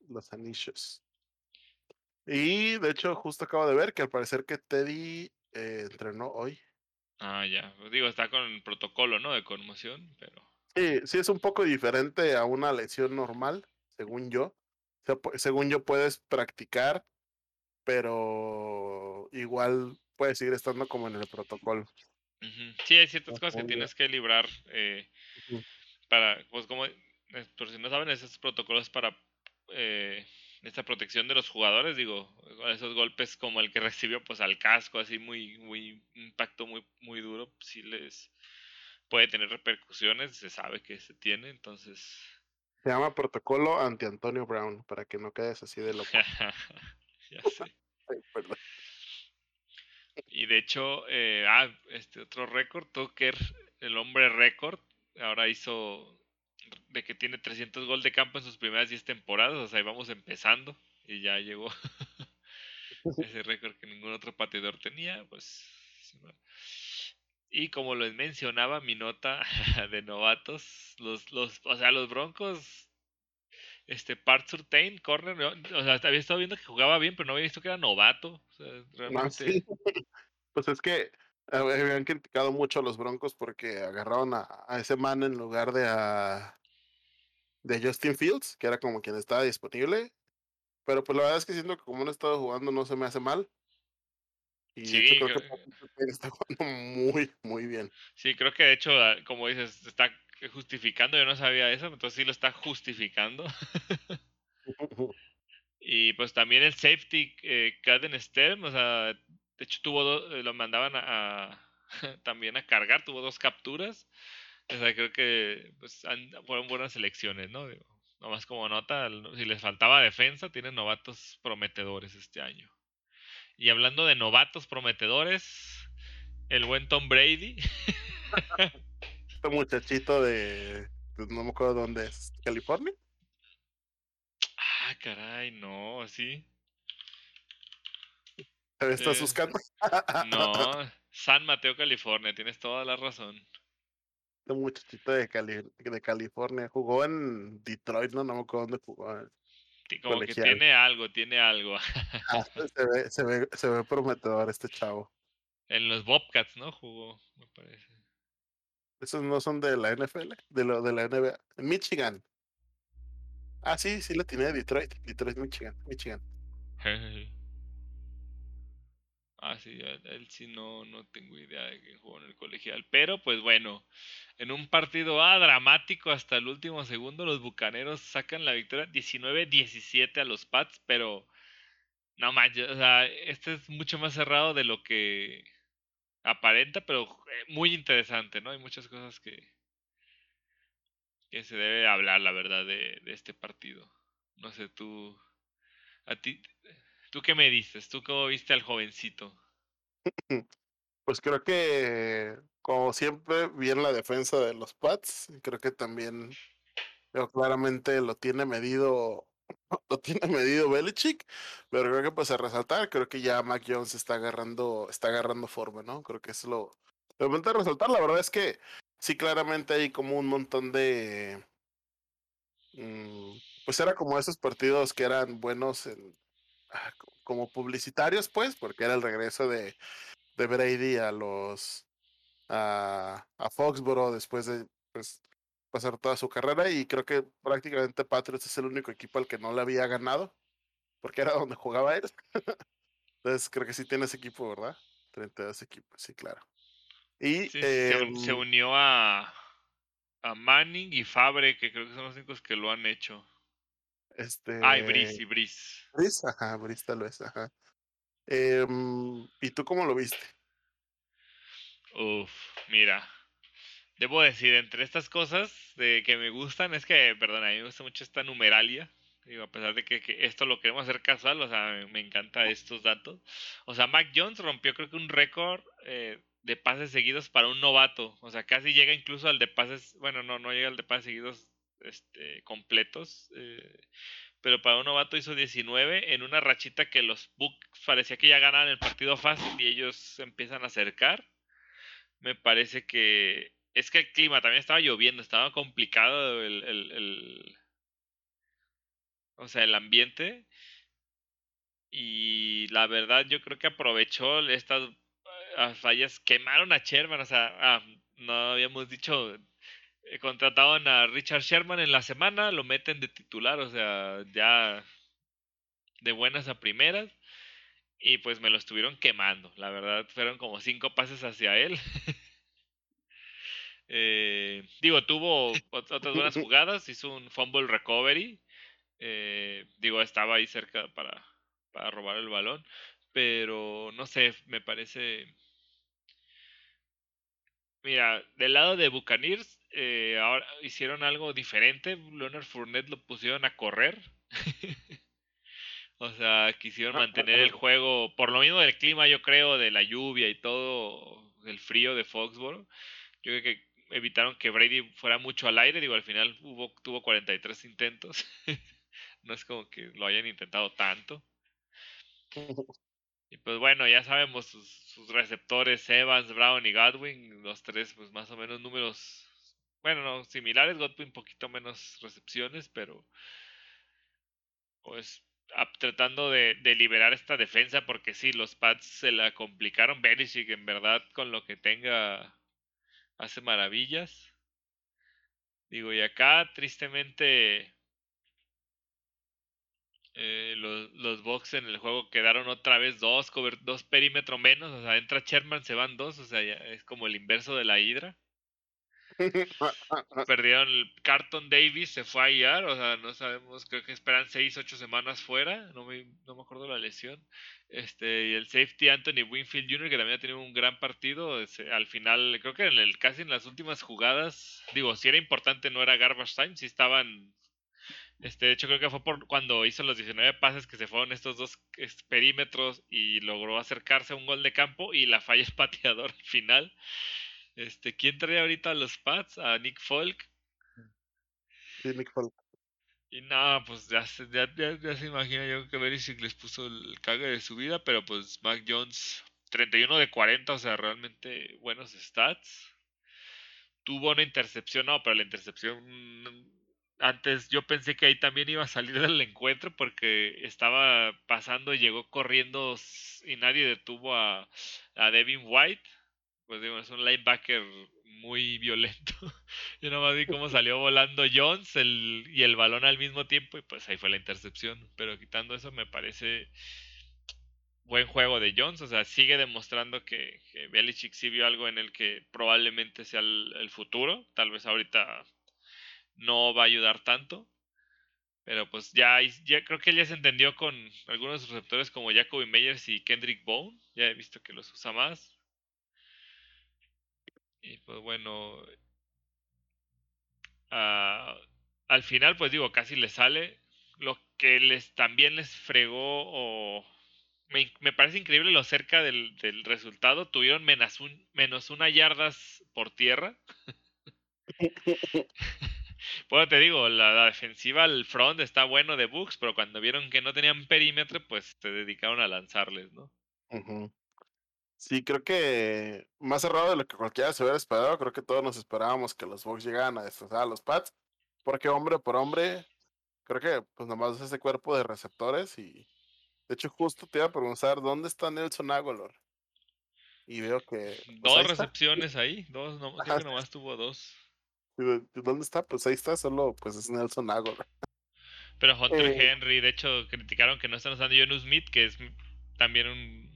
Los anillos. Y de hecho, justo acabo de ver que al parecer que Teddy eh, entrenó hoy. Ah, ya. Digo, está con el protocolo, ¿no? De conmoción, pero. Sí, sí, es un poco diferente a una lesión normal, según yo. según yo, puedes practicar, pero igual puedes seguir estando como en el protocolo. Sí, hay ciertas cosas que tienes que librar eh, para, pues como, eh, por si no saben, esos protocolos para eh, esta protección de los jugadores, digo, esos golpes como el que recibió pues al casco, así muy, muy, impacto muy, muy duro, sí les puede tener repercusiones, se sabe que se tiene, entonces... Se llama protocolo anti Antonio Brown, para que no quedes así de loco. ya sé. y de hecho, eh, ah, este otro récord, Tucker, el hombre récord, ahora hizo de que tiene 300 gol de campo en sus primeras 10 temporadas, o sea, ahí vamos empezando y ya llegó ese récord que ningún otro pateador tenía, pues... Y como les mencionaba, mi nota de novatos, los, los, o sea, los Broncos, este, Part Surtain, corner, o sea, había estado viendo que jugaba bien, pero no había visto que era novato. O sea, realmente... Pues es que eh, habían criticado mucho a los Broncos porque agarraron a, a ese man en lugar de a de Justin Fields, que era como quien estaba disponible. Pero pues la verdad es que siento que como no he estado jugando no se me hace mal. Y hecho creo que está jugando muy, muy bien. Sí, creo que de hecho, ah, como dices, está justificando, yo no sabía eso, entonces sí lo está justificando. y pues también el safety, eh, Caden Stern, o sea, De hecho, tuvo dos, lo mandaban a, también a cargar, tuvo dos capturas. O sea, creo que pues, fueron buenas elecciones, ¿no? nomás como nota, si les faltaba defensa, tienen novatos prometedores este año. Y hablando de novatos prometedores, el buen Tom Brady. este muchachito de. Pues, no me acuerdo dónde es. ¿California? Ah, caray, no, sí. ¿Estás eh, buscando? no, San Mateo, California, tienes toda la razón. Este muchachito de, de California jugó en Detroit, no, no me acuerdo dónde jugó. Como que tiene algo, tiene algo. Ah, se, ve, se, ve, se ve prometedor este chavo. En los Bobcats, ¿no? Jugó, me parece. Esos no son de la NFL, de lo de la NBA. En Michigan. Ah, sí, sí lo tiene de Detroit. Detroit, Michigan. Michigan. ah, sí, él, sí no, no tengo idea de que jugó en el colegial. Pero pues bueno, en un partido ah, dramático hasta el último segundo, los bucaneros sacan la victoria 19-17 a los Pats, pero no manches, o sea, este es mucho más cerrado de lo que aparenta, pero eh, muy interesante, ¿no? Hay muchas cosas que, que se debe hablar, la verdad, de, de este partido. No sé, tú, a ti, ¿tú qué me dices? ¿Tú cómo viste al jovencito? Pues creo que, como siempre, bien la defensa de los Pats. Creo que también, claramente lo tiene medido lo tiene medido Belichick, pero creo que pues a resaltar, creo que ya Mac Jones está agarrando, está agarrando forma, ¿no? Creo que es lo, de momento de resaltar, la verdad es que sí claramente hay como un montón de mm, pues era como esos partidos que eran buenos en, como publicitarios, pues, porque era el regreso de, de Brady a los a, a Foxboro después de pues, pasar toda su carrera y creo que prácticamente Patriots es el único equipo al que no le había ganado, porque era donde jugaba él. Entonces creo que sí tiene ese equipo, ¿verdad? 32 equipos, sí, claro. Y se, em unió a, a Manning y Fabre, que creo que son los únicos que lo han hecho. Este... Ah, y Brice, y Brice. Brice, ajá, Brice tal vez, ajá. Em, ¿Y tú cómo lo viste? Uf, mira, Debo decir, entre estas cosas de que me gustan, es que, perdón, a mí me gusta mucho esta numeralia. Digo, a pesar de que, esto lo queremos hacer casual, o sea, me, encanta estos datos. O sea, Mac Jones rompió creo que un récord eh, de pases seguidos para un novato. O sea, casi llega incluso al de pases, bueno, no, no llega al de pases seguidos este, completos. Eh, pero para un novato hizo 19 en una rachita que los Bucks parecía que ya ganaban el partido fácil y ellos empiezan a acercar. Me parece que es que el clima también estaba lloviendo, estaba complicado el, el, o sea, el ambiente. Y la verdad, yo creo que aprovechó estas ah, fallas. Quemaron a Sherman, o sea, ah, no habíamos dicho. Eh, contrataban a Richard Sherman en la semana, lo meten de titular, o sea, ya de buenas a primeras. Y pues me lo estuvieron quemando. La verdad, fueron como cinco pases hacia él. Eh, digo, tuvo otras buenas jugadas, hizo un fumble recovery. Eh, digo, estaba ahí cerca para, para robar el balón. Pero no sé, me parece. Mira, del lado de Buccaneers, eh, ahora hicieron algo diferente. Leonard Fournette lo pusieron a correr. o sea, quisieron mantener el juego, por lo mismo del clima, yo creo, de la lluvia y todo, el frío de Foxboro. Yo creo que evitaron que Brady fuera mucho al aire. Digo, al final hubo, tuvo 43 intentos. no es como que lo hayan intentado tanto. Y pues bueno, ya sabemos sus, receptores, Evans, Brown y Godwin, los tres pues más o menos números, bueno, no, similares, Godwin un poquito menos recepciones, pero pues tratando de, liberar esta defensa porque sí, los Pats se la complicaron, Belichick en verdad con lo que tenga hace maravillas. Digo, y acá tristemente eh, los, los box en el juego quedaron otra vez dos, dos perímetros menos, o sea, entra Sherman, se van dos, o sea, es como el inverso de la Hydra. Perdieron Carton Davis, se fue a IR, o sea, no sabemos, creo que esperan 6, 8 semanas fuera, no me, no me acuerdo la lesión. Este, y el safety Anthony Winfield Jr., que también ha tenido un gran partido, al final, creo que en el, casi en las últimas jugadas, digo, si era importante, no era garbage time, si estaban este, de hecho, creo que fue por cuando hizo los 19 pases que se fueron estos dos perímetros y logró acercarse a un gol de campo y la falla el pateador al final. Este, ¿quién trae ahorita a los Pats? A Nick Folk. Sí, Nick Folk. Y nada, pues ya se, ya, ya, se imagina yo que Belichick les puso el cague de su vida, pero pues Mac Jones, 31 de 40, o sea, realmente buenos stats. Tuvo una intercepción, no, pero la intercepción antes yo pensé que ahí también iba a salir del encuentro porque estaba pasando, y llegó corriendo y nadie detuvo a, a Devin White pues digo, es un linebacker muy violento. Yo nomás vi cómo salió volando Jones el, y el balón al mismo tiempo y pues ahí fue la intercepción. Pero quitando eso me parece buen juego de Jones. O sea, sigue demostrando que, que Belichick sí vio algo en el que probablemente sea el, futuro. Tal vez ahorita no va a ayudar tanto. Pero pues ya, ya creo que ya se entendió con algunos receptores como Jacoby Meyers y Kendrick Bone. Ya he visto que los usa más. Y pues bueno, ah, al final pues digo, casi le sale. Lo que les también les fregó o... Me, me parece increíble lo cerca del, del resultado. Tuvieron menos, un, menos una yardas por tierra. bueno, te digo, la, defensiva, el front está bueno de Bucks, pero cuando vieron que no tenían perímetro, pues se dedicaron a lanzarles, ¿no? Sí, creo que más cerrado de lo que cualquiera se hubiera esperado. Creo que todos nos esperábamos que los Bucks llegaran a destrozar a los Pats. Porque hombre por hombre, creo que pues nomás es ese cuerpo de receptores. Y de hecho, justo te iba a preguntar: ¿dónde está Nelson Aguilar? Y veo que. Pues, dos recepciones ahí, dos, no, creo que nomás tuvo dos. ¿Dónde está? Pues ahí está, solo pues es Nelson Aguilar. Pero Hunter eh Henry, de hecho, criticaron que no están usando Jonu Smith, que es también un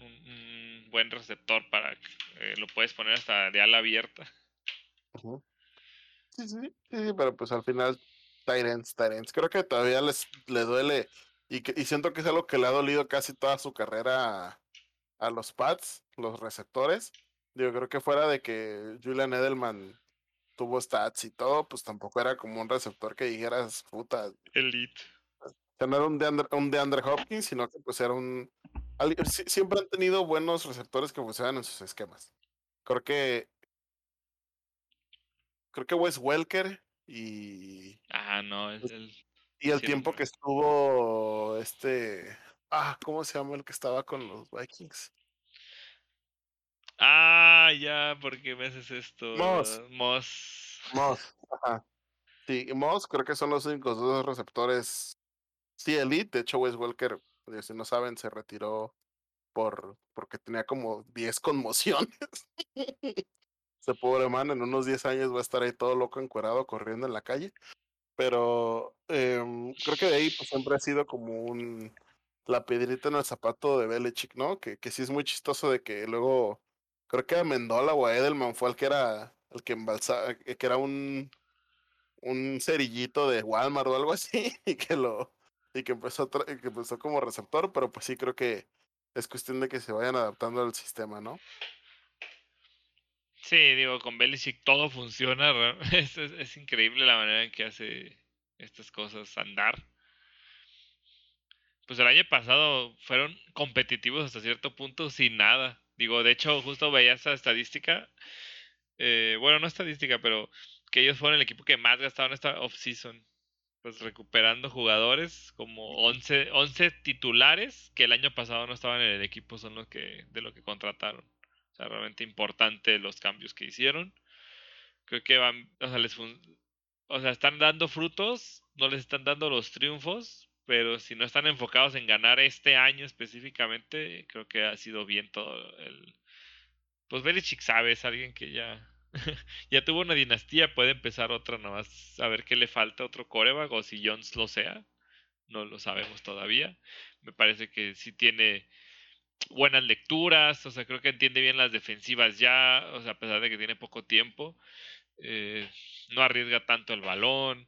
buen receptor para eh, lo puedes poner hasta de ala abierta. sí, sí, sí, pero pues al final Tyrants, Tyrants. Creo que todavía les le duele y, que, y siento que es algo que le ha dolido casi toda su carrera a, los Pats, los receptores. Digo, creo que fuera de que Julian Edelman tuvo stats y todo, pues tampoco era como un receptor que dijeras, puta. Elite. No era un de, un de Andre Hopkins, sino que pues era un siempre han tenido buenos receptores que funcionan en sus esquemas. Creo que. Creo que Wes Welker y. Ah, no, es el. Y el tiempo que estuvo este. Ah, ¿cómo se llama el que estaba con los Vikings? Ah, ya, ¿por qué me haces esto? Moss. Moss. Moss, ajá. Sí, Moss creo que son los únicos dos receptores. Sí, elite. De hecho, Wes Welker si no saben, se retiró por porque tenía como 10 conmociones. Ese pobre man en unos 10 años va a estar ahí todo loco, encuerado, corriendo en la calle. Pero em, creo que de ahí pues, siempre ha sido como un la piedrita en el zapato de Belichick, ¿no? Que, que sí es muy chistoso de que luego creo que a Mendola o a Edelman fue el que era el que embalsaba, que era un un cerillito de Walmart o algo así y que lo y que empezó, que empezó como receptor, pero pues sí creo que es cuestión de que se vayan adaptando al sistema, ¿no? Sí, digo, con Belichick todo funciona, es, es, increíble la manera en que hace estas cosas andar. Pues el año pasado fueron competitivos hasta cierto punto sin nada. Digo, de hecho, justo veía esa estadística. Eh, bueno, no estadística, pero que ellos fueron el equipo que más gastaron esta off-season pues recuperando jugadores como 11, 11 titulares que el año pasado no estaban en el equipo son los que de lo que contrataron. O sea, realmente importante los cambios que hicieron. Creo que van, o sea, les o sea, están dando frutos, no les están dando los triunfos, pero si no están enfocados en ganar este año específicamente, creo que ha sido bien todo el pues Belichick sabe, es alguien que ya ya tuvo una dinastía, puede empezar otra nomás a ver qué le falta, otro coreback o si Jones lo sea. No lo sabemos todavía. Me parece que sí tiene buenas lecturas, o sea, creo que entiende bien las defensivas ya, o sea, a pesar de que tiene poco tiempo. eh, no arriesga tanto el balón.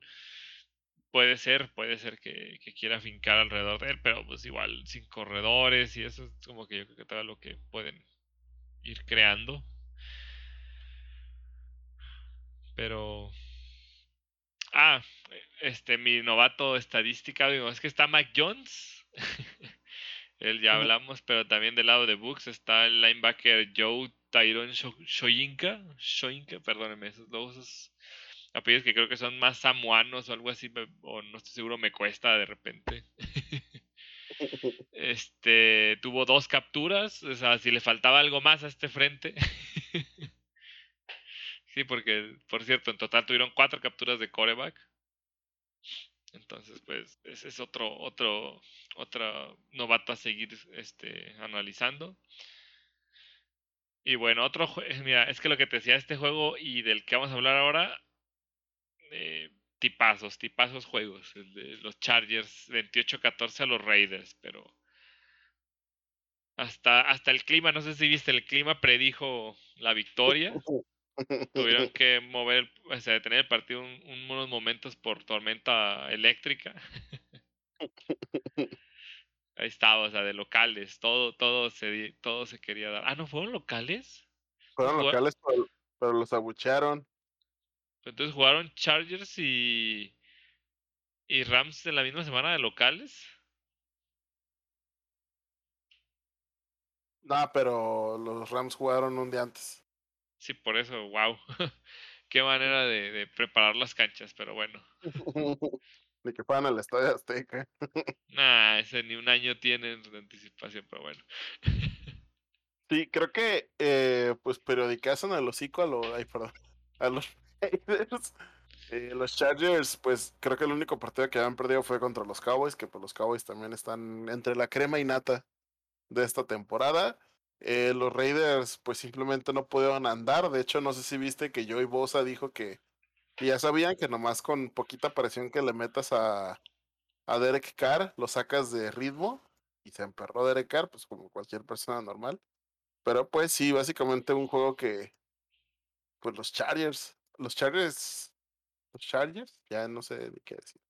Puede ser, puede ser que, quiera fincar alrededor de él, pero pues igual sin corredores y eso es como que yo creo que todo lo que pueden ir creando. Pero. Ah, este, mi novato estadística, digo, es que está Mike Jones. Él ya hablamos, pero también del lado de Books está el linebacker Joe Tyrone Shoyinka. Shoyinka, perdónenme, esos, esos apellidos que creo que son más samuanos o algo así, o no estoy seguro, me cuesta de repente. este tuvo dos capturas, o sea, si le faltaba algo más a este frente. sí, porque, por cierto, en total tuvieron cuatro capturas de coreback. Entonces, pues, ese es otro, otro, otro novato a seguir este, analizando. Y bueno, otro mira, es que lo que te decía este juego y del que vamos a hablar ahora, eh, tipazos, tipazos juegos. Los Chargers 28-14 a los Raiders, pero hasta, hasta el clima, no sé si viste, el clima predijo la victoria. Tuvieron que mover, o sea, detener el partido unos momentos por tormenta eléctrica. Ahí estaba, o sea, de locales, todo, todo se, todo se quería dar. Ah, ¿no fueron locales? Fueron locales, pero, los abuchearon. Entonces jugaron Chargers y, y Rams en la misma semana de locales. No, pero los Rams jugaron un día antes. Sí, por eso, wow. Qué manera de, preparar las canchas, pero bueno. Ni que fueran al Estadio Azteca. nah, ese ni un año tienen de anticipación, pero bueno. sí, creo que eh, pues periodicazan al hocico a los. Ay, perdón. A los eh, los Chargers, pues creo que el único partido que habían perdido fue contra los Cowboys, que pues los Cowboys también están entre la crema y nata de esta temporada. Eh, los Raiders pues simplemente no pudieron andar. De hecho, no sé si viste que Joey Bosa dijo que, ya sabían que nomás con poquita presión que le metas a, a Derek Carr, lo sacas de ritmo. Y se emperró Derek Carr, pues como cualquier persona normal. Pero pues sí, básicamente un juego que, pues los Chargers, los Chargers, los Chargers, ya no sé qué decir.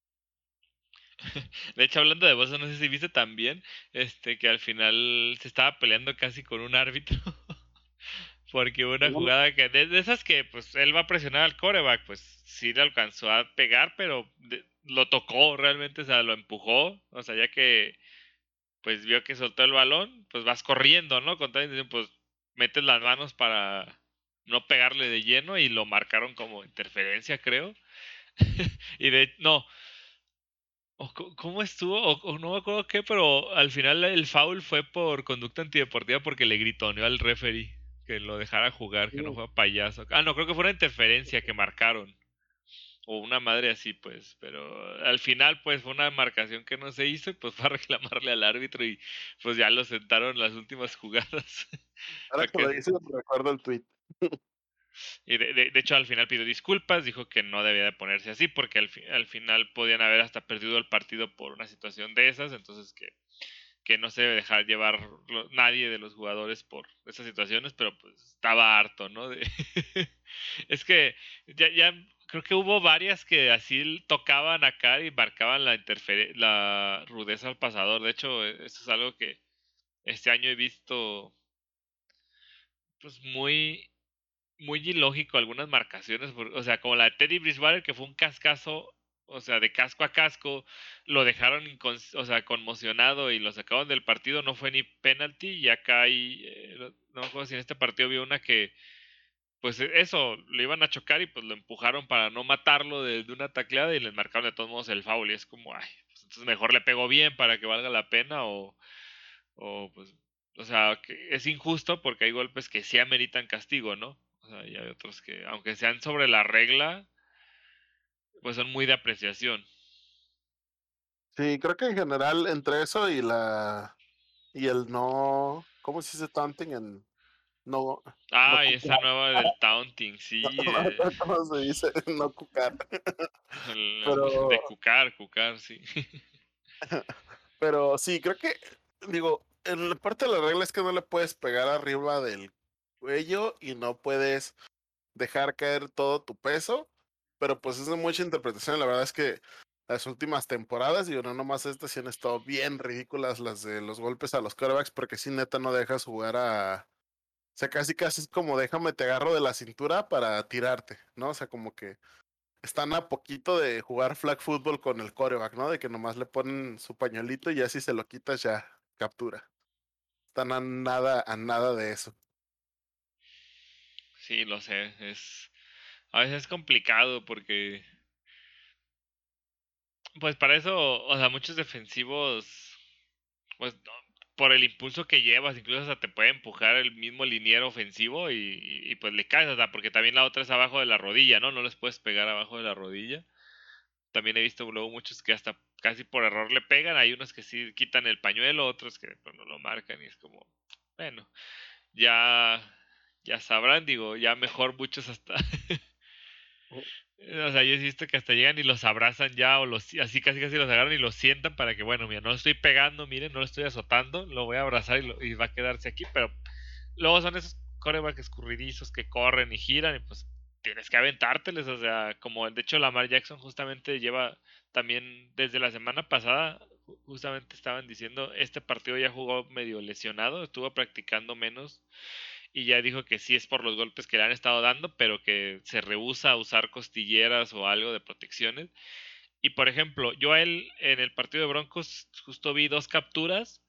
De hecho, hablando de Bosa, no sé si viste también este, que al final se estaba peleando casi con un árbitro. Porque hubo una jugada que, de, esas que pues él va a presionar al coreback, pues sí le alcanzó a pegar, pero lo tocó realmente, o sea, lo empujó. O sea, ya que pues vio que soltó el balón, pues vas corriendo, ¿no? Con tal pues metes las manos para no pegarle de lleno y lo marcaron como interferencia, creo. y de no, ¿Cómo estuvo? O, no me acuerdo qué, pero al final el foul fue por conducta antideportiva porque le gritoneó al referee que lo dejara jugar, que no fue payaso. Ah, no, creo que fue una interferencia que marcaron. O una madre así, pues. Pero al final, pues fue una marcación que no se hizo y pues fue a reclamarle al árbitro y pues ya lo sentaron las últimas jugadas. Ahora que lo dices, recuerdo el tweet. De, hecho al final pidió disculpas, dijo que no debía de ponerse así porque al, al final podían haber hasta perdido el partido por una situación de esas, entonces que, que no se debe dejar llevar nadie de los jugadores por esas situaciones, pero pues estaba harto, ¿no? Es que ya, ya creo que hubo varias que así tocaban acá y marcaban la, la rudeza al pasador. De hecho, e, eso es algo que este año he visto pues muy muy ilógico algunas marcaciones, o sea, como la de Teddy Bridgewater, que fue un cascazo, o sea, de casco a casco, lo dejaron o sea, conmocionado y lo sacaron del partido, no fue ni penalty, y acá hay, eh, no me si en este partido vio una que, pues e, eso, lo iban a chocar y pues lo empujaron para no matarlo de, una tacleada y le marcaron de todos modos el foul, y es como, ay, pues entonces mejor le pego bien para que valga la pena, o, o pues, o sea, que es injusto porque hay golpes que sí ameritan castigo, ¿no? Y hay otros que, aunque sean sobre la regla, pues son muy de apreciación. Sí, creo que en general entre eso y la y el no, ¿cómo se dice taunting en no? Ah, y esa nueva del taunting, sí. ¿Cómo se dice? No cucar. De cucar, cucar, sí. Pero sí, creo que, digo, en la parte de la regla es que no le puedes pegar arriba del cuello y no puedes dejar caer todo tu peso, pero pues es de mucha interpretación. La verdad es que las últimas temporadas, y no nomás estas, han estado bien ridículas las de los golpes a los quarterbacks, porque si neta no dejas jugar a. O sea, casi casi es como déjame te agarro de la cintura para tirarte, ¿no? O sea, como que están a poquito de jugar flag football con el coreback, ¿no? De que nomás le ponen su pañuelito y ya si se lo quitas ya captura. Están a nada, a nada de eso. Sí, lo sé. Es. A veces es complicado porque. Pues para eso, o sea, muchos defensivos. Pues por el impulso que llevas, incluso hasta te puede empujar el mismo liniero ofensivo y, pues le caes, o sea, porque también la otra es abajo de la rodilla, ¿no? No les puedes pegar abajo de la rodilla. También he visto luego muchos que hasta casi por error le pegan, hay unos que sí quitan el pañuelo, otros que pues, no lo marcan y es como, bueno, ya, ya sabrán, digo, ya mejor muchos hasta... Oh. O sea, yo he visto que hasta llegan y los abrazan ya, o los así casi casi los agarran y los sientan para que, bueno, mira, no lo estoy pegando, miren, no lo estoy azotando, lo voy a abrazar y, va a quedarse aquí, pero luego son esos corebacks escurridizos que corren y giran y pues tienes que aventárteles, o sea, como de hecho Lamar Jackson justamente lleva también desde la semana pasada, justamente estaban diciendo, este partido ya jugó medio lesionado, estuvo practicando menos y ya dijo que sí es por los golpes que le han estado dando, pero que se rehúsa a usar costilleras o algo de protecciones. Y por ejemplo, yo a él en el partido de Broncos justo vi dos capturas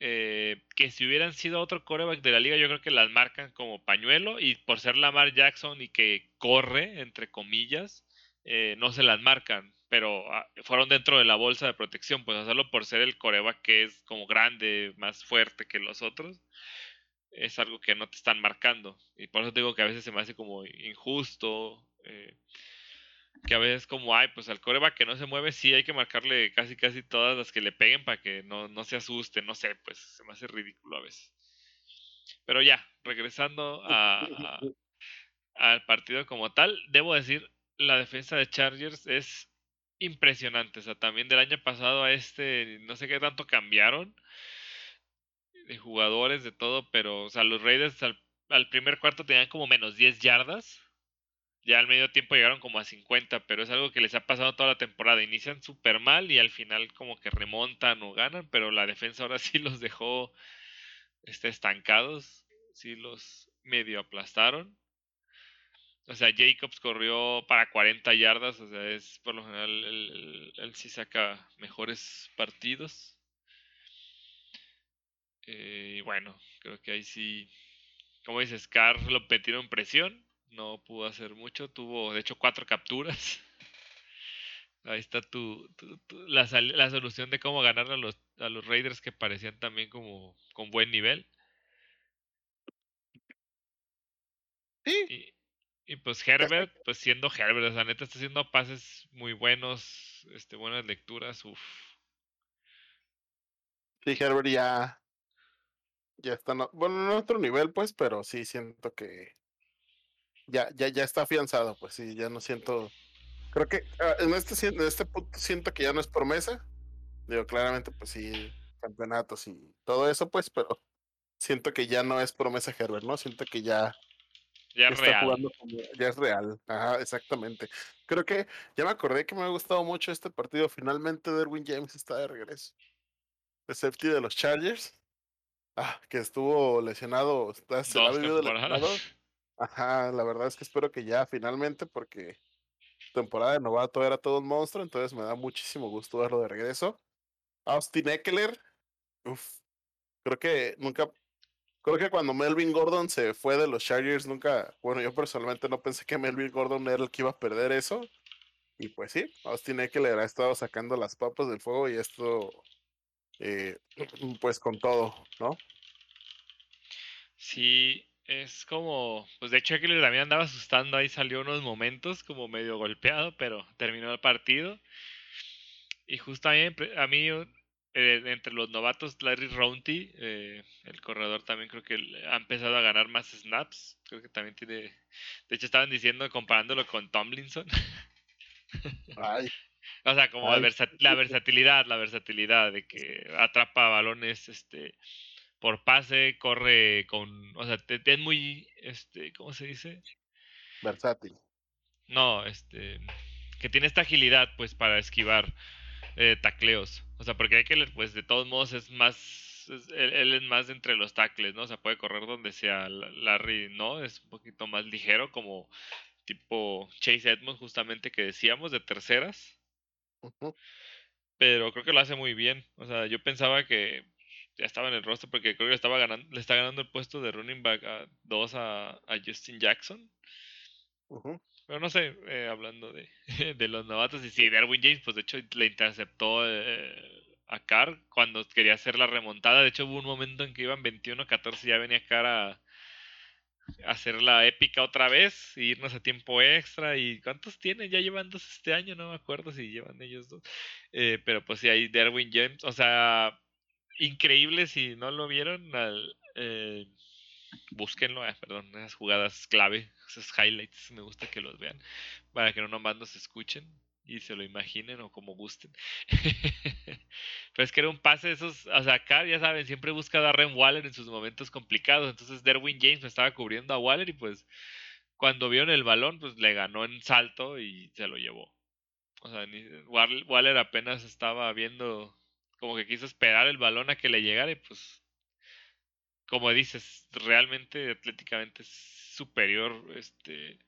eh, que si hubieran sido otro coreback de la liga, yo creo que las marcan como pañuelo y por ser Lamar Jackson y que corre, entre comillas, eh, no se las marcan, pero ah, fueron dentro de la bolsa de protección, pues hacerlo por ser el coreback que es como grande, más fuerte que los otros es algo que no te están marcando. Y por eso digo que a veces se me hace como injusto. Eh, que a veces como, ay, pues al coreback que no se mueve, sí hay que marcarle casi casi todas las que le peguen para que no, no se asuste, no sé, pues se me hace ridículo a veces. Pero ya, regresando al partido como tal, debo decir, la defensa de Chargers es impresionante. O sea, también del año pasado a este, no sé qué tanto cambiaron de jugadores, de todo, pero, o sea, los Raiders al, primer cuarto tenían como menos 10 yardas. Ya al medio tiempo llegaron como a 50, pero es algo que les ha pasado toda la temporada. Inician súper mal y al final como que remontan o ganan, pero la defensa ahora sí los dejó este, estancados. Sí los medio aplastaron. O sea, Jacobs corrió para 40 yardas, o sea, es por lo general él sí saca mejores partidos. Eh, bueno, creo que ahí sí, como dices, Carr lo metieron presión, no pudo hacer mucho, tuvo de hecho cuatro capturas. Ahí está tu, la, la, solución de cómo ganar a los, a los Raiders que parecían también como con buen nivel. Sí. Y, pues Herbert, pues siendo Herbert, sea, neta está haciendo pases muy buenos, este, buenas lecturas, uff. Sí, Herbert ya ya está, bueno, no otro nivel, pues, pero sí siento que ya, ya, ya está afianzado, pues sí, ya no siento. Creo que ah, en este, en este punto siento que ya no es promesa. Digo, claramente, pues sí, campeonatos y todo eso, pues, pero siento que ya no es promesa Herbert, ¿no? Siento que ya, ya es real. ya es real. Ajá, exactamente. Creo que ya me acordé que me ha gustado mucho este partido. Finalmente Derwin James está de regreso. El safety de los Chargers. Ah, que estuvo lesionado, se ha vivido lesionado. Ajá, la verdad es que espero que ya finalmente, porque temporada de novato era todo un monstruo, entonces me da muchísimo gusto verlo de regreso. Austin Eckler, uff, creo que nunca, creo que cuando Melvin Gordon se fue de los Chargers, nunca, bueno, yo personalmente no pensé que Melvin Gordon era el que iba a perder eso. Y pues sí, Austin Eckler ha estado sacando las papas del fuego y esto eh, pues con todo, ¿no? Sí, es como, pues de hecho Eckler también andaba asustando, ahí salió unos momentos como medio golpeado, pero terminó el partido. Y justo a mí, eh, entre los novatos, Larry Rounty, eh, el corredor también creo que ha empezado a ganar más snaps, creo que también tiene, de hecho estaban diciendo, comparándolo con Tomlinson. Ay. O sea, como la, versatilidad, la versatilidad de que atrapa balones este por pase, corre con, o sea, es muy este, ¿cómo se dice? Versátil. No, este. Que tiene esta agilidad, pues, para esquivar eh, tacleos. O sea, porque hay que, pues, de todos modos es más. él, es más entre los tacles, ¿no? O sea, puede correr donde sea. Larry, ¿no? Es un poquito más ligero, como tipo Chase Edmonds, justamente que decíamos, de terceras. Pero creo que lo hace muy bien. O sea, yo pensaba que ya estaba en el rostro porque creo que estaba ganando, le está ganando el puesto de running back a 2 a, Justin Jackson. Pero no sé, eh, hablando de, de, los novatos, y sí, Derwin James, pues de hecho le interceptó eh, a Carr cuando quería hacer la remontada. De hecho, hubo un momento en que iban 21-14 y ya venía Carr a, hacer la épica otra vez, e irnos a tiempo extra. ¿Y cuántos tienen? Ya llevan dos este año, no me acuerdo si llevan ellos dos. Eh, pero pues sí, hay Derwin James, o sea, increíble si no lo vieron. Al, eh, búsquenlo, eh, perdón, esas jugadas clave, esos highlights, me gusta que los vean, para que no nomás nos escuchen y se lo imaginen o como gusten. Pero es que era un pase de esos, o sea, acá ya saben, siempre busca a Darren Waller en sus momentos complicados, entonces Derwin James me estaba cubriendo a Waller y pues cuando vieron el balón, pues le ganó en salto y se lo llevó. O sea, Waller apenas estaba viendo, como que quiso esperar el balón a que le llegara y pues como dices, realmente atléticamente es superior este,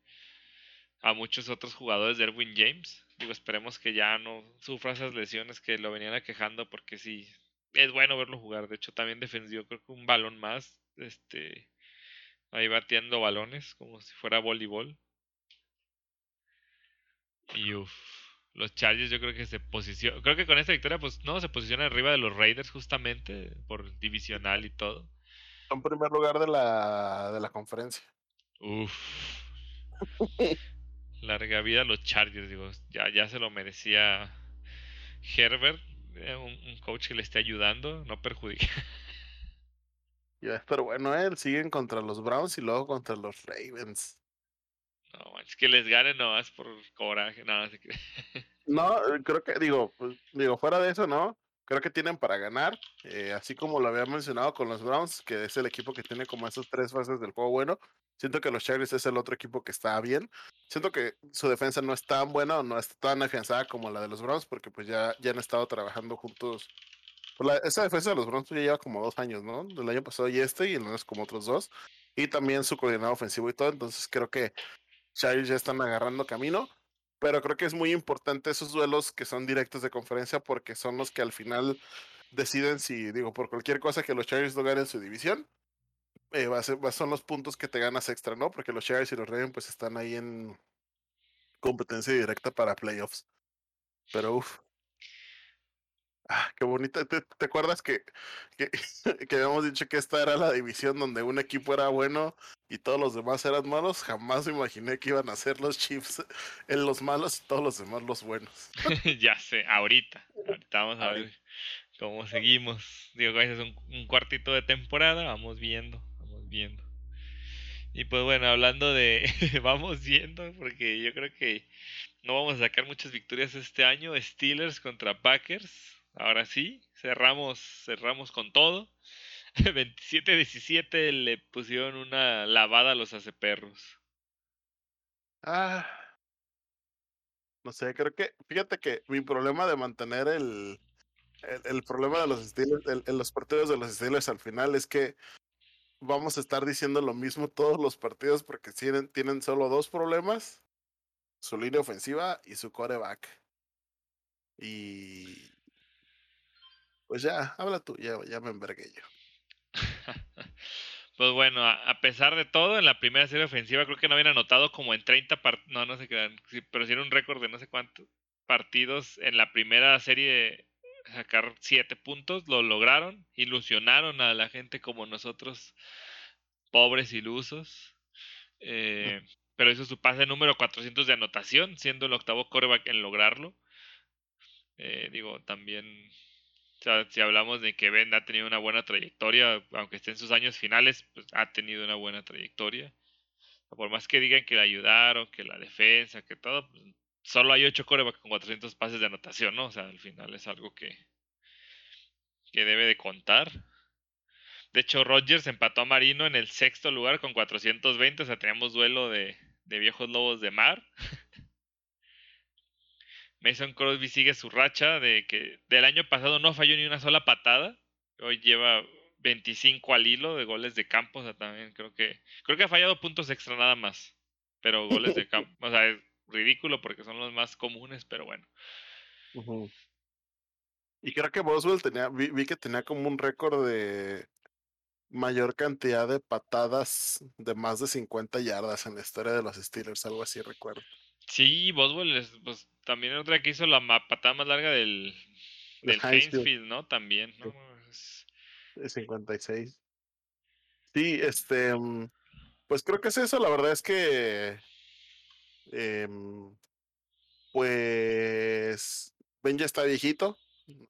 a muchos otros jugadores de Erwin James. Digo, esperemos que ya no sufra esas lesiones que lo venían aquejando porque sí, es bueno verlo jugar. De hecho, también defendió creo que un balón más, este, ahí bateando balones como si fuera voleibol. Y uff, los Chargers yo creo que se posicionan, creo que con esta victoria pues no, se posiciona arriba de los Raiders justamente por divisional y todo. En primer lugar de la, de la conferencia. Uf. Larga vida a los Chargers, digo, ya, ya se lo merecía Herbert, eh, un, coach que le esté ayudando, no perjudica. Ya, pero bueno, él siguen contra los Browns y luego contra los Ravens. No, es que les gane nomás por coraje, nada, se No, creo que, digo, pues, digo, fuera de eso, ¿no? creo que tienen para ganar, eh, así como lo había mencionado con los Browns, que es el equipo que tiene como esas tres fases del juego bueno. Siento que los Chargers es el otro equipo que está bien. Siento que su defensa no es tan buena o no es tan afianzada como la de los Browns, porque pues ya, ya han estado trabajando juntos. Pues, esa defensa de los Browns pues, ya lleva como dos años, ¿no? El año pasado y este, y el es como otros dos. Y también su coordinador ofensivo y todo. Entonces creo que Chargers ya están agarrando camino pero creo que es muy importante esos duelos que son directos de conferencia porque son los que al final deciden si, digo, por cualquier cosa que los Chargers no ganen su división, eh, va a ser, son los puntos que te ganas extra, ¿no? Porque los Chargers y los Ravens pues están ahí en competencia directa para playoffs. Pero uff, Ah, qué bonita. ¿Te, acuerdas que, que, que, habíamos dicho que esta era la división donde un equipo era bueno y todos los demás eran malos? Jamás me imaginé que iban a ser los Chiefs en los malos y todos los demás los buenos. ya sé, ahorita. Ahorita vamos a ver cómo seguimos. Digo, es un, un cuartito de temporada. Vamos viendo, viendo. Y pues bueno, hablando de vamos viendo, porque yo creo que no vamos a sacar muchas victorias este año. Steelers contra Packers Ahora sí, cerramos, cerramos con todo. 27-17 le pusieron una lavada a los aceperros. Ah. No sé, creo que, fíjate que mi problema de mantener el, el, problema de los Steelers, en los partidos de los Steelers al final es que vamos a estar diciendo lo mismo todos los partidos porque tienen, tienen solo dos problemas, su línea ofensiva y su coreback. Y, pues ya, habla tú, ya, ya me envergué yo. pues bueno, a, pesar de todo, en la primera serie ofensiva creo que no habían anotado como en 30 partidos, no, no sé qué, pero sí era un récord de no sé cuántos partidos en la primera serie sacar 7 puntos, lo lograron, ilusionaron a la gente como nosotros, pobres ilusos. Eh, pero hizo su pase número 400 de anotación, siendo el octavo coreback en lograrlo. Eh, digo, también o sea, si hablamos de que Ben ha tenido una buena trayectoria, aunque esté en sus años finales, pues ha tenido una buena trayectoria. Por más que digan que le ayudaron, que la defensa, que todo, pues, solo hay 8 corebacks con 400 pases de anotación, ¿no? O sea, al final es algo que, que debe de contar. De hecho, Rodgers empató a Marino en el sexto lugar con 420, o sea, teníamos duelo de, de viejos lobos de mar. Mason Crosby sigue su racha de que del año pasado no falló ni una sola patada. Hoy lleva 25 al hilo de goles de campo. O sea, también creo que creo que ha fallado puntos extra nada más. Pero goles de campo. O sea, es ridículo porque son los más comunes, pero bueno. Y creo que Boswell tenía, vi, que tenía como un récord de mayor cantidad de patadas de más de 50 yardas en la historia de los Steelers, algo así recuerdo. Sí, Boswell es, pues, también otra que hizo la patada más larga del, del Hainsfield, ¿no? También, ¿no? De 56. Sí, este, mm, pues creo que es eso, la verdad es que, em, pues, Ben ya está viejito,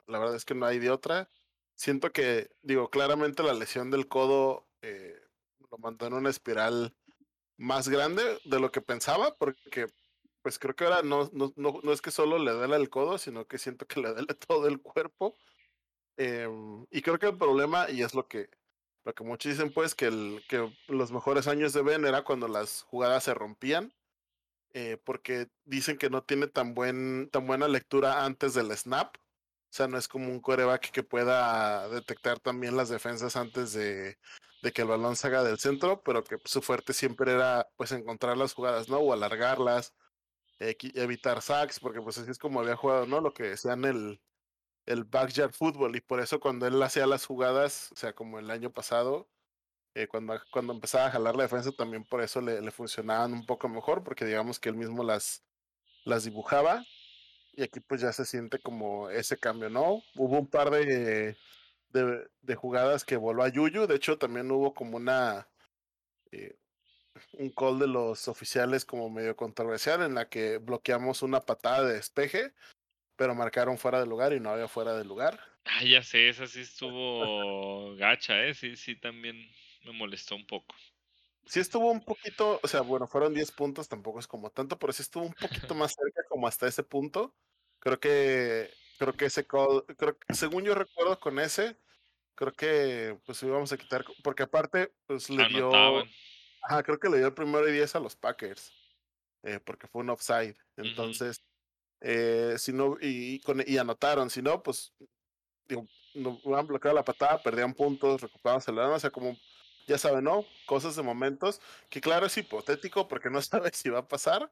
la verdad es que no hay de otra. Siento que, digo, claramente la lesión del codo eh, lo mandó en una espiral más grande de lo que pensaba, porque pues creo que ahora no, no, no, es que solo le duele el codo, sino que siento que le duele todo el cuerpo. Em, y creo que el problema, y es lo que, lo que muchos dicen, pues, que, el, que los mejores años de Ben era cuando las jugadas se rompían, eh, porque dicen que no tiene tan, buen, tan buena lectura antes del snap. O sea, no es como un coreback que pueda detectar también las defensas antes de, de que el balón salga del centro, pero que su fuerte siempre era pues encontrar las jugadas, ¿no? O alargarlas, evitar sacks, porque pues así es como había jugado, ¿no? Lo que decían el, el backyard football, y por eso cuando él hacía las jugadas, o sea, como el año pasado, eh, cuando, cuando empezaba a jalar la defensa, también por eso le, funcionaban un poco mejor, porque digamos que él mismo las, las dibujaba, y aquí pues ya se siente como ese cambio, ¿no? Hubo un par de, de, de jugadas que voló a Yuyu, de hecho también hubo como una... Eh, un call de los oficiales como medio controversial en la que bloqueamos una patada de despeje, pero marcaron fuera de lugar y no había fuera de lugar. Ah, ya sé, esa sí estuvo gacha, ¿eh? Sí, sí, también me molestó un poco. Sí estuvo un poquito, o sea, bueno, fueron 10 puntos, tampoco es como tanto, pero sí estuvo un poquito más cerca como hasta ese punto. Creo que, creo que ese call, creo que, según yo recuerdo con ese, creo que pues íbamos a quitar, porque aparte, pues le dio Ajá, creo que le dio el primero y 10 a los Packers, eh, porque fue un offside. Entonces, eh, si no, y, con, y anotaron, si no, pues, digo, no hubieran bloqueado la patada, perdían puntos, recuperaban el o sea, como, ya saben, ¿no? Cosas de momentos, que claro es hipotético porque no sabes si va a pasar.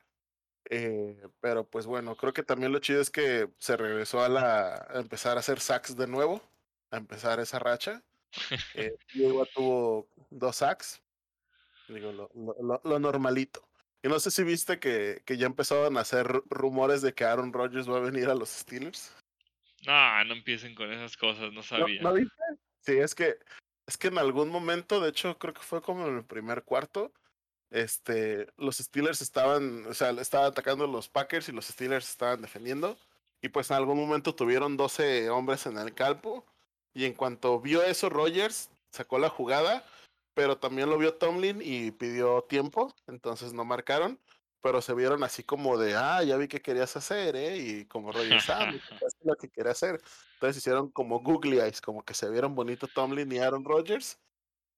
Eh, pero pues bueno, creo que también lo chido es que se regresó a la a empezar a hacer sacks de nuevo, a empezar esa racha. Eh, Diego tuvo dos sacks, Digo, lo, lo, lo, normalito. Y no sé si viste que, que ya empezaban a hacer rumores de que Aaron Rodgers va a venir a los Steelers. No, no empiecen con esas cosas, no sabía. ¿No, viste? Sí, es que, es que en algún momento, de hecho, creo que fue como en el primer cuarto, este, los Steelers estaban, o sea, atacando los Packers y los Steelers estaban defendiendo. Y pues en algún momento tuvieron 12 hombres en el campo. Y en cuanto vio eso, Rodgers sacó la jugada pero también lo vio Tomlin y pidió tiempo, entonces no marcaron, pero se vieron así como de, ah, ya vi que querías hacer, ¿eh? Y como Roger ah, lo que quería hacer. Entonces hicieron como googly eyes, como que se vieron bonito Tomlin y Aaron Rodgers.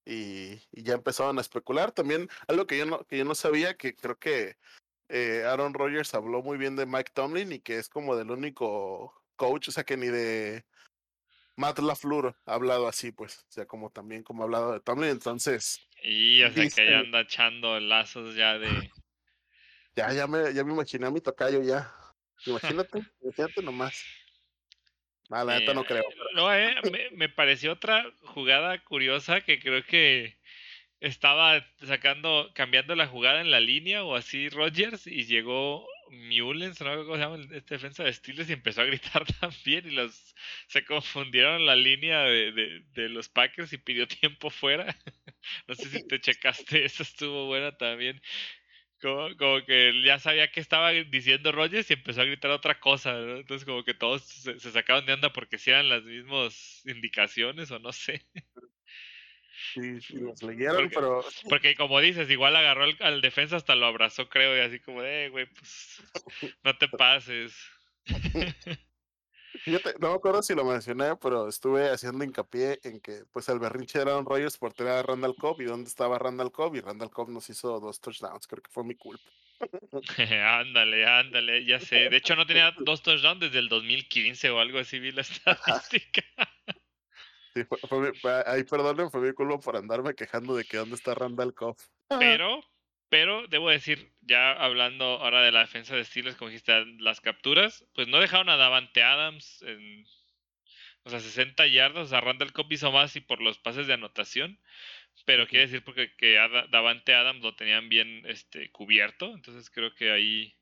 Y, ya empezaron a especular. También algo que yo no, que yo no sabía, que creo que eh, Aaron Rodgers habló muy bien de Mike Tomlin y que es como del único coach, o sea que ni de Matt LaFleur ha hablado así, pues, o sea, como también como ha hablado de Tomlin, entonces. Y o sea que ya anda echando lazos ya de. Ya, ya me, ya me imaginé a mi tocayo ya. Imagínate, imagínate nomás. Ah, la neta no creo. No, eh, me, me pareció otra jugada curiosa que creo que estaba sacando, cambiando la jugada en la línea o así Rogers y llegó Mullens, ¿no? ¿Cómo se llama? Este defensa de Steelers y empezó a gritar también y los se confundieron la línea de, de, los Packers y pidió tiempo fuera. no sé si te checaste, eso estuvo buena también. Como, como, que ya sabía que estaba diciendo Rogers y empezó a gritar otra cosa, Entonces como que todos se, se sacaban de onda porque si eran las mismas indicaciones o no sé. Sí, sí, los leyeron, pero. Porque como dices, igual agarró al, defensa hasta lo abrazó, creo, y así como, eh, güey, pues no te pases. Fíjate, no me acuerdo si lo mencioné, pero estuve haciendo hincapié en que pues el berrinche era Aaron Rodgers por tener a Randall Cobb y dónde estaba Randall Cobb y Randall Cobb nos hizo dos touchdowns, creo que fue mi culpa. ándale, ándale, ya sé. De hecho no tenía dos touchdowns desde el 2015 o algo así, vi la estadística. Sí, fue, fue ahí perdonen, fue mi culpa por andarme quejando de que dónde está Randall Cobb. Pero, pero debo decir, ya hablando ahora de la defensa de Steelers, como dijiste, las capturas, pues no dejaron a Davante Adams en, o sea, 60 yardas, o sea, Randall Cobb hizo más y por los pases de anotación, pero quiere decir porque que Davante Adams lo tenían bien este, cubierto, entonces creo que ahí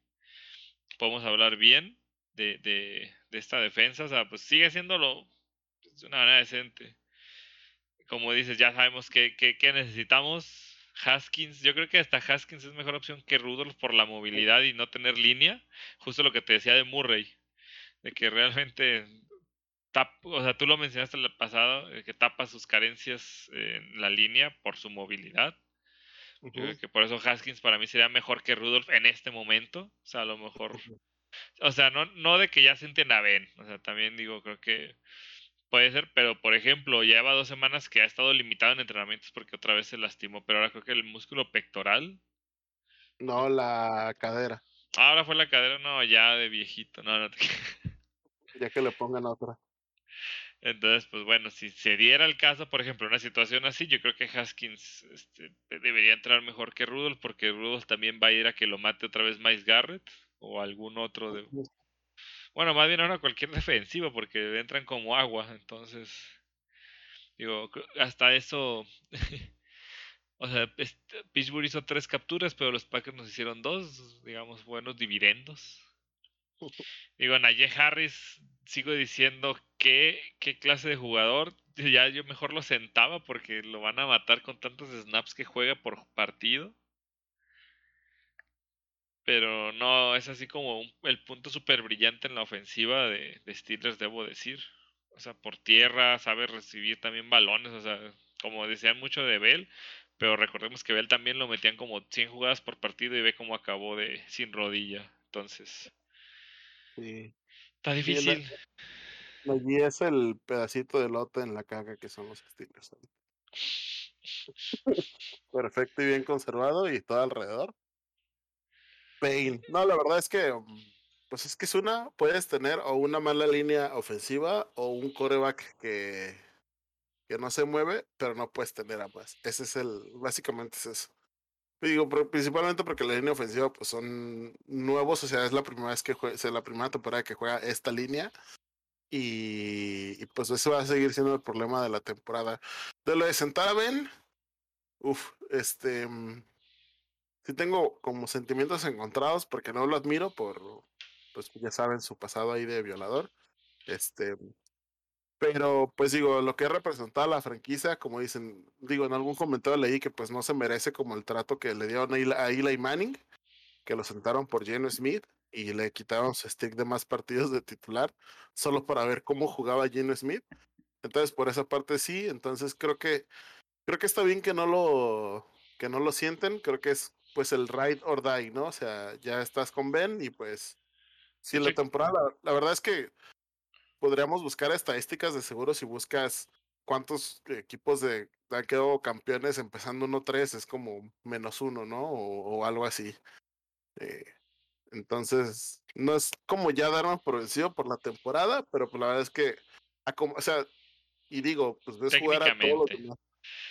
podemos hablar bien de, de, de esta defensa, o sea, pues sigue siéndolo de una manera decente. Como dices, ya sabemos qué que, que necesitamos Haskins, yo creo que hasta Haskins es mejor opción que Rudolph por la movilidad y no tener línea. Justo lo que te decía de Murray, de que realmente o sea, tú lo mencionaste el pasado, que tapa sus carencias en la línea por su movilidad. que por eso Haskins para mí sería mejor que Rudolph en este momento. O sea, a lo mejor. O sea, no, no de que ya se a Ben. O sea, también digo, creo que Puede ser, pero por ejemplo, lleva dos semanas que ha estado limitado en entrenamientos porque otra vez se lastimó, pero ahora creo que el músculo pectoral. No, la cadera. Ahora fue la cadera, no, ya de viejito, no, no te... Ya que le pongan otra. Entonces, pues bueno, si se diera el caso, por ejemplo, una situación así, yo creo que Haskins este, debería entrar mejor que Rudolph, porque Rudolph también va a ir a que lo mate otra vez Miles Garrett o algún otro de, bueno, más bien ahora cualquier defensivo porque entran como agua, entonces digo, hasta eso o sea, Pittsburgh hizo tres capturas, pero los Packers nos hicieron dos, digamos, buenos dividendos. Digo, Naye Harris, sigo diciendo que qué clase de jugador. Ya yo mejor lo sentaba porque lo van a matar con tantos snaps que juega por partido pero no es así como el punto súper brillante en la ofensiva de, Steelers, debo decir. O sea, por tierra, sabe recibir también balones, o sea, como decían mucho de Bell, pero recordemos que Bell también lo metían como 100 jugadas por partido y ve cómo acabó de sin rodilla. Entonces, sí. está difícil. allí es el pedacito de lote en la caga que son los Steelers. Perfecto y bien conservado y todo alrededor. No, la verdad es que, mm, pues es que es una, puedes tener o una mala línea ofensiva o un coreback que, que no se mueve, pero no puedes tener ambas. Ese es el, básicamente es eso. Digo, principalmente porque la línea ofensiva pues son nuevos, o sea, es la primera vez que juega, la primera temporada que juega esta línea. Y, y, pues eso va a seguir siendo el problema de la temporada. De lo de sentar a Ben, uff, este, mm, sí tengo como sentimientos encontrados porque no lo admiro por, pues ya saben, su pasado ahí de violador. Este, pero pues digo, lo que ha representado la franquicia, como dicen, digo, en algún comentario leí que pues no se merece como el trato que le dieron a Eli Manning, que lo sentaron por Geno Smith y le quitaron su stick de más partidos de titular, solo para ver cómo jugaba Geno Smith. Entonces, por esa parte sí, entonces creo que creo que está bien que no lo que no lo sienten, creo que es pues el ride or die, ¿no? O sea, ya estás con Ben y pues si la temporada, la, verdad es que podríamos buscar estadísticas de seguro si buscas cuántos equipos de han quedado campeones empezando 1-3 es como menos uno, ¿no? O, algo así. Eh, entonces, no es como ya darme por vencido por la temporada, pero pues la verdad es que, o sea, y digo, pues ves jugar a todos los demás.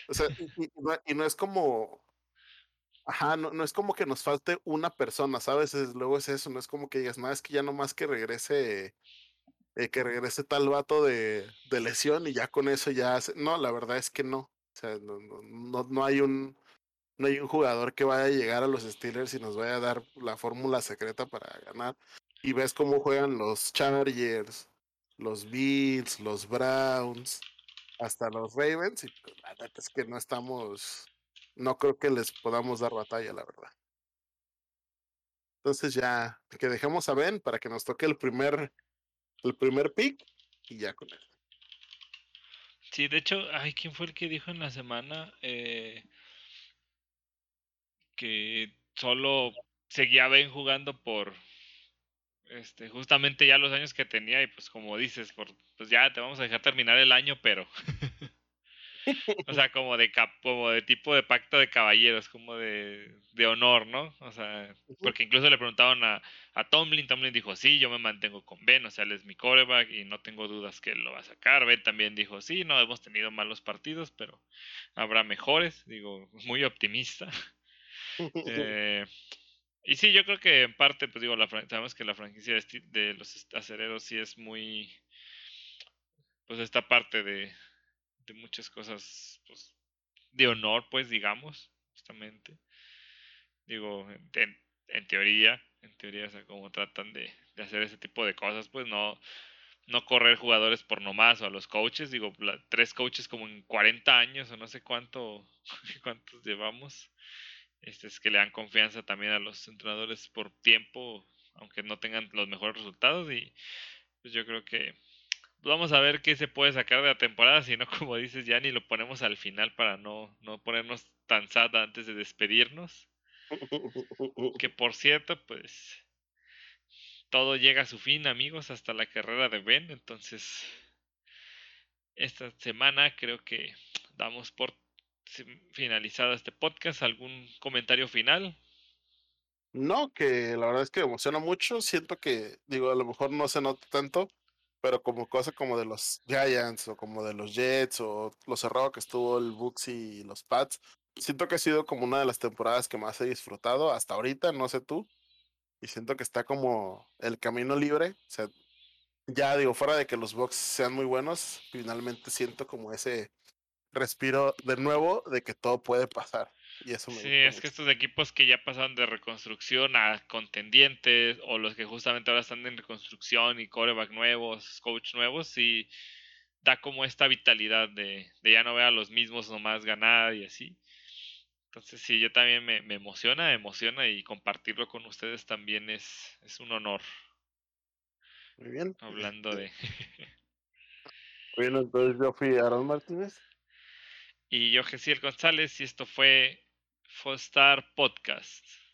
O sea, y no es como, Ajá, no, no es como que nos falte una persona, ¿sabes? luego es eso, no es como que digas, no, es que ya nomás que regrese, eh, que regrese tal vato de, de, lesión y ya con eso ya No, la verdad es que no. O sea, no, no, no, hay un no hay un jugador que vaya a llegar a los Steelers y nos vaya a dar la fórmula secreta para ganar. Y ves cómo juegan los Chargers, los Bills, los Browns, hasta los Ravens, y pues, la verdad es que no estamos no creo que les podamos dar batalla, la verdad. Entonces ya, que dejemos a Ben para que nos toque el primer, el primer pick y ya con él. Sí, de hecho, ay, ¿quién fue el que dijo en la semana eh, que solo seguía Ben jugando por este, justamente ya los años que tenía y pues como dices, por, pues ya te vamos a dejar terminar el año, pero o sea, como de cap, como de tipo de pacto de caballeros, como de, de honor, ¿no? O sea, porque incluso le preguntaban a, a Tomlin, Tomlin dijo, sí, yo me mantengo con Ben, o sea, él es mi coreback y no tengo dudas que él lo va a sacar. Ben también dijo, sí, no hemos tenido malos partidos, pero habrá mejores, digo, muy optimista. eh, y sí, yo creo que en parte, pues digo, la, sabemos que la franquicia de, de los acereros sí es muy, pues esta parte de, de muchas cosas pues, de honor, pues digamos, justamente. Digo, en, teoría, en teoría, o sea, como tratan de, de, hacer ese tipo de cosas, pues no, no correr jugadores por nomás o a los coaches, digo, tres coaches como en 40 años o no sé cuánto, cuántos llevamos, este es que le dan confianza también a los entrenadores por tiempo, aunque no tengan los mejores resultados y pues yo creo que vamos a ver qué se puede sacar de la temporada, si no, como dices, ya ni lo ponemos al final para no, no ponernos tan sad antes de despedirnos. Que por cierto, pues todo llega a su fin, amigos, hasta la carrera de Ben. Entonces, esta semana creo que damos por finalizado este podcast. ¿Algún comentario final? No, que la verdad es que emociona mucho. Siento que, digo, a lo mejor no se nota tanto, pero como cosa como de los Giants o como de los Jets o lo cerrado que estuvo el Bucks y los Pats, siento que ha sido como una de las temporadas que más he disfrutado hasta ahorita, no sé tú, y siento que está como el camino libre, o sea, ya digo, fuera de que los Bucks sean muy buenos, finalmente siento como ese respiro de nuevo de que todo puede pasar. Y eso me sí, es que estos equipos que ya pasaron de reconstrucción a contendientes, o los que justamente ahora están en reconstrucción y coreback nuevos, coach nuevos, sí da como esta vitalidad de, de ya no ver a los mismos nomás ganar y así. Entonces sí, yo también me, me emociona, me emociona y compartirlo con ustedes también es, es un honor. Muy bien. Hablando de... bueno, entonces yo fui Aaron Martínez. Y yo, Gesiel González, y esto fue Fostar Podcast.